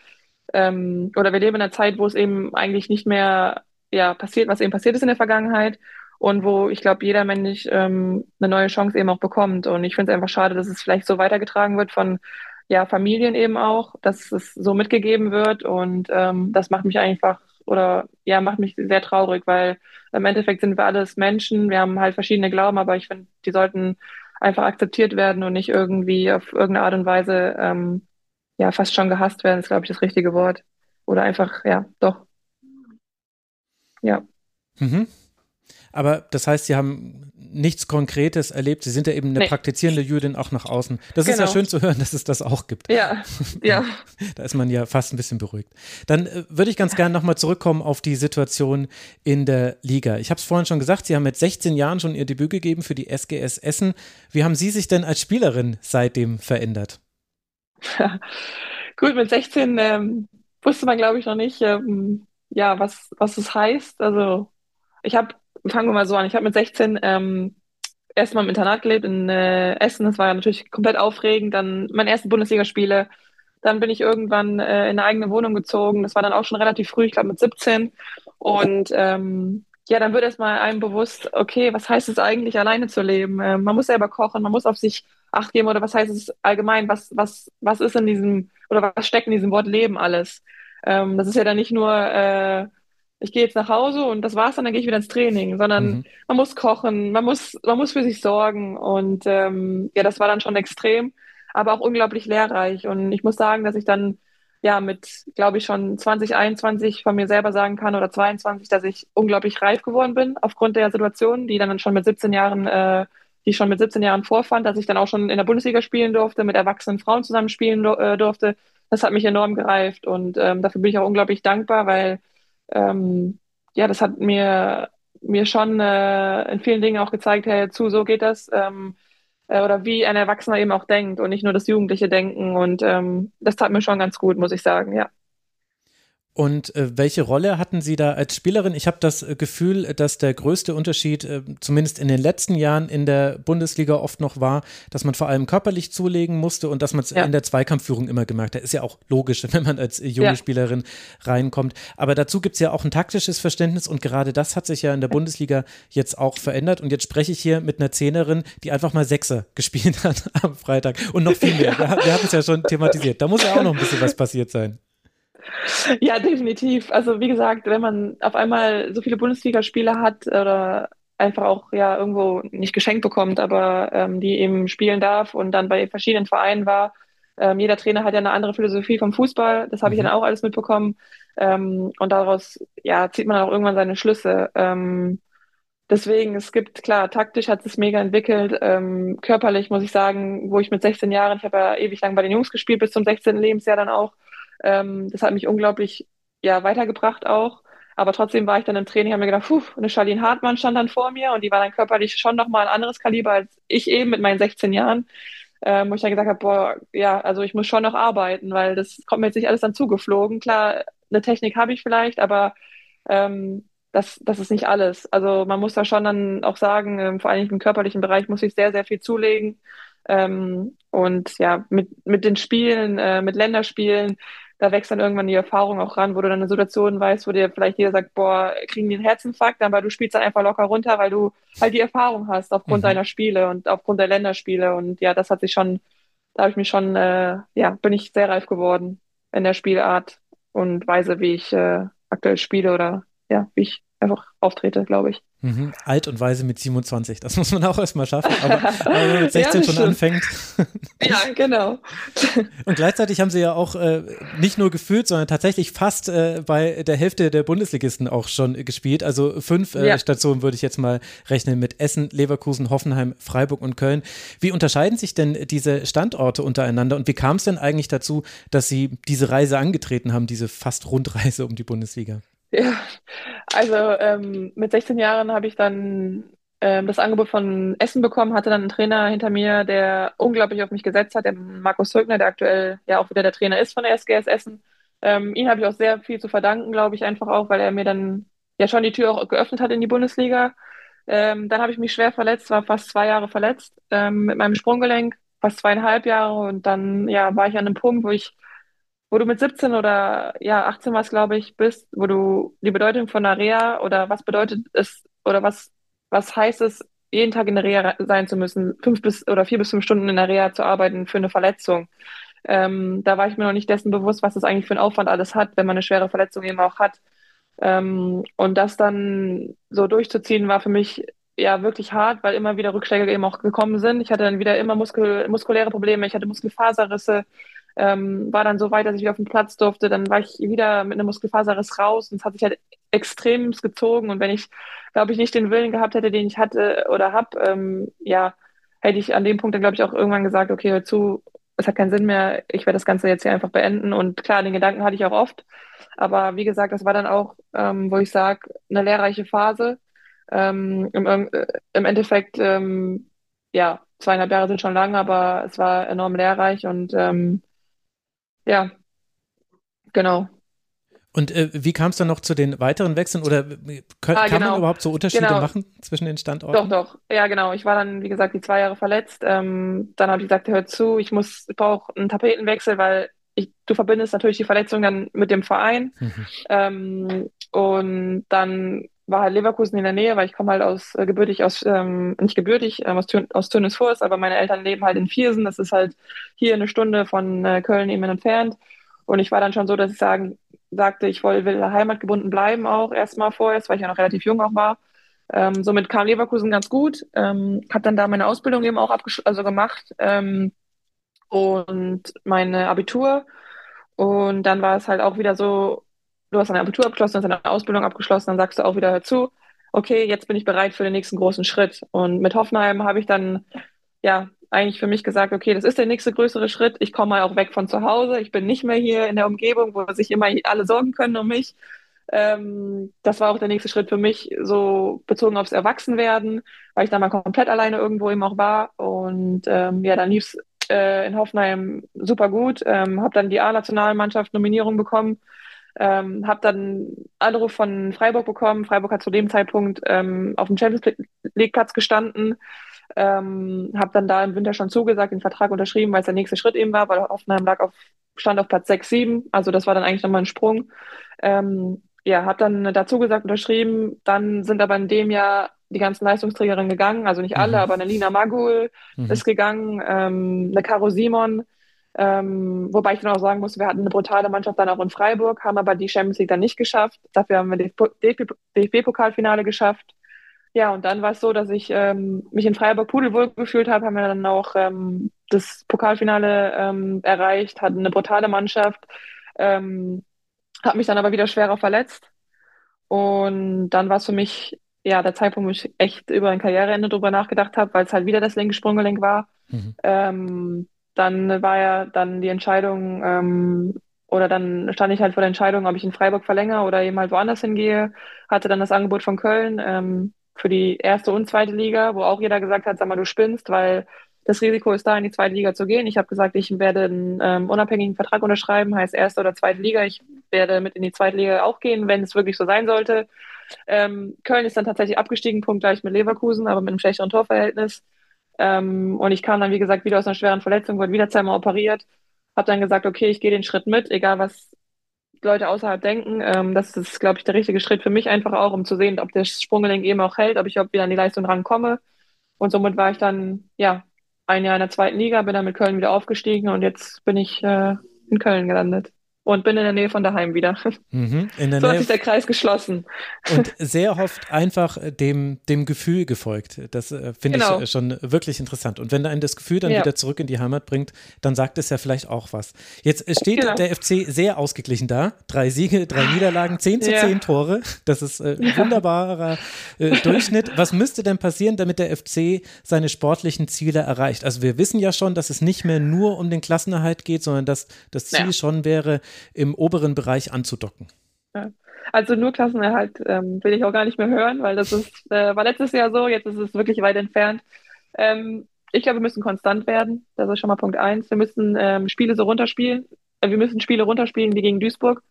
ähm, oder wir leben in einer Zeit, wo es eben eigentlich nicht mehr ja, passiert, was eben passiert ist in der Vergangenheit und wo ich glaube, jeder Mensch ähm, eine neue Chance eben auch bekommt. Und ich finde es einfach schade, dass es vielleicht so weitergetragen wird von ja, Familien eben auch, dass es so mitgegeben wird. Und ähm, das macht mich einfach oder ja, macht mich sehr traurig, weil im Endeffekt sind wir alles Menschen, wir haben halt verschiedene Glauben, aber ich finde, die sollten einfach akzeptiert werden und nicht irgendwie auf irgendeine Art und Weise ähm, ja fast schon gehasst werden, ist glaube ich das richtige Wort. Oder einfach, ja, doch. Ja. Mhm. Aber das heißt, Sie haben nichts Konkretes erlebt. Sie sind ja eben eine nee. praktizierende Jüdin auch nach außen. Das genau. ist ja genau. schön zu hören, dass es das auch gibt. Ja, (laughs) ja. da ist man ja fast ein bisschen beruhigt. Dann äh, würde ich ganz gerne nochmal zurückkommen auf die Situation in der Liga. Ich habe es vorhin schon gesagt, Sie haben mit 16 Jahren schon Ihr Debüt gegeben für die SGS Essen. Wie haben Sie sich denn als Spielerin seitdem verändert? (laughs) Gut, mit 16 ähm, wusste man, glaube ich, noch nicht, ähm, ja, was, was es heißt. Also ich habe fangen wir mal so an. Ich habe mit 16 ähm, erstmal im Internat gelebt in äh, Essen. Das war ja natürlich komplett aufregend. Dann meine ersten Bundesligaspiele. Dann bin ich irgendwann äh, in eine eigene Wohnung gezogen. Das war dann auch schon relativ früh, ich glaube mit 17. Und ähm, ja, dann wird erstmal einem bewusst, okay, was heißt es eigentlich, alleine zu leben? Ähm, man muss selber kochen, man muss auf sich Acht geben oder was heißt es allgemein? Was, was, was ist in diesem oder was steckt in diesem Wort Leben alles? Ähm, das ist ja dann nicht nur äh, ich gehe jetzt nach Hause und das war's dann, dann gehe ich wieder ins Training, sondern mhm. man muss kochen, man muss, man muss für sich sorgen und ähm, ja, das war dann schon extrem, aber auch unglaublich lehrreich und ich muss sagen, dass ich dann ja mit, glaube ich, schon 2021 von mir selber sagen kann oder 22, dass ich unglaublich reif geworden bin aufgrund der Situation, die dann schon mit 17 Jahren, äh, die ich schon mit 17 Jahren vorfand, dass ich dann auch schon in der Bundesliga spielen durfte, mit erwachsenen Frauen zusammen spielen äh, durfte. Das hat mich enorm gereift und ähm, dafür bin ich auch unglaublich dankbar, weil ähm, ja, das hat mir mir schon äh, in vielen Dingen auch gezeigt, hey, zu, so geht das. Ähm, äh, oder wie ein Erwachsener eben auch denkt und nicht nur das jugendliche Denken. Und ähm, das tat mir schon ganz gut, muss ich sagen, ja. Und äh, welche Rolle hatten Sie da als Spielerin? Ich habe das äh, Gefühl, dass der größte Unterschied, äh, zumindest in den letzten Jahren in der Bundesliga oft noch war, dass man vor allem körperlich zulegen musste und dass man es ja. in der Zweikampfführung immer gemerkt hat. Ist ja auch logisch, (laughs) wenn man als junge ja. Spielerin reinkommt. Aber dazu gibt es ja auch ein taktisches Verständnis und gerade das hat sich ja in der Bundesliga jetzt auch verändert. Und jetzt spreche ich hier mit einer Zehnerin, die einfach mal Sechser (laughs) gespielt hat am Freitag und noch viel mehr. Wir, wir haben es ja schon thematisiert. Da muss ja auch noch ein bisschen was passiert sein. (laughs) Ja, definitiv. Also wie gesagt, wenn man auf einmal so viele Bundesligaspiele hat oder einfach auch ja irgendwo nicht geschenkt bekommt, aber ähm, die eben spielen darf und dann bei verschiedenen Vereinen war. Ähm, jeder Trainer hat ja eine andere Philosophie vom Fußball. Das habe ich mhm. dann auch alles mitbekommen. Ähm, und daraus ja zieht man auch irgendwann seine Schlüsse. Ähm, deswegen, es gibt, klar, taktisch hat es mega entwickelt. Ähm, körperlich muss ich sagen, wo ich mit 16 Jahren, ich habe ja ewig lang bei den Jungs gespielt, bis zum 16. Lebensjahr dann auch, ähm, das hat mich unglaublich ja, weitergebracht auch. Aber trotzdem war ich dann im Training, habe mir gedacht, puh, eine Charlene Hartmann stand dann vor mir und die war dann körperlich schon nochmal ein anderes Kaliber als ich eben mit meinen 16 Jahren. Ähm, wo ich dann gesagt habe, boah, ja, also ich muss schon noch arbeiten, weil das kommt mir jetzt nicht alles dann zugeflogen. Klar, eine Technik habe ich vielleicht, aber ähm, das, das ist nicht alles. Also man muss da schon dann auch sagen, ähm, vor allem im körperlichen Bereich muss ich sehr, sehr viel zulegen. Ähm, und ja, mit, mit den Spielen, äh, mit Länderspielen, da wächst dann irgendwann die Erfahrung auch ran, wo du dann eine Situation weißt, wo dir vielleicht jeder sagt, boah, kriegen die einen Herzinfarkt, aber du spielst dann einfach locker runter, weil du halt die Erfahrung hast aufgrund mhm. deiner Spiele und aufgrund der Länderspiele. Und ja, das hat sich schon, da habe ich mich schon, äh, ja, bin ich sehr reif geworden in der Spielart und Weise, wie ich äh, aktuell spiele oder ja, wie ich einfach auftrete, glaube ich. Mhm. Alt und weise mit 27, das muss man auch erstmal schaffen, aber, (laughs) aber wenn man mit 16 ja, schon stimmt. anfängt. (laughs) ja, genau. (laughs) Und gleichzeitig haben sie ja auch äh, nicht nur gefühlt, sondern tatsächlich fast äh, bei der Hälfte der Bundesligisten auch schon gespielt. Also fünf äh, ja. Stationen würde ich jetzt mal rechnen mit Essen, Leverkusen, Hoffenheim, Freiburg und Köln. Wie unterscheiden sich denn diese Standorte untereinander und wie kam es denn eigentlich dazu, dass sie diese Reise angetreten haben, diese fast Rundreise um die Bundesliga? Ja, also ähm, mit 16 Jahren habe ich dann ähm, das Angebot von Essen bekommen, hatte dann einen Trainer hinter mir, der unglaublich auf mich gesetzt hat, der Markus Högner, der aktuell ja auch wieder der Trainer ist von der SGS Essen. Ähm, ihn habe ich auch sehr viel zu verdanken, glaube ich, einfach auch, weil er mir dann ja schon die Tür auch geöffnet hat in die Bundesliga. Ähm, dann habe ich mich schwer verletzt, war fast zwei Jahre verletzt ähm, mit meinem Sprunggelenk, fast zweieinhalb Jahre und dann ja war ich an einem Punkt, wo ich wo du mit 17 oder ja 18 was glaube ich bist, wo du die Bedeutung von einer Reha oder was bedeutet es oder was was heißt es jeden Tag in der Reha sein zu müssen, fünf bis oder vier bis fünf Stunden in der Reha zu arbeiten für eine Verletzung. Ähm, da war ich mir noch nicht dessen bewusst, was das eigentlich für einen Aufwand alles hat, wenn man eine schwere Verletzung eben auch hat. Ähm, und das dann so durchzuziehen, war für mich ja wirklich hart, weil immer wieder Rückschläge eben auch gekommen sind. Ich hatte dann wieder immer Muskel muskuläre Probleme, ich hatte Muskelfaserrisse, ähm, war dann so weit, dass ich wieder auf den Platz durfte. Dann war ich wieder mit einem Muskelfaserriss raus und es hat sich halt extrem gezogen. Und wenn ich, glaube ich, nicht den Willen gehabt hätte, den ich hatte oder habe, ähm, ja, hätte ich an dem Punkt dann, glaube ich, auch irgendwann gesagt, okay, hör zu, es hat keinen Sinn mehr, ich werde das Ganze jetzt hier einfach beenden. Und klar, den Gedanken hatte ich auch oft. Aber wie gesagt, das war dann auch, ähm, wo ich sage, eine lehrreiche Phase. Ähm, im, im, Endeffekt, ähm, ja, zweieinhalb Jahre sind schon lang, aber es war enorm lehrreich und ähm, ja, genau. Und äh, wie kam es dann noch zu den weiteren Wechseln oder äh, kann, ah, genau. kann man überhaupt so Unterschiede genau. machen zwischen den Standorten? Doch, doch. Ja, genau. Ich war dann, wie gesagt, die zwei Jahre verletzt. Ähm, dann habe ich gesagt, hör zu, ich muss, ich brauche einen Tapetenwechsel, weil ich, du verbindest natürlich die Verletzung dann mit dem Verein. Mhm. Ähm, und dann war halt Leverkusen in der Nähe, weil ich komme halt aus äh, gebürtig aus, ähm, nicht gebürtig, ähm, aus, aus Tönisfors, aber meine Eltern leben halt in Viersen. Das ist halt hier eine Stunde von äh, Köln eben entfernt. Und ich war dann schon so, dass ich sagen, sagte, ich will, will heimatgebunden bleiben auch erstmal vorerst, weil ich ja noch relativ jung auch war. Ähm, somit kam Leverkusen ganz gut. Ähm, habe dann da meine Ausbildung eben auch also gemacht ähm, und meine Abitur. Und dann war es halt auch wieder so, du hast dein Abitur abgeschlossen, hast deine Ausbildung abgeschlossen, dann sagst du auch wieder, zu, okay, jetzt bin ich bereit für den nächsten großen Schritt. Und mit Hoffenheim habe ich dann ja eigentlich für mich gesagt, okay, das ist der nächste größere Schritt. Ich komme mal auch weg von zu Hause. Ich bin nicht mehr hier in der Umgebung, wo sich immer alle sorgen können um mich. Ähm, das war auch der nächste Schritt für mich, so bezogen aufs Erwachsenwerden, weil ich da mal komplett alleine irgendwo eben auch war. Und ähm, ja, dann lief es äh, in Hoffenheim super gut. Ähm, habe dann die A-Nationalmannschaft Nominierung bekommen. Ähm, habe dann Anruf von Freiburg bekommen. Freiburg hat zu dem Zeitpunkt ähm, auf dem Champions League Platz gestanden. Ähm, habe dann da im Winter schon zugesagt, den Vertrag unterschrieben, weil es der nächste Schritt eben war, weil Hoffenheim lag auf, stand auf Platz 6, 7. Also das war dann eigentlich nochmal ein Sprung. Ähm, ja, habe dann dazu gesagt, unterschrieben. Dann sind aber in dem Jahr die ganzen Leistungsträgerinnen gegangen, also nicht alle, mhm. aber eine Lina Magul mhm. ist gegangen, ähm, eine Caro Simon, ähm, wobei ich dann auch sagen muss, wir hatten eine brutale Mannschaft dann auch in Freiburg, haben aber die Champions League dann nicht geschafft. Dafür haben wir DFB-Pokalfinale geschafft. Ja, und dann war es so, dass ich ähm, mich in Freiburg pudelwohl gefühlt habe, haben wir dann auch ähm, das Pokalfinale ähm, erreicht, hatten eine brutale Mannschaft, ähm, habe mich dann aber wieder schwerer verletzt. Und dann war es für mich ja der Zeitpunkt, wo ich echt über ein Karriereende drüber nachgedacht habe, weil es halt wieder das linke Sprunggelenk war. Mhm. Ähm, dann war ja dann die Entscheidung, ähm, oder dann stand ich halt vor der Entscheidung, ob ich in Freiburg verlängere oder eben halt woanders hingehe. Hatte dann das Angebot von Köln ähm, für die erste und zweite Liga, wo auch jeder gesagt hat, sag mal, du spinnst, weil das Risiko ist da, in die zweite Liga zu gehen. Ich habe gesagt, ich werde einen ähm, unabhängigen Vertrag unterschreiben, heißt erste oder zweite Liga. Ich werde mit in die zweite Liga auch gehen, wenn es wirklich so sein sollte. Ähm, Köln ist dann tatsächlich abgestiegen, punktgleich mit Leverkusen, aber mit einem schlechteren Torverhältnis. Ähm, und ich kam dann, wie gesagt, wieder aus einer schweren Verletzung, wurde wieder zweimal operiert. Habe dann gesagt, okay, ich gehe den Schritt mit, egal was Leute außerhalb denken. Ähm, das ist, glaube ich, der richtige Schritt für mich einfach auch, um zu sehen, ob der Sprunggelenk eben auch hält, ob ich überhaupt wieder an die Leistung rankomme. Und somit war ich dann, ja, ein Jahr in der zweiten Liga, bin dann mit Köln wieder aufgestiegen und jetzt bin ich äh, in Köln gelandet und bin in der Nähe von daheim wieder. Mhm, in der (laughs) so Nähe hat sich der Kreis geschlossen. Und (laughs) sehr oft einfach dem, dem Gefühl gefolgt. Das äh, finde genau. ich schon wirklich interessant. Und wenn einen das Gefühl dann ja. wieder zurück in die Heimat bringt, dann sagt es ja vielleicht auch was. Jetzt steht genau. der FC sehr ausgeglichen da. Drei Siege, drei Niederlagen, zehn zu zehn Tore. Das ist äh, ja. wunderbarer äh, Durchschnitt. Was müsste denn passieren, damit der FC seine sportlichen Ziele erreicht? Also wir wissen ja schon, dass es nicht mehr nur um den Klassenerhalt geht, sondern dass das Ziel schon wäre, im oberen Bereich anzudocken. Ja. Also nur Klassenerhalt ähm, will ich auch gar nicht mehr hören, weil das ist, äh, war letztes Jahr so, jetzt ist es wirklich weit entfernt. Ähm, ich glaube, wir müssen konstant werden. Das ist schon mal Punkt eins. Wir müssen ähm, Spiele so runterspielen. Äh, wir müssen Spiele runterspielen wie gegen Duisburg.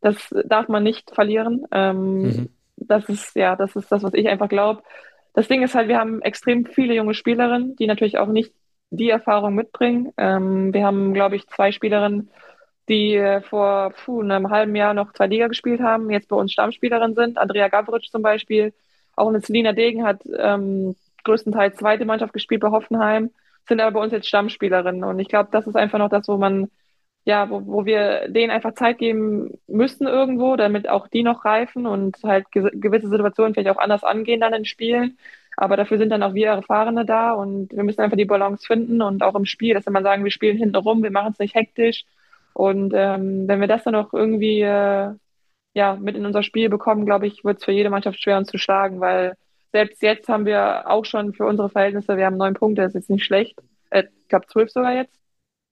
Das darf man nicht verlieren. Ähm, mhm. Das ist, ja, das ist das, was ich einfach glaube. Das Ding ist halt, wir haben extrem viele junge Spielerinnen, die natürlich auch nicht die Erfahrung mitbringen. Ähm, wir haben, glaube ich, zwei Spielerinnen, die äh, vor puh, einem halben Jahr noch zwei Liga gespielt haben, jetzt bei uns Stammspielerin sind. Andrea Gavric zum Beispiel. Auch eine Selina Degen hat ähm, größtenteils zweite Mannschaft gespielt bei Hoffenheim, sind aber bei uns jetzt Stammspielerinnen. Und ich glaube, das ist einfach noch das, wo man, ja, wo, wo wir denen einfach Zeit geben müssen irgendwo, damit auch die noch reifen und halt gewisse Situationen vielleicht auch anders angehen dann in Spielen. Aber dafür sind dann auch wir Erfahrene da und wir müssen einfach die Balance finden und auch im Spiel, dass wir mal sagen, wir spielen hinten rum, wir machen es nicht hektisch, und ähm, wenn wir das dann auch irgendwie äh, ja, mit in unser Spiel bekommen, glaube ich, wird es für jede Mannschaft schwer, uns zu schlagen, weil selbst jetzt haben wir auch schon für unsere Verhältnisse, wir haben neun Punkte, das ist jetzt nicht schlecht. Äh, ich glaube zwölf sogar jetzt.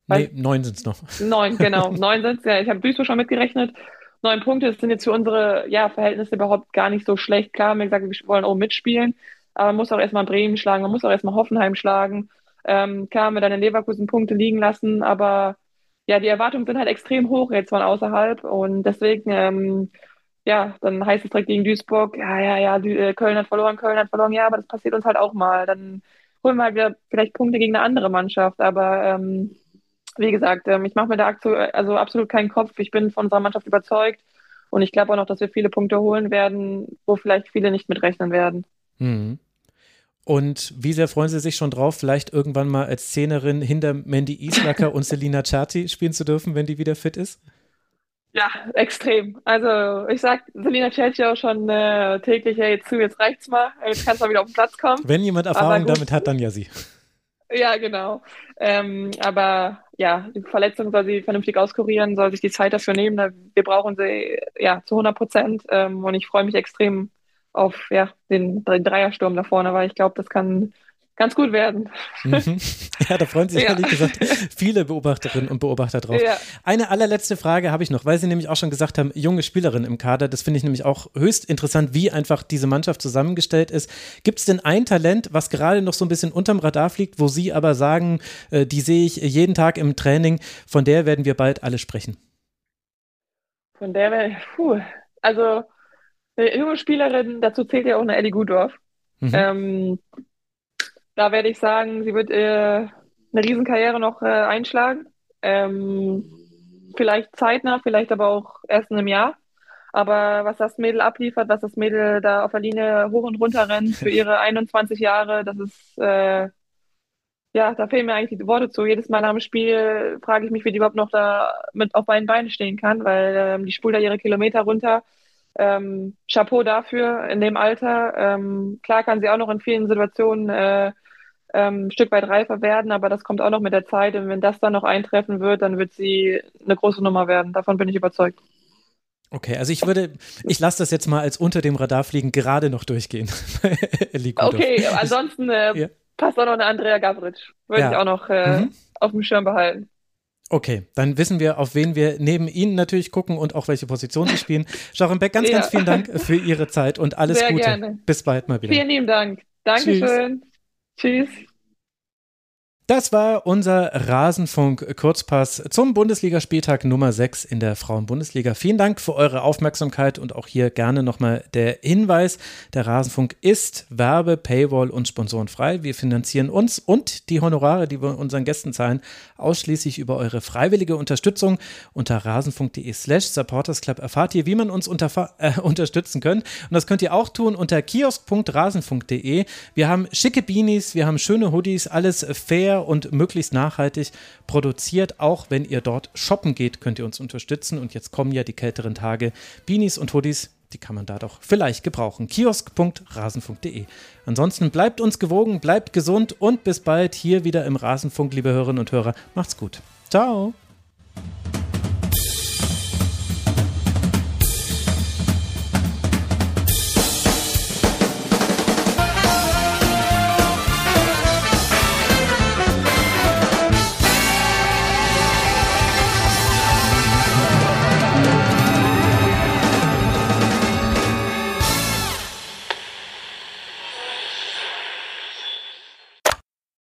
Nee, neun sind es noch. Neun, genau. (laughs) neun sind es, ja. Ich habe Duisburg schon mitgerechnet. Neun Punkte, das sind jetzt für unsere ja, Verhältnisse überhaupt gar nicht so schlecht. Klar, haben wir gesagt, wir wollen auch mitspielen, aber man muss auch erstmal Bremen schlagen, man muss auch erstmal Hoffenheim schlagen. Ähm, klar haben wir dann in Leverkusen Punkte liegen lassen, aber ja, die Erwartungen sind halt extrem hoch jetzt von außerhalb und deswegen, ähm, ja, dann heißt es direkt gegen Duisburg, ja, ja, ja, äh, Köln hat verloren, Köln hat verloren, ja, aber das passiert uns halt auch mal. Dann holen wir halt wieder vielleicht Punkte gegen eine andere Mannschaft, aber ähm, wie gesagt, ähm, ich mache mir da also absolut keinen Kopf. Ich bin von unserer Mannschaft überzeugt und ich glaube auch noch, dass wir viele Punkte holen werden, wo vielleicht viele nicht mitrechnen werden. Mhm. Und wie sehr freuen Sie sich schon drauf, vielleicht irgendwann mal als Szenerin hinter Mandy Islacker und Selina Chati spielen zu dürfen, wenn die wieder fit ist? Ja, extrem. Also ich sag Selina Celcio schon äh, täglich, hey, jetzt zu, jetzt reicht's mal, jetzt kannst du mal wieder auf den Platz kommen. Wenn jemand Erfahrung damit hat, dann ja sie. Ja, genau. Ähm, aber ja, die Verletzung soll sie vernünftig auskurieren, soll sich die Zeit dafür nehmen. Wir brauchen sie ja zu 100 Prozent. Ähm, und ich freue mich extrem auf ja, den, Dreiersturm da vorne, weil ich glaube, das kann ganz gut werden. Mhm. (laughs) Ja, da freuen sich ja. ehrlich gesagt (laughs) viele Beobachterinnen und Beobachter drauf. Ja. Eine allerletzte Frage habe ich noch, weil Sie nämlich auch schon gesagt haben, junge Spielerin im Kader. Das finde ich nämlich auch höchst interessant, wie einfach diese Mannschaft zusammengestellt ist. Gibt es denn ein Talent, was gerade noch so ein bisschen unterm Radar fliegt, wo Sie aber sagen, äh, die sehe ich jeden Tag im Training, von der werden wir bald alle sprechen? Von der werden, puh, also eine junge Spielerin, dazu zählt ja auch eine Ellie Gudorf. Mhm. Ähm, da werde ich sagen, sie wird äh, eine Riesenkarriere noch äh, einschlagen. Ähm, vielleicht zeitnah, vielleicht aber auch erst in einem Jahr. Aber was das Mädel abliefert, was das Mädel da auf der Linie hoch und runter rennt für (laughs) ihre 21 Jahre, das ist, äh, ja, da fehlen mir eigentlich die Worte zu. Jedes Mal nach dem Spiel frage ich mich, wie die überhaupt noch da mit auf beiden Beinen stehen kann, weil ähm, die spult da ihre Kilometer runter. Ähm, Chapeau dafür in dem Alter. Ähm, klar kann sie auch noch in vielen Situationen äh, ähm, ein Stück weit reifer werden, aber das kommt auch noch mit der Zeit. Und wenn das dann noch eintreffen wird, dann wird sie eine große Nummer werden. Davon bin ich überzeugt. Okay, also ich würde, ich lasse das jetzt mal als unter dem Radar fliegen gerade noch durchgehen. (laughs) okay, ansonsten äh, ja. passt auch noch eine Andrea Gavritsch. Würde ja. ich auch noch äh, mhm. auf dem Schirm behalten. Okay, dann wissen wir, auf wen wir neben Ihnen natürlich gucken und auch welche Position Sie spielen. (laughs) Sharon Beck, ganz, ja. ganz vielen Dank für Ihre Zeit und alles Sehr Gute. Gerne. Bis bald mal wieder. Vielen lieben Dank. Dankeschön. Tschüss. Tschüss. Das war unser Rasenfunk-Kurzpass zum Bundesligaspieltag Nummer 6 in der Frauenbundesliga. Vielen Dank für eure Aufmerksamkeit und auch hier gerne nochmal der Hinweis: Der Rasenfunk ist Werbe-, Paywall- und Sponsorenfrei. Wir finanzieren uns und die Honorare, die wir unseren Gästen zahlen, ausschließlich über eure freiwillige Unterstützung. Unter rasenfunk.de/slash supportersclub erfahrt ihr, wie man uns äh, unterstützen könnt. Und das könnt ihr auch tun unter kiosk.rasenfunk.de. Wir haben schicke Beanies, wir haben schöne Hoodies, alles und möglichst nachhaltig produziert. Auch wenn ihr dort shoppen geht, könnt ihr uns unterstützen. Und jetzt kommen ja die kälteren Tage. Beanies und Hoodies, die kann man da doch vielleicht gebrauchen. kiosk.rasenfunk.de. Ansonsten bleibt uns gewogen, bleibt gesund und bis bald hier wieder im Rasenfunk, liebe Hörerinnen und Hörer. Macht's gut. Ciao.